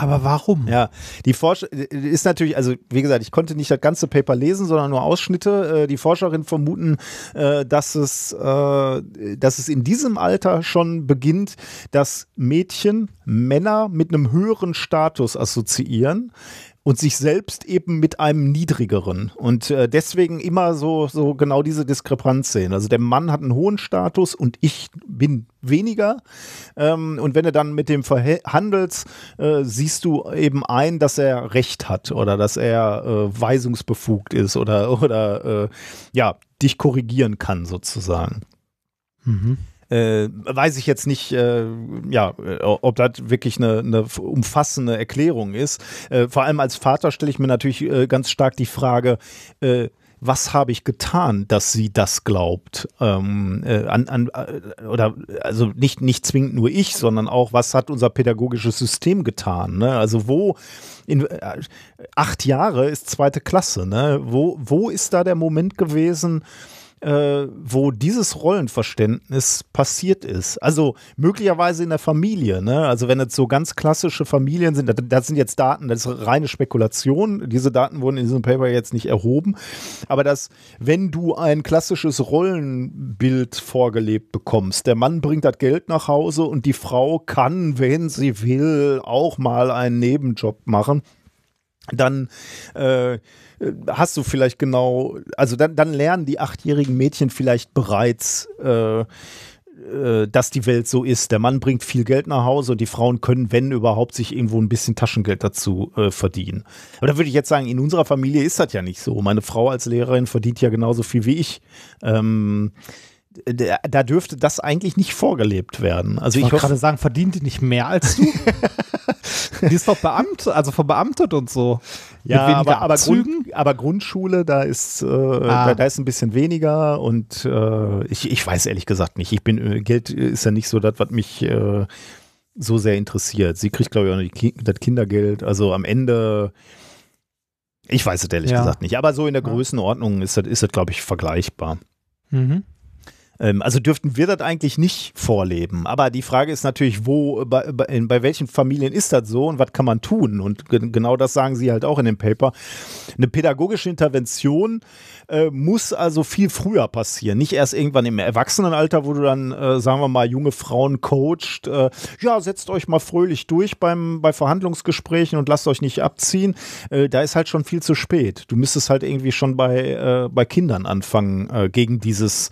Aber warum? Ja, die Forsch ist natürlich, also wie gesagt, ich konnte nicht das ganze Paper lesen, sondern nur Ausschnitte. Äh, Die Forscherinnen vermuten, äh, dass es, äh, dass es in diesem Alter schon beginnt, dass Mädchen Männer mit einem höheren Status assoziieren und sich selbst eben mit einem niedrigeren und äh, deswegen immer so so genau diese Diskrepanz sehen. Also der Mann hat einen hohen Status und ich bin weniger ähm, und wenn du dann mit dem verhandelst, äh, siehst du eben ein, dass er Recht hat oder dass er äh, weisungsbefugt ist oder oder äh, ja dich korrigieren kann sozusagen. Äh, weiß ich jetzt nicht, äh, ja, äh, ob das wirklich eine, eine umfassende Erklärung ist. Äh, vor allem als Vater stelle ich mir natürlich äh, ganz stark die Frage, äh, was habe ich getan, dass sie das glaubt? Ähm, äh, an, an, oder also nicht, nicht zwingend nur ich, sondern auch, was hat unser pädagogisches System getan? Ne? Also wo in äh, acht Jahre ist zweite Klasse, ne? Wo, wo ist da der Moment gewesen, äh, wo dieses Rollenverständnis passiert ist. Also möglicherweise in der Familie. Ne? Also wenn es so ganz klassische Familien sind, das, das, sind jetzt Daten, das ist reine Spekulation. Diese Daten wurden in diesem Paper jetzt nicht erhoben. Aber dass, wenn du ein klassisches Rollenbild vorgelebt bekommst, der Mann bringt das Geld nach Hause und die Frau kann, wenn sie will, auch mal einen Nebenjob machen, dann äh, hast du vielleicht genau, also dann, dann lernen die achtjährigen Mädchen vielleicht bereits, äh, äh, dass die Welt so ist. Der Mann bringt viel Geld nach Hause und die Frauen können, wenn überhaupt, sich irgendwo ein bisschen Taschengeld dazu äh, verdienen. Aber da würde ich jetzt sagen, in unserer Familie ist das ja nicht so. Meine Frau als Lehrerin verdient ja genauso viel wie ich. Ähm, da dürfte das eigentlich nicht vorgelebt werden. Also ich, ich wollte gerade sagen, verdient die nicht mehr als du? die ist doch Beamt, also verbeamtet und so. Ja, aber, aber, Grund, aber, Grundschule, da ist, äh, ah. da, da, ist ein bisschen weniger und äh, ich, ich weiß ehrlich gesagt nicht. Ich bin, äh, Geld ist ja nicht so das, was mich äh, so sehr interessiert. Sie kriegt, glaube ich, auch die, das Kindergeld. Also am Ende, ich weiß es ehrlich ja. gesagt nicht. Aber so in der Größenordnung ist das, ist das glaube ich, vergleichbar. Mhm. Ähm, also dürften wir das eigentlich nicht vorleben. Aber die Frage ist natürlich, wo, bei, bei, bei welchen Familien ist das so und was kann man tun? Und genau das sagen sie halt auch in dem Paper. Eine pädagogische Intervention äh, muss also viel früher passieren. Nicht erst irgendwann im Erwachsenenalter, wo du dann, äh, sagen wir mal, junge Frauen coacht. Äh, ja, setzt euch mal fröhlich durch beim, bei Verhandlungsgesprächen und lasst euch nicht abziehen. Äh, da ist halt schon viel zu spät. Du müsstest halt irgendwie schon bei, äh, bei Kindern anfangen, äh, gegen dieses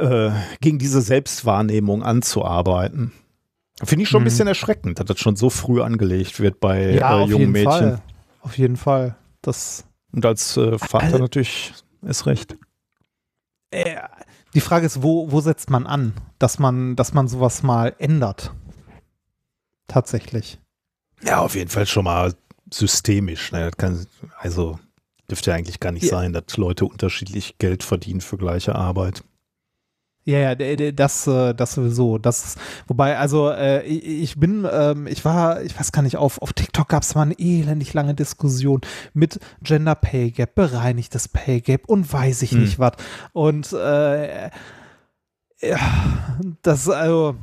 äh, gegen diese Selbstwahrnehmung anzuarbeiten. Finde ich schon ein mhm. bisschen erschreckend, dass das schon so früh angelegt wird bei ja, äh, jungen Mädchen. Fall. Auf jeden Fall. Das Und als äh, Vater also, natürlich ist recht. Äh, die Frage ist, wo, wo setzt man an, dass man, dass man sowas mal ändert? Tatsächlich. Ja, auf jeden Fall schon mal systemisch. Ne? Kann, also dürfte ja eigentlich gar nicht ja. sein, dass Leute unterschiedlich Geld verdienen für gleiche Arbeit. Ja, ja, das, äh, das sowieso. Das, wobei, also äh, ich bin, ähm, ich war, ich weiß gar nicht, auf, auf TikTok gab es mal eine elendig lange Diskussion mit Gender Pay Gap, bereinigtes Pay Gap und weiß ich hm. nicht was. Und äh, ja, das, also,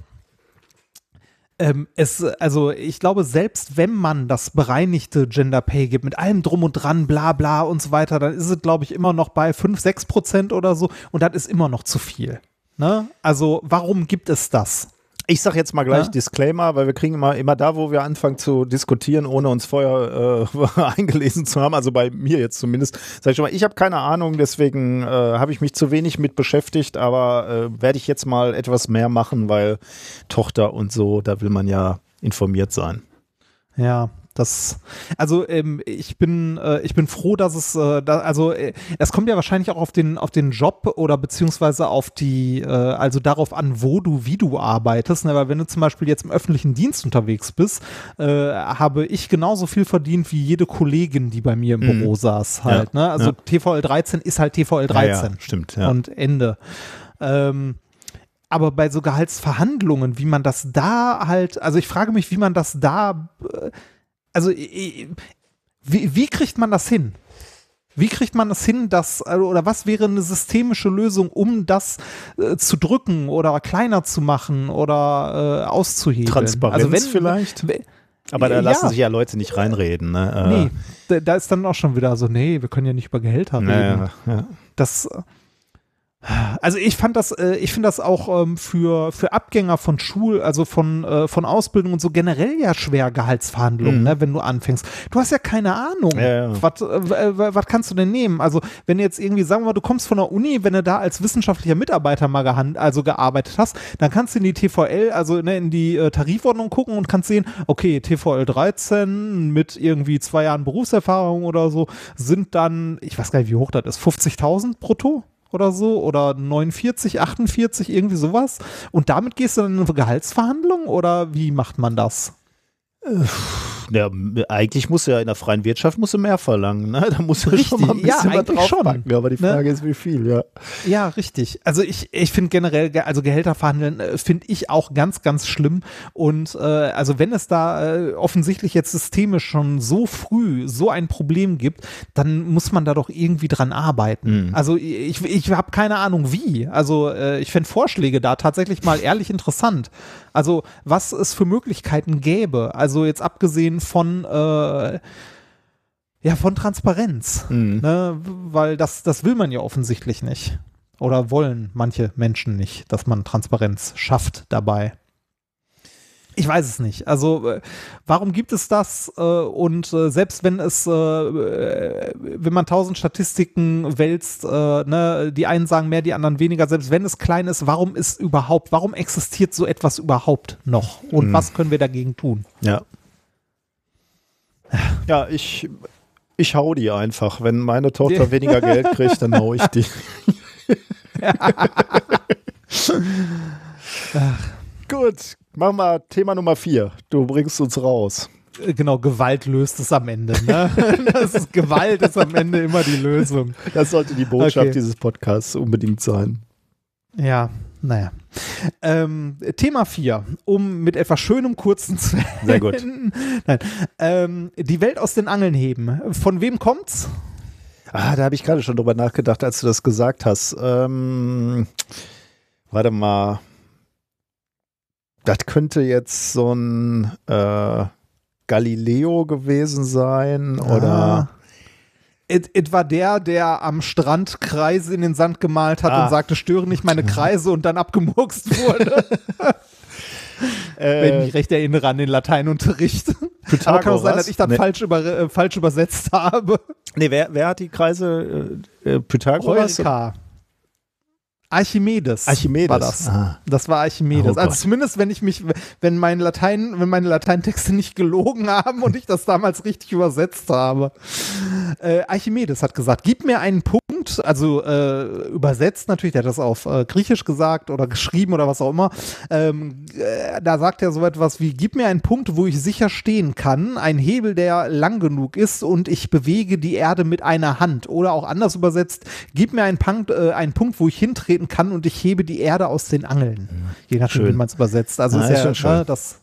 ähm, es, also ich glaube, selbst wenn man das bereinigte Gender Pay gibt, mit allem drum und dran, bla bla und so weiter, dann ist es, glaube ich, immer noch bei 5, 6 Prozent oder so und das ist immer noch zu viel. Ne? Also warum gibt es das? Ich sage jetzt mal gleich ja? Disclaimer, weil wir kriegen immer, immer da, wo wir anfangen zu diskutieren, ohne uns vorher äh, eingelesen zu haben, also bei mir jetzt zumindest, sage ich schon mal, ich habe keine Ahnung, deswegen äh, habe ich mich zu wenig mit beschäftigt, aber äh, werde ich jetzt mal etwas mehr machen, weil Tochter und so, da will man ja informiert sein. Ja, das, also ähm, ich bin, äh, ich bin froh, dass es, äh, da, also äh, es kommt ja wahrscheinlich auch auf den, auf den Job oder beziehungsweise auf die, äh, also darauf an, wo du, wie du arbeitest. Ne? Weil wenn du zum Beispiel jetzt im öffentlichen Dienst unterwegs bist, äh, habe ich genauso viel verdient wie jede Kollegin, die bei mir im mhm. Büro saß halt. Ja, ne? Also ja. TVL 13 ist halt TVL 13. Ja, stimmt. Ja. Und Ende. Ähm, aber bei so Gehaltsverhandlungen, wie man das da halt, also ich frage mich, wie man das da äh, also wie, wie kriegt man das hin? Wie kriegt man das hin, dass, also, oder was wäre eine systemische Lösung, um das äh, zu drücken oder kleiner zu machen oder äh, auszuheben? Transparenz also wenn, vielleicht? Aber da lassen ja. sich ja Leute nicht reinreden. Ne? Äh. Nee, da, da, ist dann auch schon wieder so, nee, wir können ja nicht über Gehälter reden. Naja, ja. Das, also ich fand das, äh, ich finde das auch ähm, für, für Abgänger von Schul, also von, äh, von Ausbildung und so generell ja schwer Gehaltsverhandlungen, mhm. ne, wenn du anfängst. Du hast ja keine Ahnung. Ja, ja. Was, äh, was kannst du denn nehmen? Also wenn jetzt irgendwie, sagen wir mal, du kommst von der Uni, wenn du da als wissenschaftlicher Mitarbeiter mal gehand, also gearbeitet hast, dann kannst du in die TVL, also ne, in die äh, Tarifordnung gucken und kannst sehen, okay, TVL 13 mit irgendwie zwei Jahren Berufserfahrung oder so sind dann, ich weiß gar nicht, wie hoch das ist, 50.000 brutto? Oder so oder 49, 48, irgendwie sowas. Und damit gehst du dann in eine Gehaltsverhandlung oder wie macht man das? Ja, eigentlich muss ja in der freien Wirtschaft muss mehr verlangen, ne? Da muss er schon mal ein ja, bisschen was eigentlich schon, draufpacken. Aber die ne? Frage ist, wie viel, ja. Ja, richtig. Also ich, ich finde generell, ge- also Gehälter verhandeln, äh, finde ich auch ganz, ganz schlimm. Und äh, also wenn es da äh, offensichtlich jetzt systemisch schon so früh so ein Problem gibt, dann muss man da doch irgendwie dran arbeiten. Also ich, ich habe keine Ahnung wie. Also äh, ich fände Vorschläge da tatsächlich mal ehrlich interessant. Also was es für Möglichkeiten gäbe. Also jetzt abgesehen von äh, ja, von Transparenz. Ne? Weil das, das will man ja offensichtlich nicht. Oder wollen manche Menschen nicht, dass man Transparenz schafft dabei. Ich weiß es nicht. Also, äh, warum gibt es das? Äh, und äh, selbst wenn es, wenn man tausend Statistiken wälzt, ne, die einen sagen mehr, die anderen weniger, selbst wenn es klein ist, warum ist überhaupt, warum existiert so etwas überhaupt noch? Und was können wir dagegen tun? Ja. Ja, ich, ich hau die einfach. Wenn meine Tochter weniger Geld kriegt, dann hau ich die. Gut, machen wir Thema Nummer vier. Du bringst uns raus. Äh, Genau, Gewalt löst es am Ende. Ne? Das ist, Gewalt ist am Ende immer die Lösung. Das sollte die Botschaft Okay. dieses Podcasts unbedingt sein. Ja, naja. Ähm, Thema 4, um mit etwas schönem kurzen zu Sehr gut. Nein. Ähm, die Welt aus den Angeln heben. Von wem kommt's? Ah, da habe ich gerade schon drüber nachgedacht, als du das gesagt hast. Ähm, warte mal. Das könnte jetzt so ein äh, Galileo gewesen sein oder Et, etwa der, der am Strand Kreise in den Sand gemalt hat Ah. und sagte, störe nicht meine Kreise und dann abgemurkst wurde. Wenn ich äh, mich recht erinnere an den Lateinunterricht. Aber kann auch sein, dass ich das Nee. falsch, über, äh, falsch übersetzt habe. nee, wer, wer hat die Kreise? Äh, äh, Pythagoras? Heureka. Archimedes. Archimedes. War das. Ah. Das war Archimedes. Oh also Gott. zumindest, wenn ich mich, wenn mein Latein, wenn meine Lateintexte nicht gelogen haben und ich das damals richtig übersetzt habe. Äh, Archimedes hat gesagt, gib mir einen Punkt, also äh, übersetzt natürlich, der hat das auf äh, Griechisch gesagt oder geschrieben oder was auch immer. Ähm, äh, da sagt er so etwas wie, gib mir einen Punkt, wo ich sicher stehen kann, ein Hebel, der lang genug ist und ich bewege die Erde mit einer Hand. Oder auch anders übersetzt, gib mir einen Punkt, äh, einen Punkt wo ich hintreten kann und ich hebe die Erde aus den Angeln. Je nachdem, wie man es übersetzt. Also Ah, ist ist ja, schön. ne, das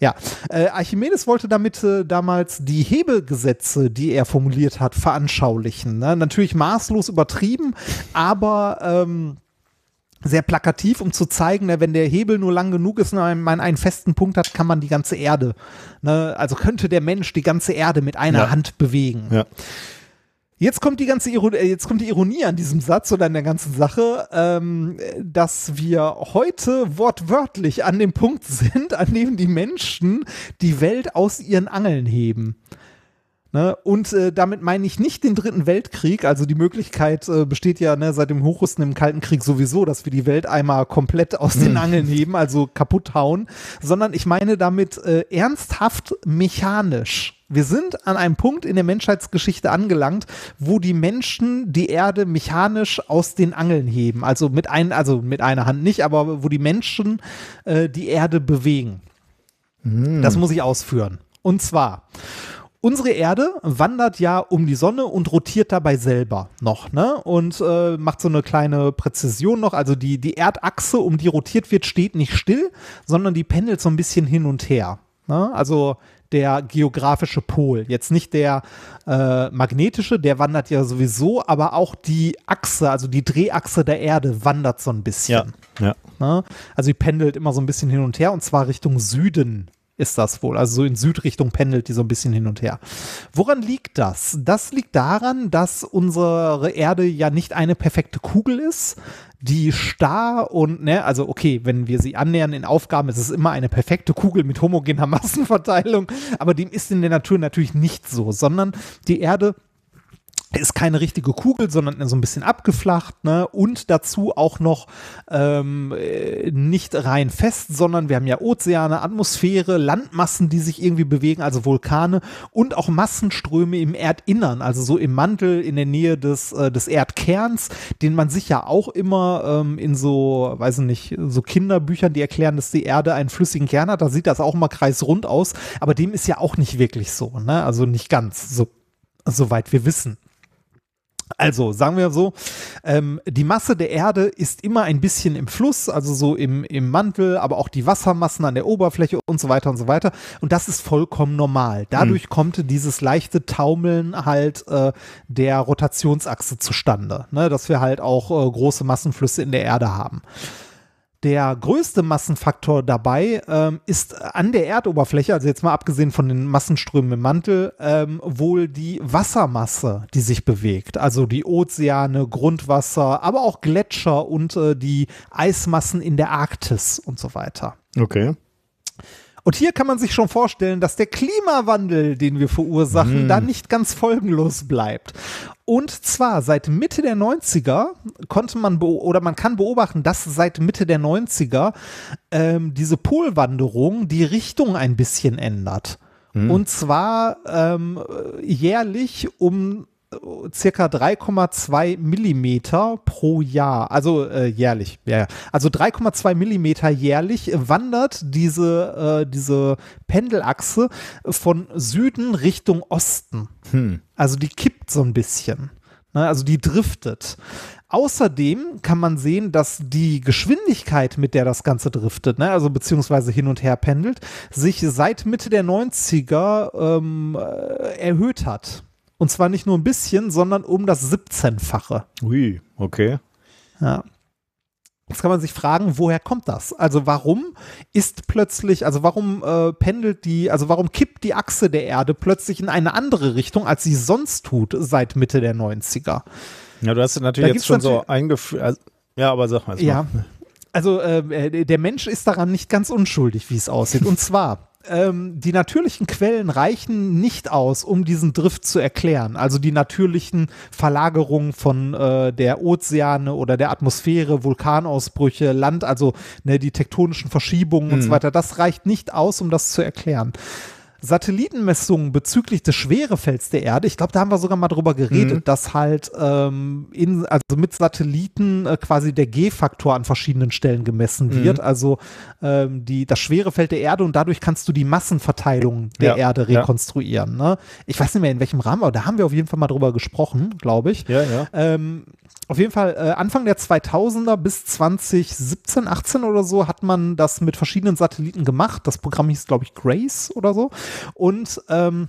ja, äh, Archimedes wollte damit äh, damals die Hebelgesetze, die er formuliert hat, veranschaulichen. Ne? Natürlich maßlos übertrieben, aber ähm, sehr plakativ, um zu zeigen, ne, wenn der Hebel nur lang genug ist und man einen festen Punkt hat, kann man die ganze Erde, ne, also könnte der Mensch die ganze Erde mit einer Ja. Hand bewegen. Ja. Jetzt kommt die ganze Ironie, äh, jetzt kommt die Ironie an diesem Satz oder an der ganzen Sache, ähm, dass wir heute wortwörtlich an dem Punkt sind, an dem die Menschen die Welt aus ihren Angeln heben. Ne? Und äh, damit meine ich nicht den dritten Weltkrieg, also die Möglichkeit äh, besteht ja ne, seit dem Hochrüsten im Kalten Krieg sowieso, dass wir die Welt einmal komplett aus den Angeln heben, also kaputt hauen, sondern ich meine damit äh, ernsthaft mechanisch. Wir sind an einem Punkt in der Menschheitsgeschichte angelangt, wo die Menschen die Erde mechanisch aus den Angeln heben. Also mit, ein, also mit einer Hand nicht, aber wo die Menschen äh, die Erde bewegen. Das muss ich ausführen. Und zwar, unsere Erde wandert ja um die Sonne und rotiert dabei selber noch, ne? Und äh, macht so eine kleine Präzision noch. Also die, die Erdachse, um die rotiert wird, steht nicht still, sondern die pendelt so ein bisschen hin und her. Ne? Also der geografische Pol. Jetzt nicht der äh, magnetische, der wandert ja sowieso, aber auch die Achse, also die Drehachse der Erde wandert so ein bisschen. Ja. Ja. Ne? Also die pendelt immer so ein bisschen hin und her und zwar Richtung Süden ist das wohl. Also so in Südrichtung pendelt die so ein bisschen hin und her. Woran liegt das? Das liegt daran, dass unsere Erde ja nicht eine perfekte Kugel ist, die starr und, ne, also okay, wenn wir sie annähern in Aufgaben, ist es immer eine perfekte Kugel mit homogener Massenverteilung, aber dem ist in der Natur natürlich nicht so, sondern die Erde ist keine richtige Kugel, sondern so ein bisschen abgeflacht, ne? Und dazu auch noch ähm, äh, nicht rein fest, sondern wir haben ja Ozeane, Atmosphäre, Landmassen, die sich irgendwie bewegen, also Vulkane und auch Massenströme im Erdinnern, also so im Mantel in der Nähe des, äh, des Erdkerns, den man sich ja auch immer ähm, in so, weiß ich nicht, so Kinderbüchern, die erklären, dass die Erde einen flüssigen Kern hat, da sieht das auch mal kreisrund aus, aber dem ist ja auch nicht wirklich so, ne? Also nicht ganz, so, soweit wir wissen. Also sagen wir so, ähm, die Masse der Erde ist immer ein bisschen im Fluss, also so im, im Mantel, aber auch die Wassermassen an der Oberfläche und so weiter und so weiter. Und das ist vollkommen normal. Dadurch mhm. kommt dieses leichte Taumeln halt äh, der Rotationsachse zustande, ne? dass wir halt auch äh, große Massenflüsse in der Erde haben. Der größte Massenfaktor dabei ähm, ist an der Erdoberfläche, also jetzt mal abgesehen von den Massenströmen im Mantel, ähm, wohl die Wassermasse, die sich bewegt. Also die Ozeane, Grundwasser, aber auch Gletscher und äh, die Eismassen in der Arktis und so weiter. Okay. Und hier kann man sich schon vorstellen, dass der Klimawandel, den wir verursachen, mm. da nicht ganz folgenlos bleibt. Und zwar seit Mitte der 90er konnte man oder man kann beobachten, dass seit Mitte der 90er ähm, diese Polwanderung die Richtung ein bisschen ändert. Mm. Und zwar ähm, jährlich um circa 3,2 Millimeter pro Jahr, also äh, jährlich, ja, also 3,2 Millimeter jährlich wandert diese, äh, diese Pendelachse von Süden Richtung Osten. Hm. Also die kippt so ein bisschen. Ne? Also die driftet. Außerdem kann man sehen, dass die Geschwindigkeit, mit der das Ganze driftet, ne, also beziehungsweise hin und her pendelt, sich seit Mitte der 90er ähm, äh, erhöht hat. Und zwar nicht nur ein bisschen, sondern um das 17-fache. Ui, okay. Ja. Jetzt kann man sich fragen, woher kommt das? Also warum ist plötzlich, also warum äh, pendelt die, also warum kippt die Achse der Erde plötzlich in eine andere Richtung, als sie sonst tut seit Mitte der 90er? Ja, du hast natürlich da jetzt schon so eingeführt. Also, ja, aber sag mal. Ja. Also äh, der Mensch ist daran nicht ganz unschuldig, wie es aussieht. Und zwar ähm, die natürlichen Quellen reichen nicht aus, um diesen Drift zu erklären. Also die natürlichen Verlagerungen von äh, der Ozeane oder der Atmosphäre, Vulkanausbrüche, Land, also ne, die tektonischen Verschiebungen mhm. und so mhm. weiter. Das reicht nicht aus, um das zu erklären. Satellitenmessungen bezüglich des Schwerefelds der Erde, ich glaube, da haben wir sogar mal drüber geredet, mhm. dass halt ähm, in, also mit Satelliten äh, quasi der G-Faktor an verschiedenen Stellen gemessen mhm. wird, also ähm, die, das Schwerefeld der Erde und dadurch kannst du die Massenverteilung der ja. Erde rekonstruieren. Ja. Ne? Ich weiß nicht mehr in welchem Rahmen, aber da haben wir auf jeden Fall mal drüber gesprochen, glaube ich. Ja, ja. Ähm, auf jeden Fall äh, Anfang der 2000er bis 2017, 18 oder so hat man das mit verschiedenen Satelliten gemacht. Das Programm hieß, glaube ich, Grace oder so. Und ähm,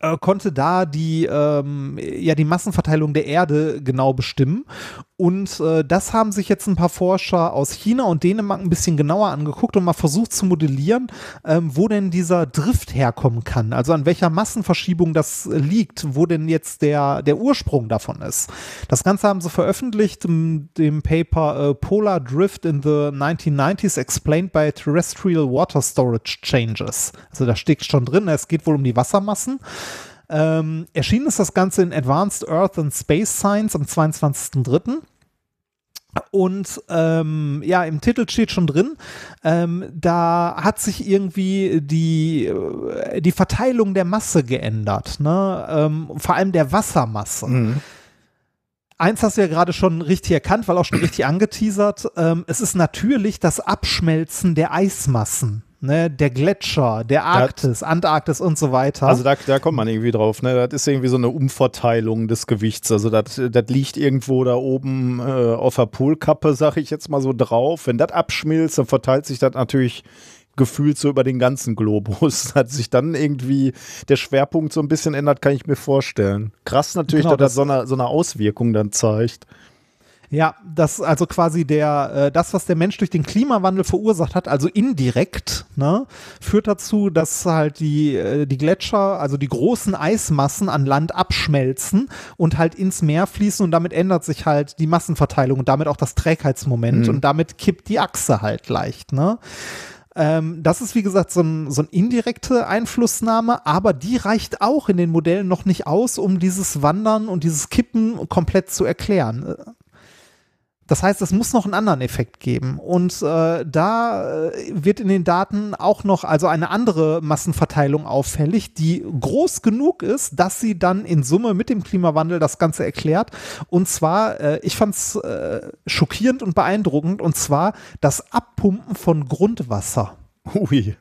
äh, konnte da die, ähm, ja, die Massenverteilung der Erde genau bestimmen. Und äh, das haben sich jetzt ein paar Forscher aus China und Dänemark ein bisschen genauer angeguckt und mal versucht zu modellieren, ähm, wo denn dieser Drift herkommen kann. Also an welcher Massenverschiebung das liegt, wo denn jetzt der, der Ursprung davon ist. Das Ganze haben sie veröffentlicht im dem Paper äh, Polar Drift in the 1990s Explained by Terrestrial Water Storage Changes. Also da steht schon drin, es geht wohl um die Wassermassen. Ähm, erschienen ist das Ganze in Advanced Earth and Space Science am 22.03. Und ähm, ja, im Titel steht schon drin, ähm, da hat sich irgendwie die, äh, die Verteilung der Masse geändert, ne? Ähm, vor allem der Wassermasse. Mhm. Eins hast du ja gerade schon richtig erkannt, weil auch schon richtig angeteasert. Ähm, es ist natürlich das Abschmelzen der Eismassen ne, der Gletscher, der Arktis, das, Antarktis und so weiter. Also da, da kommt man irgendwie drauf, ne? Das ist irgendwie so eine Umverteilung des Gewichts. Also das, das liegt irgendwo da oben äh, auf der Polkappe, sag ich jetzt mal so drauf. Wenn das abschmilzt, dann verteilt sich das natürlich gefühlt so über den ganzen Globus. Hat sich dann irgendwie der Schwerpunkt so ein bisschen ändert, kann ich mir vorstellen. Krass natürlich, genau, dass das so eine, so eine Auswirkung dann zeigt. Ja, das also quasi der äh, das, was der Mensch durch den Klimawandel verursacht hat, also indirekt, ne, führt dazu, dass halt die äh, die Gletscher, also die großen Eismassen an Land abschmelzen und halt ins Meer fließen und damit ändert sich halt die Massenverteilung und damit auch das Trägheitsmoment mhm. und damit kippt die Achse halt leicht, ne? Ähm, das ist wie gesagt so ein, so ein indirekte Einflussnahme, aber die reicht auch in den Modellen noch nicht aus, um dieses Wandern und dieses Kippen komplett zu erklären. Das heißt, es muss noch einen anderen Effekt geben. Und äh, da äh, wird in den Daten auch noch also eine andere Massenverteilung auffällig, die groß genug ist, dass sie dann in Summe mit dem Klimawandel das Ganze erklärt. Und zwar, äh, ich fand es äh, schockierend und beeindruckend, und zwar das Abpumpen von Grundwasser. Ui.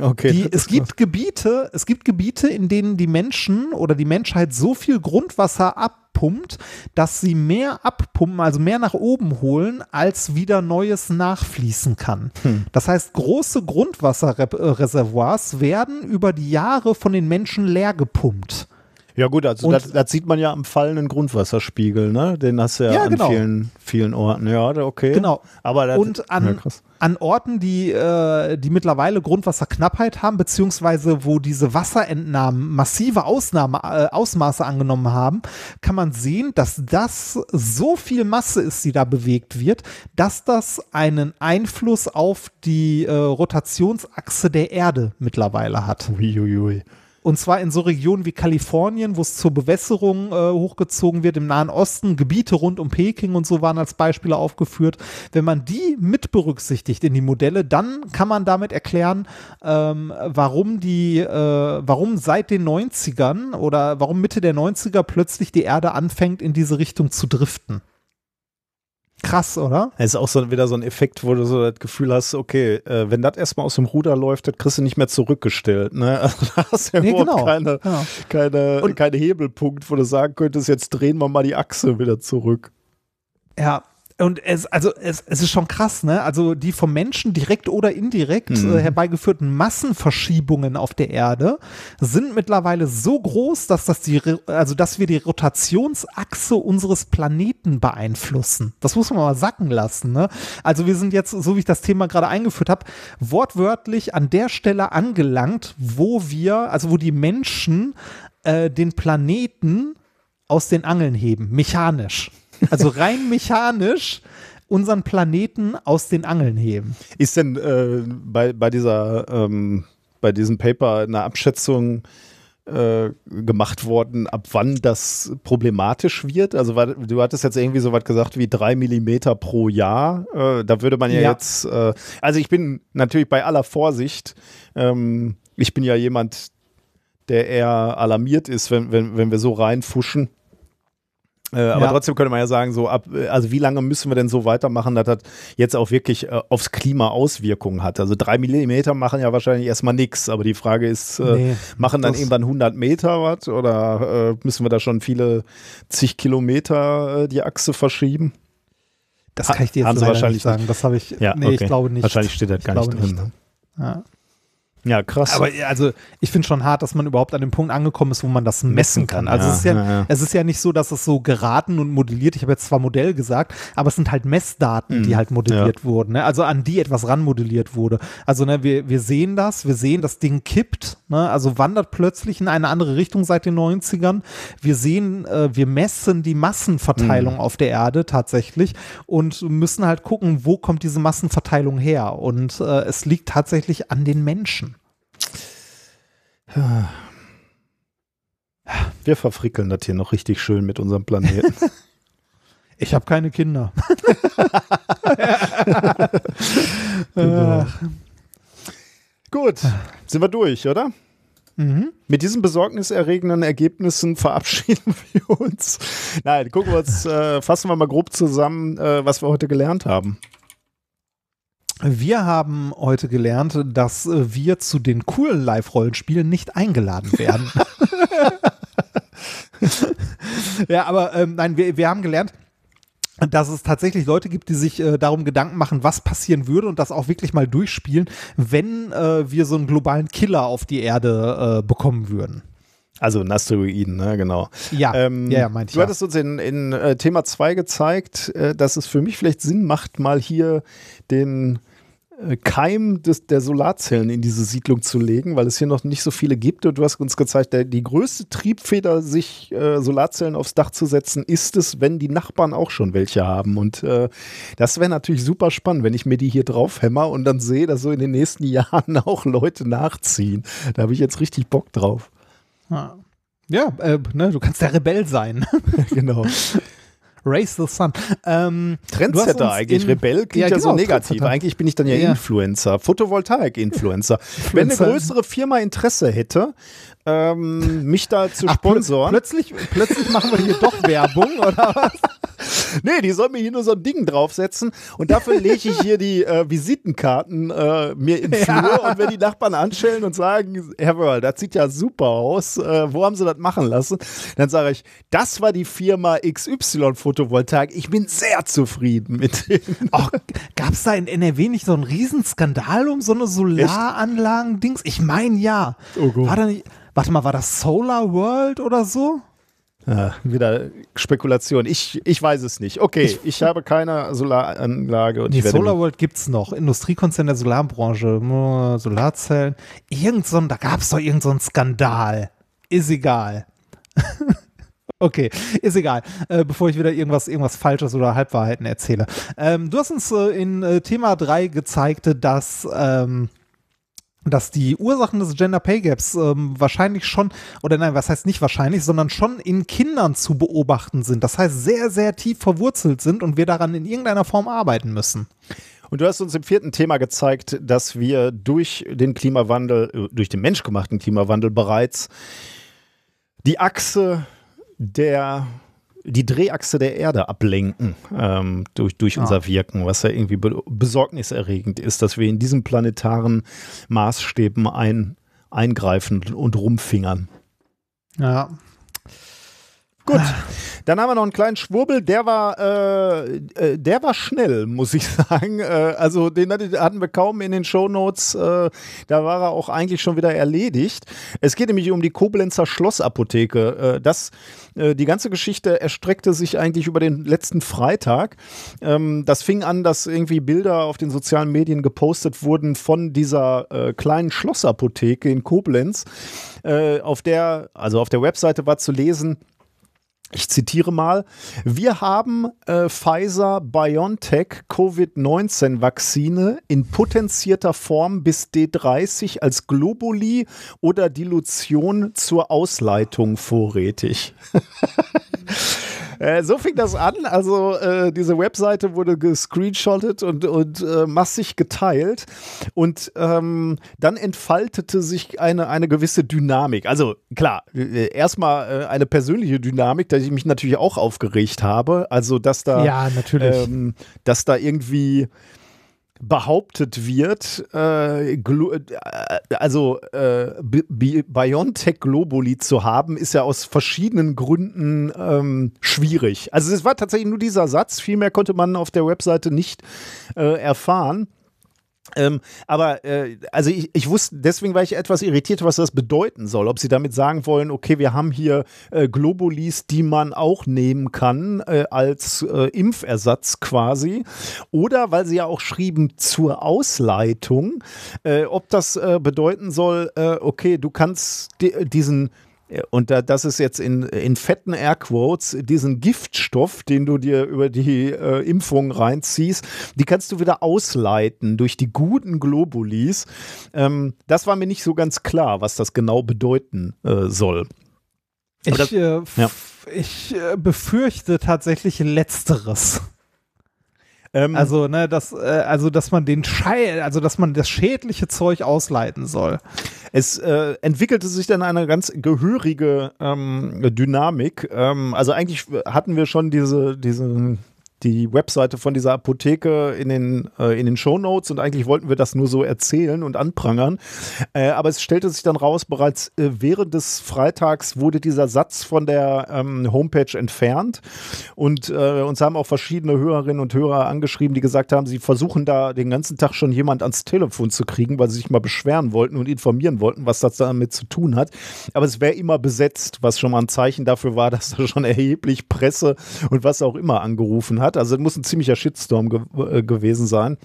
Okay. Die, es gibt Gebiete, es gibt Gebiete, in denen die Menschen oder die Menschheit so viel Grundwasser abpumpt, dass sie mehr abpumpen, also mehr nach oben holen, als wieder Neues nachfließen kann. Hm. Das heißt, große Grundwasserreservoirs werden über die Jahre von den Menschen leer gepumpt. Ja gut, also das, das sieht man ja am fallenden Grundwasserspiegel, ne? Den hast du ja, Ja, an genau. vielen, vielen Orten. Ja, okay. Genau. Aber das, Und an, ja, krass. An Orten, die, äh, die mittlerweile Grundwasserknappheit haben, beziehungsweise wo diese Wasserentnahmen massive Ausnahme, äh, Ausmaße angenommen haben, kann man sehen, dass das so viel Masse ist, die da bewegt wird, dass das einen Einfluss auf die äh, Rotationsachse der Erde mittlerweile hat. Uiuiui. Und zwar in so Regionen wie Kalifornien, wo es zur Bewässerung äh, hochgezogen wird, im Nahen Osten, Gebiete rund um Peking und so waren als Beispiele aufgeführt. Wenn man die mit berücksichtigt in die Modelle, dann kann man damit erklären, ähm, warum die, äh, warum seit den 90ern oder warum Mitte der 90er plötzlich die Erde anfängt, in diese Richtung zu driften. Krass, oder? Es ist auch so wieder so ein Effekt, wo du so das Gefühl hast, okay, äh, wenn das erstmal aus dem Ruder läuft, das kriegst du nicht mehr zurückgestellt. Ne? Also da hast du ja Nee, genau. keine, Ja. keine, Und- keine Hebelpunkt, wo du sagen könntest, jetzt drehen wir mal die Achse wieder zurück. Ja, und es, also es, es ist schon krass, ne? Also die vom Menschen direkt oder indirekt Mhm. äh, herbeigeführten Massenverschiebungen auf der Erde sind mittlerweile so groß, dass das die, also dass wir die Rotationsachse unseres Planeten beeinflussen. Das muss man mal sacken lassen, ne? Also wir sind jetzt, so wie ich das Thema gerade eingeführt habe, wortwörtlich an der Stelle angelangt, wo wir, also wo die Menschen äh, den Planeten aus den Angeln heben, mechanisch. Also rein mechanisch unseren Planeten aus den Angeln heben. Ist denn äh, bei, bei dieser ähm, bei diesem Paper eine Abschätzung äh, gemacht worden, ab wann das problematisch wird? Also war, du hattest jetzt irgendwie so was gesagt wie drei Millimeter pro Jahr. Äh, da würde man ja, Ja. jetzt, äh, also ich bin natürlich bei aller Vorsicht, ähm, ich bin ja jemand, der eher alarmiert ist, wenn, wenn, wenn wir so reinfuschen. Äh, aber Ja. trotzdem könnte man ja sagen, so ab, äh, also wie lange müssen wir denn so weitermachen, dass das jetzt auch wirklich äh, aufs Klima Auswirkungen hat? Also drei Millimeter machen ja wahrscheinlich erstmal nichts, aber die Frage ist, äh, Nee, machen dann irgendwann 100 Meter was oder äh, müssen wir da schon viele zig Kilometer äh, die Achse verschieben? Das Ha- kann ich dir jetzt leider wahrscheinlich nicht sagen. Das habe ich, nee, ich glaube nicht. Wahrscheinlich steht das Ich gar nicht drin. Ne? Ja. Ja, krass. Aber also ich finde schon hart, dass man überhaupt an dem Punkt angekommen ist, wo man das messen, kann. Also ja, es, ist ja, ja, ja. es ist ja nicht so, dass es so geraten und modelliert. Ich habe jetzt zwar Modell gesagt, aber es sind halt Messdaten, die Mhm, halt modelliert wurden. Ne? Also an die etwas ranmodelliert wurde. Also ne, wir, wir sehen das, wir sehen, das Ding kippt, ne? also wandert plötzlich in eine andere Richtung seit den 90ern. Wir sehen, äh, wir messen die Mhm. Massenverteilung auf der Erde tatsächlich und müssen halt gucken, wo kommt diese Massenverteilung her. Und äh, es liegt tatsächlich an den Menschen. Wir verfrickeln das hier noch richtig schön mit unserem Planeten. Ich habe keine Kinder. Genau. Gut, sind wir durch, oder? Mhm. Mit diesen besorgniserregenden Ergebnissen verabschieden wir uns. Nein, gucken wir uns, äh, fassen wir mal grob zusammen, äh, was wir heute gelernt haben. Wir haben heute gelernt, dass wir zu den coolen Live-Rollenspielen nicht eingeladen werden. ja, aber ähm, nein, wir, wir haben gelernt, dass es tatsächlich Leute gibt, die sich äh, darum Gedanken machen, was passieren würde und das auch wirklich mal durchspielen, wenn äh, wir so einen globalen Killer auf die Erde äh, bekommen würden. Also ein Asteroiden, ne, genau. Ja, Ähm, ja, ja, meinte ich. du Ja. hattest uns in, in äh, Thema 2 gezeigt, äh, dass es für mich vielleicht Sinn macht, mal hier den äh, Keim des, der Solarzellen in diese Siedlung zu legen, weil es hier noch nicht so viele gibt. Und du hast uns gezeigt, der, die größte Triebfeder, sich äh, Solarzellen aufs Dach zu setzen, ist es, wenn die Nachbarn auch schon welche haben. Und äh, das wäre natürlich super spannend, wenn ich mir die hier drauf hämmer und dann sehe, dass so in den nächsten Jahren auch Leute nachziehen. Da habe ich jetzt richtig Bock drauf. Ja, ja äh, ne, du kannst der Rebell sein. genau. Race the Sun. Ähm, Trendsetter eigentlich. Rebell klingt ja, ja genau, so negativ. Trendsetter. Eigentlich bin ich dann ja, ja. Influencer, Photovoltaik-Influencer. Wenn eine größere Firma Interesse hätte, ähm, mich da zu Ach, sponsoren. Plötzlich, plötzlich machen wir hier doch Werbung, oder was? Nee, die soll mir hier nur so ein Ding draufsetzen und dafür lege ich hier die äh, Visitenkarten äh, mir in Flur ja. und wenn die Nachbarn anstellen und sagen, Herr Wörl, das sieht ja super aus, äh, wo haben Sie das machen lassen? Dann sage ich, das war die Firma XY Photovoltaik. Ich bin sehr zufrieden mit denen. Gab es da in NRW nicht so einen Riesenskandal um so eine Solaranlagen-Dings? Ich meine ja. Oh Gott. War da nicht, warte mal, war das Solar World oder so? Ja, wieder Spekulation. Ich, ich weiß es nicht. Okay, ich, habe keine Solaranlage. Und die SolarWorld gibt es noch. Industriekonzern der Solarbranche. Solarzellen. Irgend so, da gab es doch irgendeinen so Skandal. Ist egal. Okay, ist egal. Äh, bevor ich wieder irgendwas, irgendwas Falsches oder Halbwahrheiten erzähle. Ähm, du hast uns äh, in äh, Thema 3 gezeigt, dass ähm, dass die Ursachen des Gender Pay Gaps ähm, wahrscheinlich schon, oder nein, was heißt nicht wahrscheinlich, sondern schon in Kindern zu beobachten sind. Das heißt, sehr, sehr tief verwurzelt sind und wir daran in irgendeiner Form arbeiten müssen. Und du hast uns im vierten Thema gezeigt, dass wir durch den Klimawandel, äh, durch den menschgemachten Klimawandel bereits die Achse der die Drehachse der Erde ablenken ähm, durch, durch ja. unser Wirken, was ja irgendwie be besorgniserregend ist, dass wir in diesen planetaren Maßstäben ein, eingreifen und rumfingern. Ja, Gut, dann haben wir noch einen kleinen Schwurbel, der war, äh, äh, der war schnell, muss ich sagen. Äh, also den hatten wir kaum in den Shownotes, äh, da war er auch eigentlich schon wieder erledigt. Es geht nämlich um die Koblenzer Schlossapotheke. Äh, das, die ganze Geschichte erstreckte sich eigentlich über den letzten Freitag. Ähm, das fing an, dass irgendwie Bilder auf den sozialen Medien gepostet wurden von dieser kleinen Schlossapotheke in Koblenz. Auf der, also auf der Webseite war zu lesen, ich zitiere mal, wir haben äh, Pfizer BioNTech Covid-19 Vakzine in potenzierter Form bis D30 als Globuli oder Dilution zur Ausleitung vorrätig. Äh, so fing das an. Also äh, diese Webseite wurde gescreenshottet und, und äh, massig geteilt. Und ähm, dann entfaltete sich eine, eine gewisse Dynamik. Also klar, äh, erstmal äh, eine persönliche Dynamik, da ich mich natürlich auch aufgeregt habe. Also dass da, ja, natürlich. Ähm, dass da irgendwie behauptet wird, äh, äh also äh, BioNTech Globuli zu haben, ist ja aus verschiedenen Gründen ähm, schwierig. Also es war tatsächlich nur dieser Satz, viel mehr konnte man auf der Webseite nicht äh, erfahren. Ähm, aber äh, also ich, ich, wusste, deswegen war ich etwas irritiert, was das bedeuten soll. Ob sie damit sagen wollen, okay, wir haben hier äh, Globulis, die man auch nehmen kann äh, als äh, Impfersatz quasi. Oder weil sie ja auch schrieben zur Ausleitung, äh, ob das äh, bedeuten soll, okay, du kannst diesen und da, das ist jetzt in, in fetten Airquotes, diesen Giftstoff, den du dir über die äh, Impfung reinziehst, die kannst du wieder ausleiten durch die guten Globulis. Ähm, das war mir nicht so ganz klar, was das genau bedeuten äh, soll. Ich, das, äh, ja. ich äh, befürchte tatsächlich Letzteres. Ähm, also, ne, dass, äh, also, dass man den Schei also dass man das schädliche Zeug ausleiten soll. Es äh, entwickelte sich dann eine ganz gehörige ähm, Dynamik. Ähm, also eigentlich hatten wir schon diese, diese die Webseite von dieser Apotheke in den, äh, in den Shownotes und eigentlich wollten wir das nur so erzählen und anprangern. Äh, aber es stellte sich dann raus, bereits äh, während des Freitags wurde dieser Satz von der ähm, Homepage entfernt und äh, uns haben auch verschiedene Hörerinnen und Hörer angeschrieben, die gesagt haben, sie versuchen da den ganzen Tag schon jemand ans Telefon zu kriegen, weil sie sich mal beschweren wollten und informieren wollten, was das damit zu tun hat. Aber es wäre immer besetzt, was schon mal ein Zeichen dafür war, dass da schon erheblich Presse und was auch immer angerufen hat hat. Also das muss ein ziemlicher Shitstorm ge äh, gewesen sein.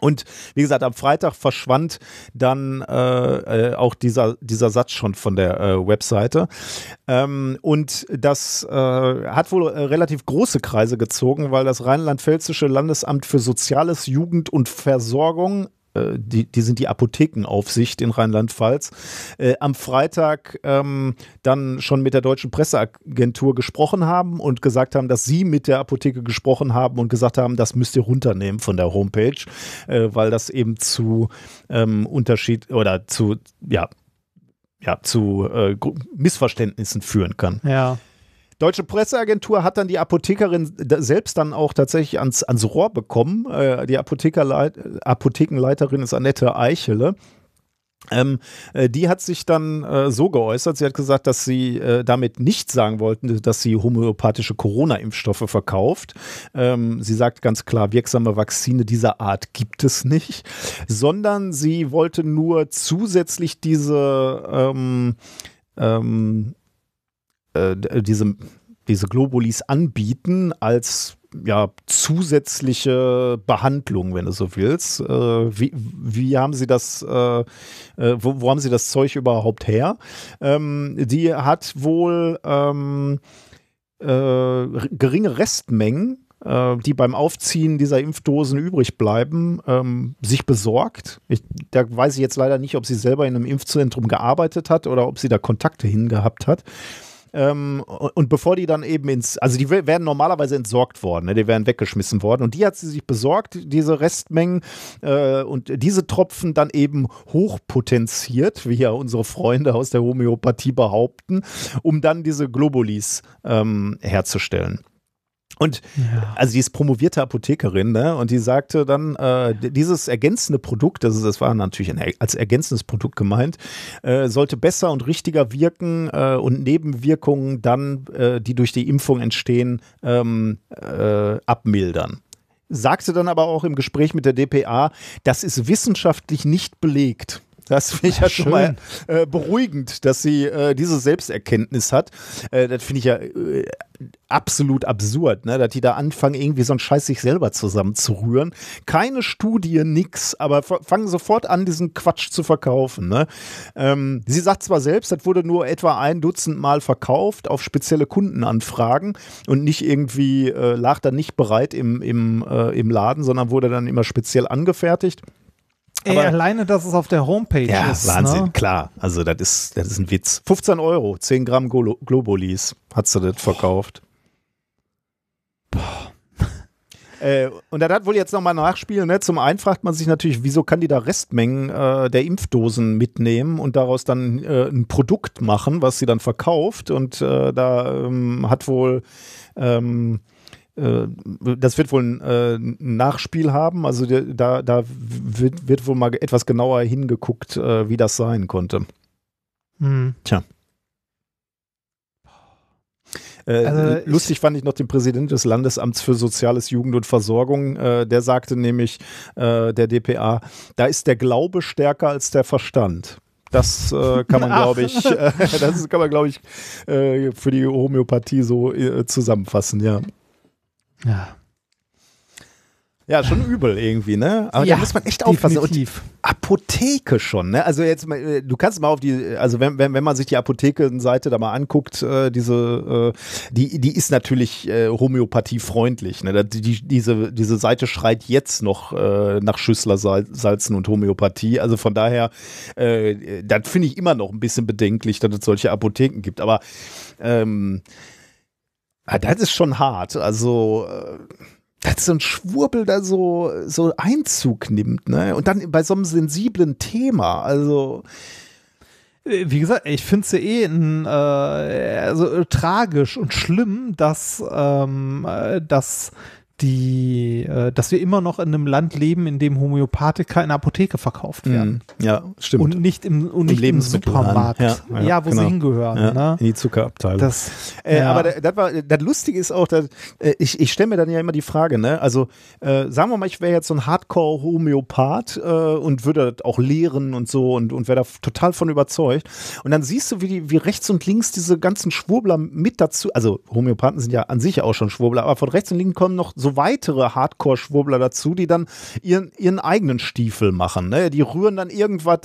Und wie gesagt, am Freitag verschwand dann äh, äh, auch dieser, dieser Satz schon von der äh, Webseite. Ähm, und das äh, hat wohl äh, relativ große Kreise gezogen, weil das Rheinland-Pfälzische Landesamt für Soziales, Jugend und Versorgung die, die sind die Apothekenaufsicht in Rheinland-Pfalz, äh, am Freitag ähm, dann schon mit der deutschen Presseagentur gesprochen haben und gesagt haben, dass sie mit der Apotheke gesprochen haben und gesagt haben, das müsst ihr runternehmen von der Homepage, äh, weil das eben zu ähm, Unterschied oder zu, ja, ja, zu äh, Missverständnissen führen kann. Ja. Deutsche Presseagentur hat dann die Apothekerin selbst dann auch tatsächlich ans, ans Rohr bekommen. Äh, die Apothekenleiterin ist Annette Eichele. Ähm, äh, die hat sich dann äh, so geäußert, sie hat gesagt, dass sie äh, damit nicht sagen wollten, dass sie homöopathische Corona-Impfstoffe verkauft. Ähm, sie sagt ganz klar, wirksame Vakzine dieser Art gibt es nicht, sondern sie wollte nur zusätzlich diese ähm, ähm äh, diese, diese Globulis anbieten als ja, zusätzliche Behandlung, wenn du so willst. Äh, wie, wie haben sie das, äh, äh, wo, wo, haben sie das Zeug überhaupt her? Ähm, die hat wohl ähm, äh, geringe Restmengen äh, die beim Aufziehen dieser Impfdosen übrig bleiben, ähm, sich besorgt. Ich, da weiß ich jetzt leider nicht, ob sie selber in einem Impfzentrum gearbeitet hat oder ob sie da Kontakte hingehabt hat. Ähm, und bevor die dann eben ins, also die werden normalerweise entsorgt worden, ne? die werden weggeschmissen worden. Und die hat sie sich besorgt, diese Restmengen äh, und diese Tropfen dann eben hochpotenziert, wie ja unsere Freunde aus der Homöopathie behaupten, um dann diese Globulis ähm, herzustellen. Und ja. also die ist promovierte Apothekerin, ne? Und die sagte dann, äh, dieses ergänzende Produkt, also das war natürlich ein, als ergänzendes Produkt gemeint, äh, sollte besser und richtiger wirken äh, und Nebenwirkungen dann, äh, die durch die Impfung entstehen, ähm, äh, abmildern sagte dann aber auch im Gespräch mit der DPA, das ist wissenschaftlich nicht belegt. Das finde ich ja, schon mal äh, beruhigend, dass sie äh, diese Selbsterkenntnis hat. Äh, das finde ich ja äh, absolut absurd, ne? dass die da anfangen, irgendwie so einen Scheiß sich selber zusammenzurühren. Keine Studie, nix, aber fangen sofort an, diesen Quatsch zu verkaufen. Ne? Ähm, sie sagt zwar selbst, das wurde nur etwa ein Dutzend Mal verkauft auf spezielle Kundenanfragen und nicht irgendwie, äh, lag dann nicht bereit im, im, äh, im Laden, sondern wurde dann immer speziell angefertigt. Ey, alleine, dass es auf der Homepage ja, ist. Wahnsinn, ne? klar. Also, das ist, das ist ein Witz. 15 Euro, 10 Gramm Glo Globulis hat sie das verkauft. Äh, und da hat wohl jetzt nochmal nachspielen. Ne? Zum einen fragt man sich natürlich, wieso kann die da Restmengen äh, der Impfdosen mitnehmen und daraus dann äh, ein Produkt machen, was sie dann verkauft. Und äh, da ähm, hat wohl ähm, äh, das wird wohl ein, äh, Nachspiel haben. Also da, da wird, wird, wohl mal etwas genauer hingeguckt, äh, wie das sein konnte. Hm. Tja. Äh, also lustig fand ich noch den Präsidenten des Landesamts für Soziales, Jugend und Versorgung. Äh, der sagte nämlich, äh, der DPA, da ist der Glaube stärker als der Verstand. Das äh, kann man, glaube ich, äh, das kann man, glaube ich, äh, für die Homöopathie so zusammenfassen, ja. Ja. Ja, schon übel irgendwie, ne? Aber ja, da muss man echt aufpassen. Definitiv. Und Apotheke schon, ne? Also jetzt, äh, du kannst mal auf die, also wenn, wenn, wenn man sich die Apothekenseite da mal anguckt, äh, diese, äh, die, die ist natürlich äh, homöopathiefreundlich, ne? Die, die, diese, diese Seite schreit jetzt noch äh, nach Schüsslersalzen und Homöopathie. Also von daher, äh, das finde ich immer noch ein bisschen bedenklich, dass es solche Apotheken gibt. Aber ähm, Ah, das ist schon hart. Also, äh, dass so ein Schwurbel da so, so Einzug nimmt, ne? Und dann bei so einem sensiblen Thema, also. Äh, wie gesagt, ich finde es ja eh ein, äh, also, äh, tragisch und schlimm, dass, ähm, dass die, äh, dass wir immer noch in einem Land leben, in dem Homöopathika in der Apotheke verkauft werden. Mm, ja, stimmt. Und nicht im, und nicht im Supermarkt. Ja, ja, ja wo genau. sie hingehören. Ja, ne? In die Zuckerabteilung. Das, äh, aber das, war, das Lustige ist auch, dass, äh, ich, ich stelle mir dann ja immer die Frage, ne? also äh, sagen wir mal, ich wäre jetzt so ein Hardcore-Homöopath äh, und würde das auch lehren und so und, und wäre da total von überzeugt. Und dann siehst du, wie, die, wie rechts und links diese ganzen Schwurbler mit dazu, also Homöopathen sind ja an sich auch schon Schwurbler, aber von rechts und links kommen noch so so weitere Hardcore-Schwurbler dazu, die dann ihren, ihren eigenen Stiefel machen. Ne? Die rühren dann irgendwas,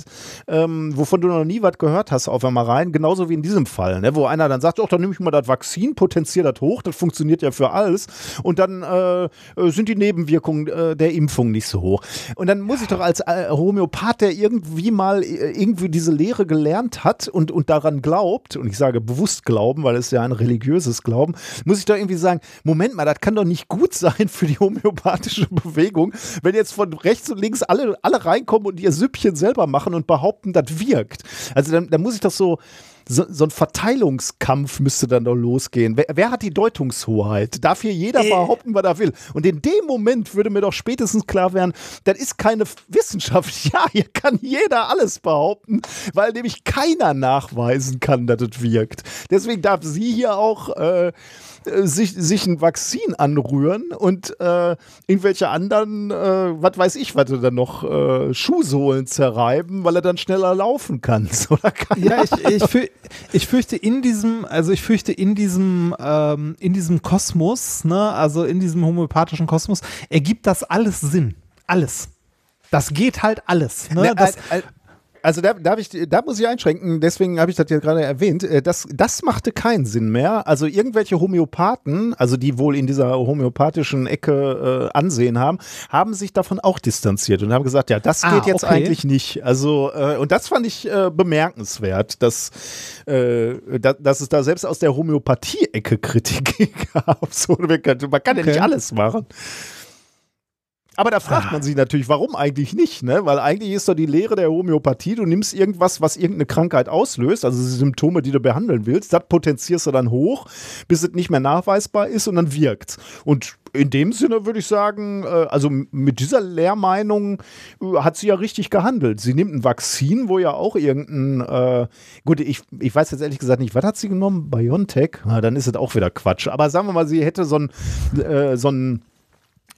ähm, wovon du noch nie was gehört hast, auf einmal rein. Genauso wie in diesem Fall, ne? wo einer dann sagt, ach, dann nehme ich mal das Vakzin, potenziere das hoch, das funktioniert ja für alles. Und dann äh, sind die Nebenwirkungen äh, der Impfung nicht so hoch. Und dann muss ich doch als äh, Homöopath, der irgendwie mal äh, irgendwie diese Lehre gelernt hat und, und daran glaubt, und ich sage bewusst glauben, weil es ja ein religiöses Glauben, muss ich doch irgendwie sagen, Moment mal, das kann doch nicht gut sein für die homöopathische Bewegung, wenn jetzt von rechts und links alle, alle reinkommen und ihr Süppchen selber machen und behaupten, das wirkt. Also dann, dann muss ich das so, so, so ein Verteilungskampf müsste dann doch losgehen. Wer, wer hat die Deutungshoheit? Darf hier jeder Äh. behaupten, was er will? Und in dem Moment würde mir doch spätestens klar werden, das ist keine Wissenschaft. Ja, hier kann jeder alles behaupten, weil nämlich keiner nachweisen kann, dass es wirkt. Deswegen darf sie hier auch äh, sich, sich ein Vakzin anrühren und äh, irgendwelche anderen, äh, was weiß ich, was er dann noch, äh, Schuhsohlen zerreiben, weil er dann schneller laufen kann. Ja, ich, ich, fü ich fürchte in diesem, also ich fürchte in diesem, ähm, in diesem Kosmos, ne, also in diesem homöopathischen Kosmos, ergibt das alles Sinn. Alles. Das geht halt alles. Ne? Ne, das, also da, darf ich, da muss ich einschränken, deswegen habe ich das ja gerade erwähnt. äh, Das, das machte keinen Sinn mehr. Also irgendwelche Homöopathen, also die wohl in dieser homöopathischen Ecke äh, Ansehen haben, haben sich davon auch distanziert und haben gesagt, ja, das Ah, geht jetzt okay. eigentlich nicht. Also, äh, und das fand ich äh, bemerkenswert, dass, äh, da, dass es da selbst aus der Homöopathie-Ecke Kritik gab. So, man kann, man kann ja Okay. nicht alles machen. Aber da fragt man sich natürlich, warum eigentlich nicht, ne? Weil eigentlich ist doch die Lehre der Homöopathie, du nimmst irgendwas, was irgendeine Krankheit auslöst, also die Symptome, die du behandeln willst, das potenzierst du dann hoch, bis es nicht mehr nachweisbar ist und dann wirkt's. Und in dem Sinne würde ich sagen, äh, also mit dieser Lehrmeinung äh, hat sie ja richtig gehandelt. Sie nimmt ein Vakzin, wo ja auch irgendein, äh, gut, ich, ich weiß jetzt ehrlich gesagt nicht, was hat sie genommen? BioNTech? Na, dann ist es auch wieder Quatsch. Aber sagen wir mal, sie hätte so ein, äh, so ein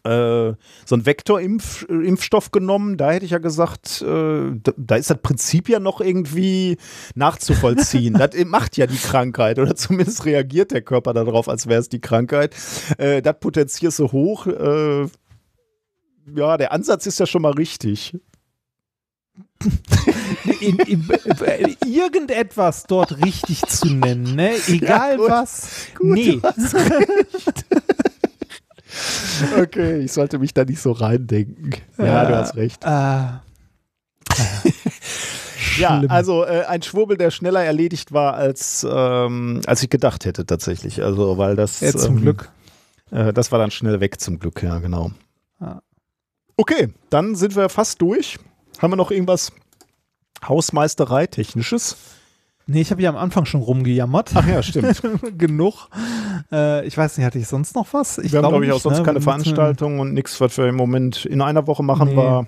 äh, so ein Vektorimpfstoff genommen, da hätte ich ja gesagt, äh, da, ist das Prinzip ja noch irgendwie nachzuvollziehen. das macht ja die Krankheit oder zumindest reagiert der Körper darauf, als wäre es die Krankheit. Äh, das potenzierst du hoch. Äh, ja, der Ansatz ist ja schon mal richtig. in, in, in, irgendetwas dort richtig zu nennen, ne? Egal gut. was. nee. Okay, ich sollte mich da nicht so reindenken. Ja, du hast recht. Äh, Ja, also äh, ein Schwurbel, der schneller erledigt war, als, ähm, als ich gedacht hätte tatsächlich. Also, weil das. ja, zum ähm, Glück. Äh, das war dann schnell weg zum Glück, ja, genau. Ja. Okay, dann sind wir fast durch. Haben wir noch irgendwas Hausmeisterei-Technisches? Nee, ich habe ja am Anfang schon rumgejammert. Ach ja, stimmt. Genug. Äh, ich weiß nicht, hatte ich sonst noch was? wir haben, glaube ich, auch sonst ne? keine Wir müssen- Veranstaltung und nichts, was wir im Moment in einer Woche machen, Nee. war.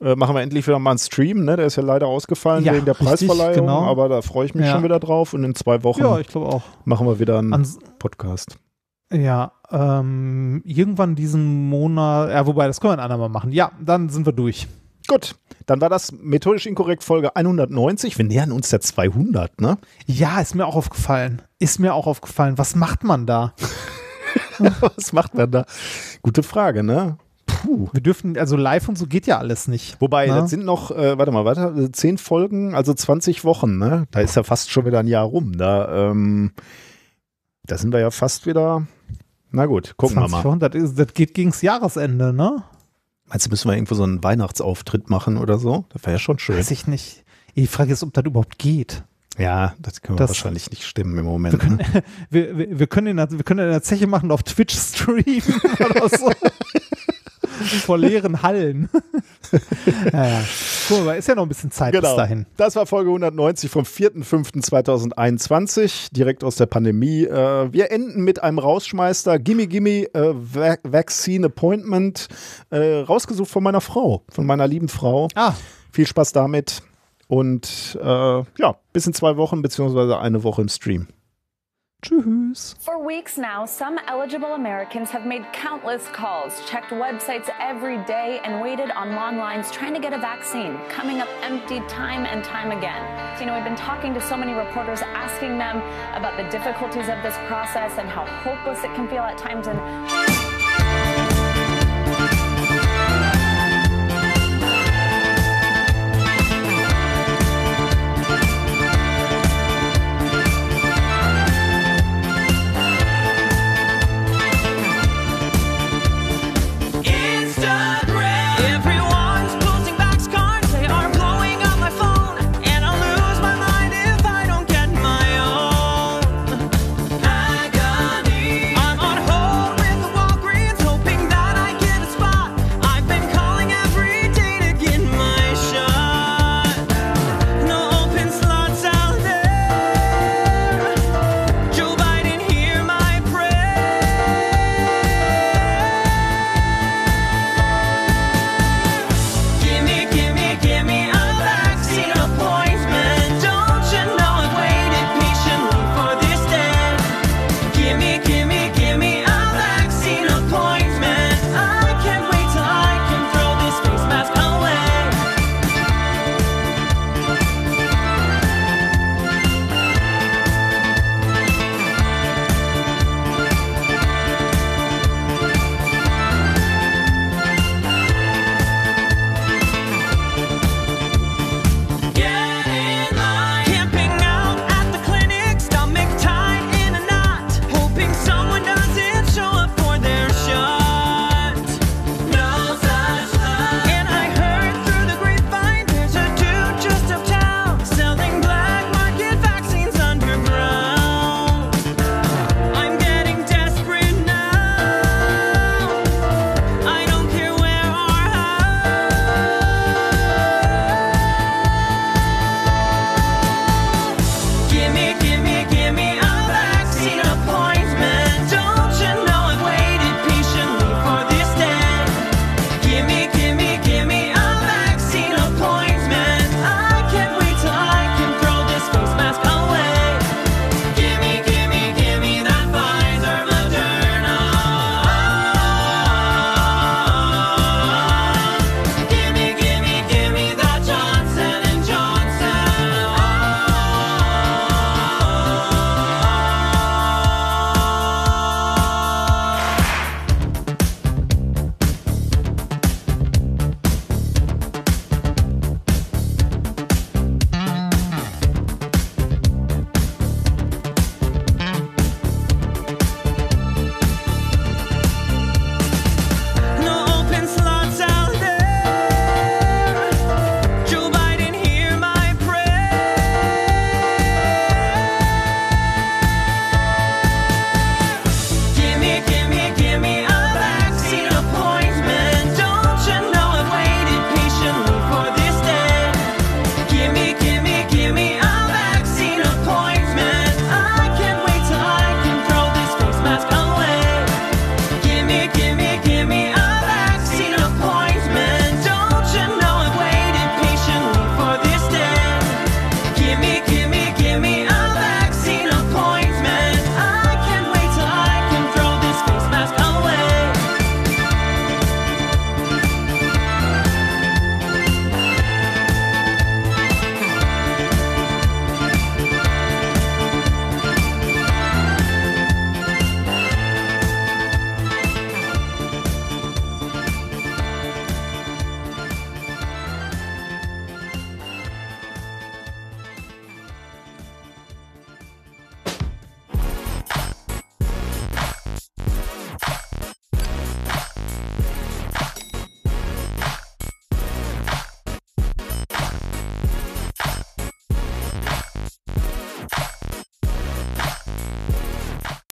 Äh, machen wir endlich wieder mal einen Stream, ne? Der ist ja leider ausgefallen Ja, wegen der richtig, Preisverleihung, genau. aber da freue ich mich Ja. schon wieder drauf und in zwei Wochen Ja, ich machen wir wieder einen Ans Podcast. ja, ähm, irgendwann diesen Monat, ja, wobei, das können wir ein andermal machen. Ja, dann sind wir durch. Gut, dann war das methodisch inkorrekt Folge 190. Wir nähern uns der 200, ne? Ja, ist mir auch aufgefallen. Ist mir auch aufgefallen. Was macht man da? Was macht man da? Gute Frage, ne? Puh. Wir dürfen, also live und so geht ja alles nicht. Wobei, Na? das sind noch, äh, warte mal, warte, äh, zehn Folgen, also 20 Wochen, ne? Da ist ja fast schon wieder ein Jahr rum. Da, ähm, da sind wir ja fast wieder. Na gut, gucken wir 20 mal. Wochen, das, ist, das geht gegens Jahresende, ne? Meinst du, müssen wir irgendwo so einen Weihnachtsauftritt machen oder so? Das wäre ja schon schön. Weiß ich nicht. Die Frage ist, ob das überhaupt geht. Ja, das können wir Das- wahrscheinlich nicht stimmen im Moment. Wir ne? können, wir, wir, wir, können in der, wir können in der Zeche machen, auf Twitch streamen oder so. Vor leeren Hallen. ja, ja. Guck mal, ist ja noch ein bisschen Zeit bis Genau. dahin. Das war Folge 190 vom 4.5.2021, direkt aus der Pandemie. Äh, wir enden mit einem Rausschmeißer, Gimme Gimme äh, Va Vaccine Appointment, äh, rausgesucht von meiner Frau, von meiner lieben Frau. Ah, Viel Spaß damit und ja, bis in zwei Wochen, beziehungsweise eine Woche im Stream. Tschüss. For weeks now, some eligible Americans have made countless calls, checked websites every day, and waited on long lines trying to get a vaccine, coming up empty time and time again. You know, we've been talking to so many reporters, asking them about the difficulties of this process and how hopeless it can feel at times. And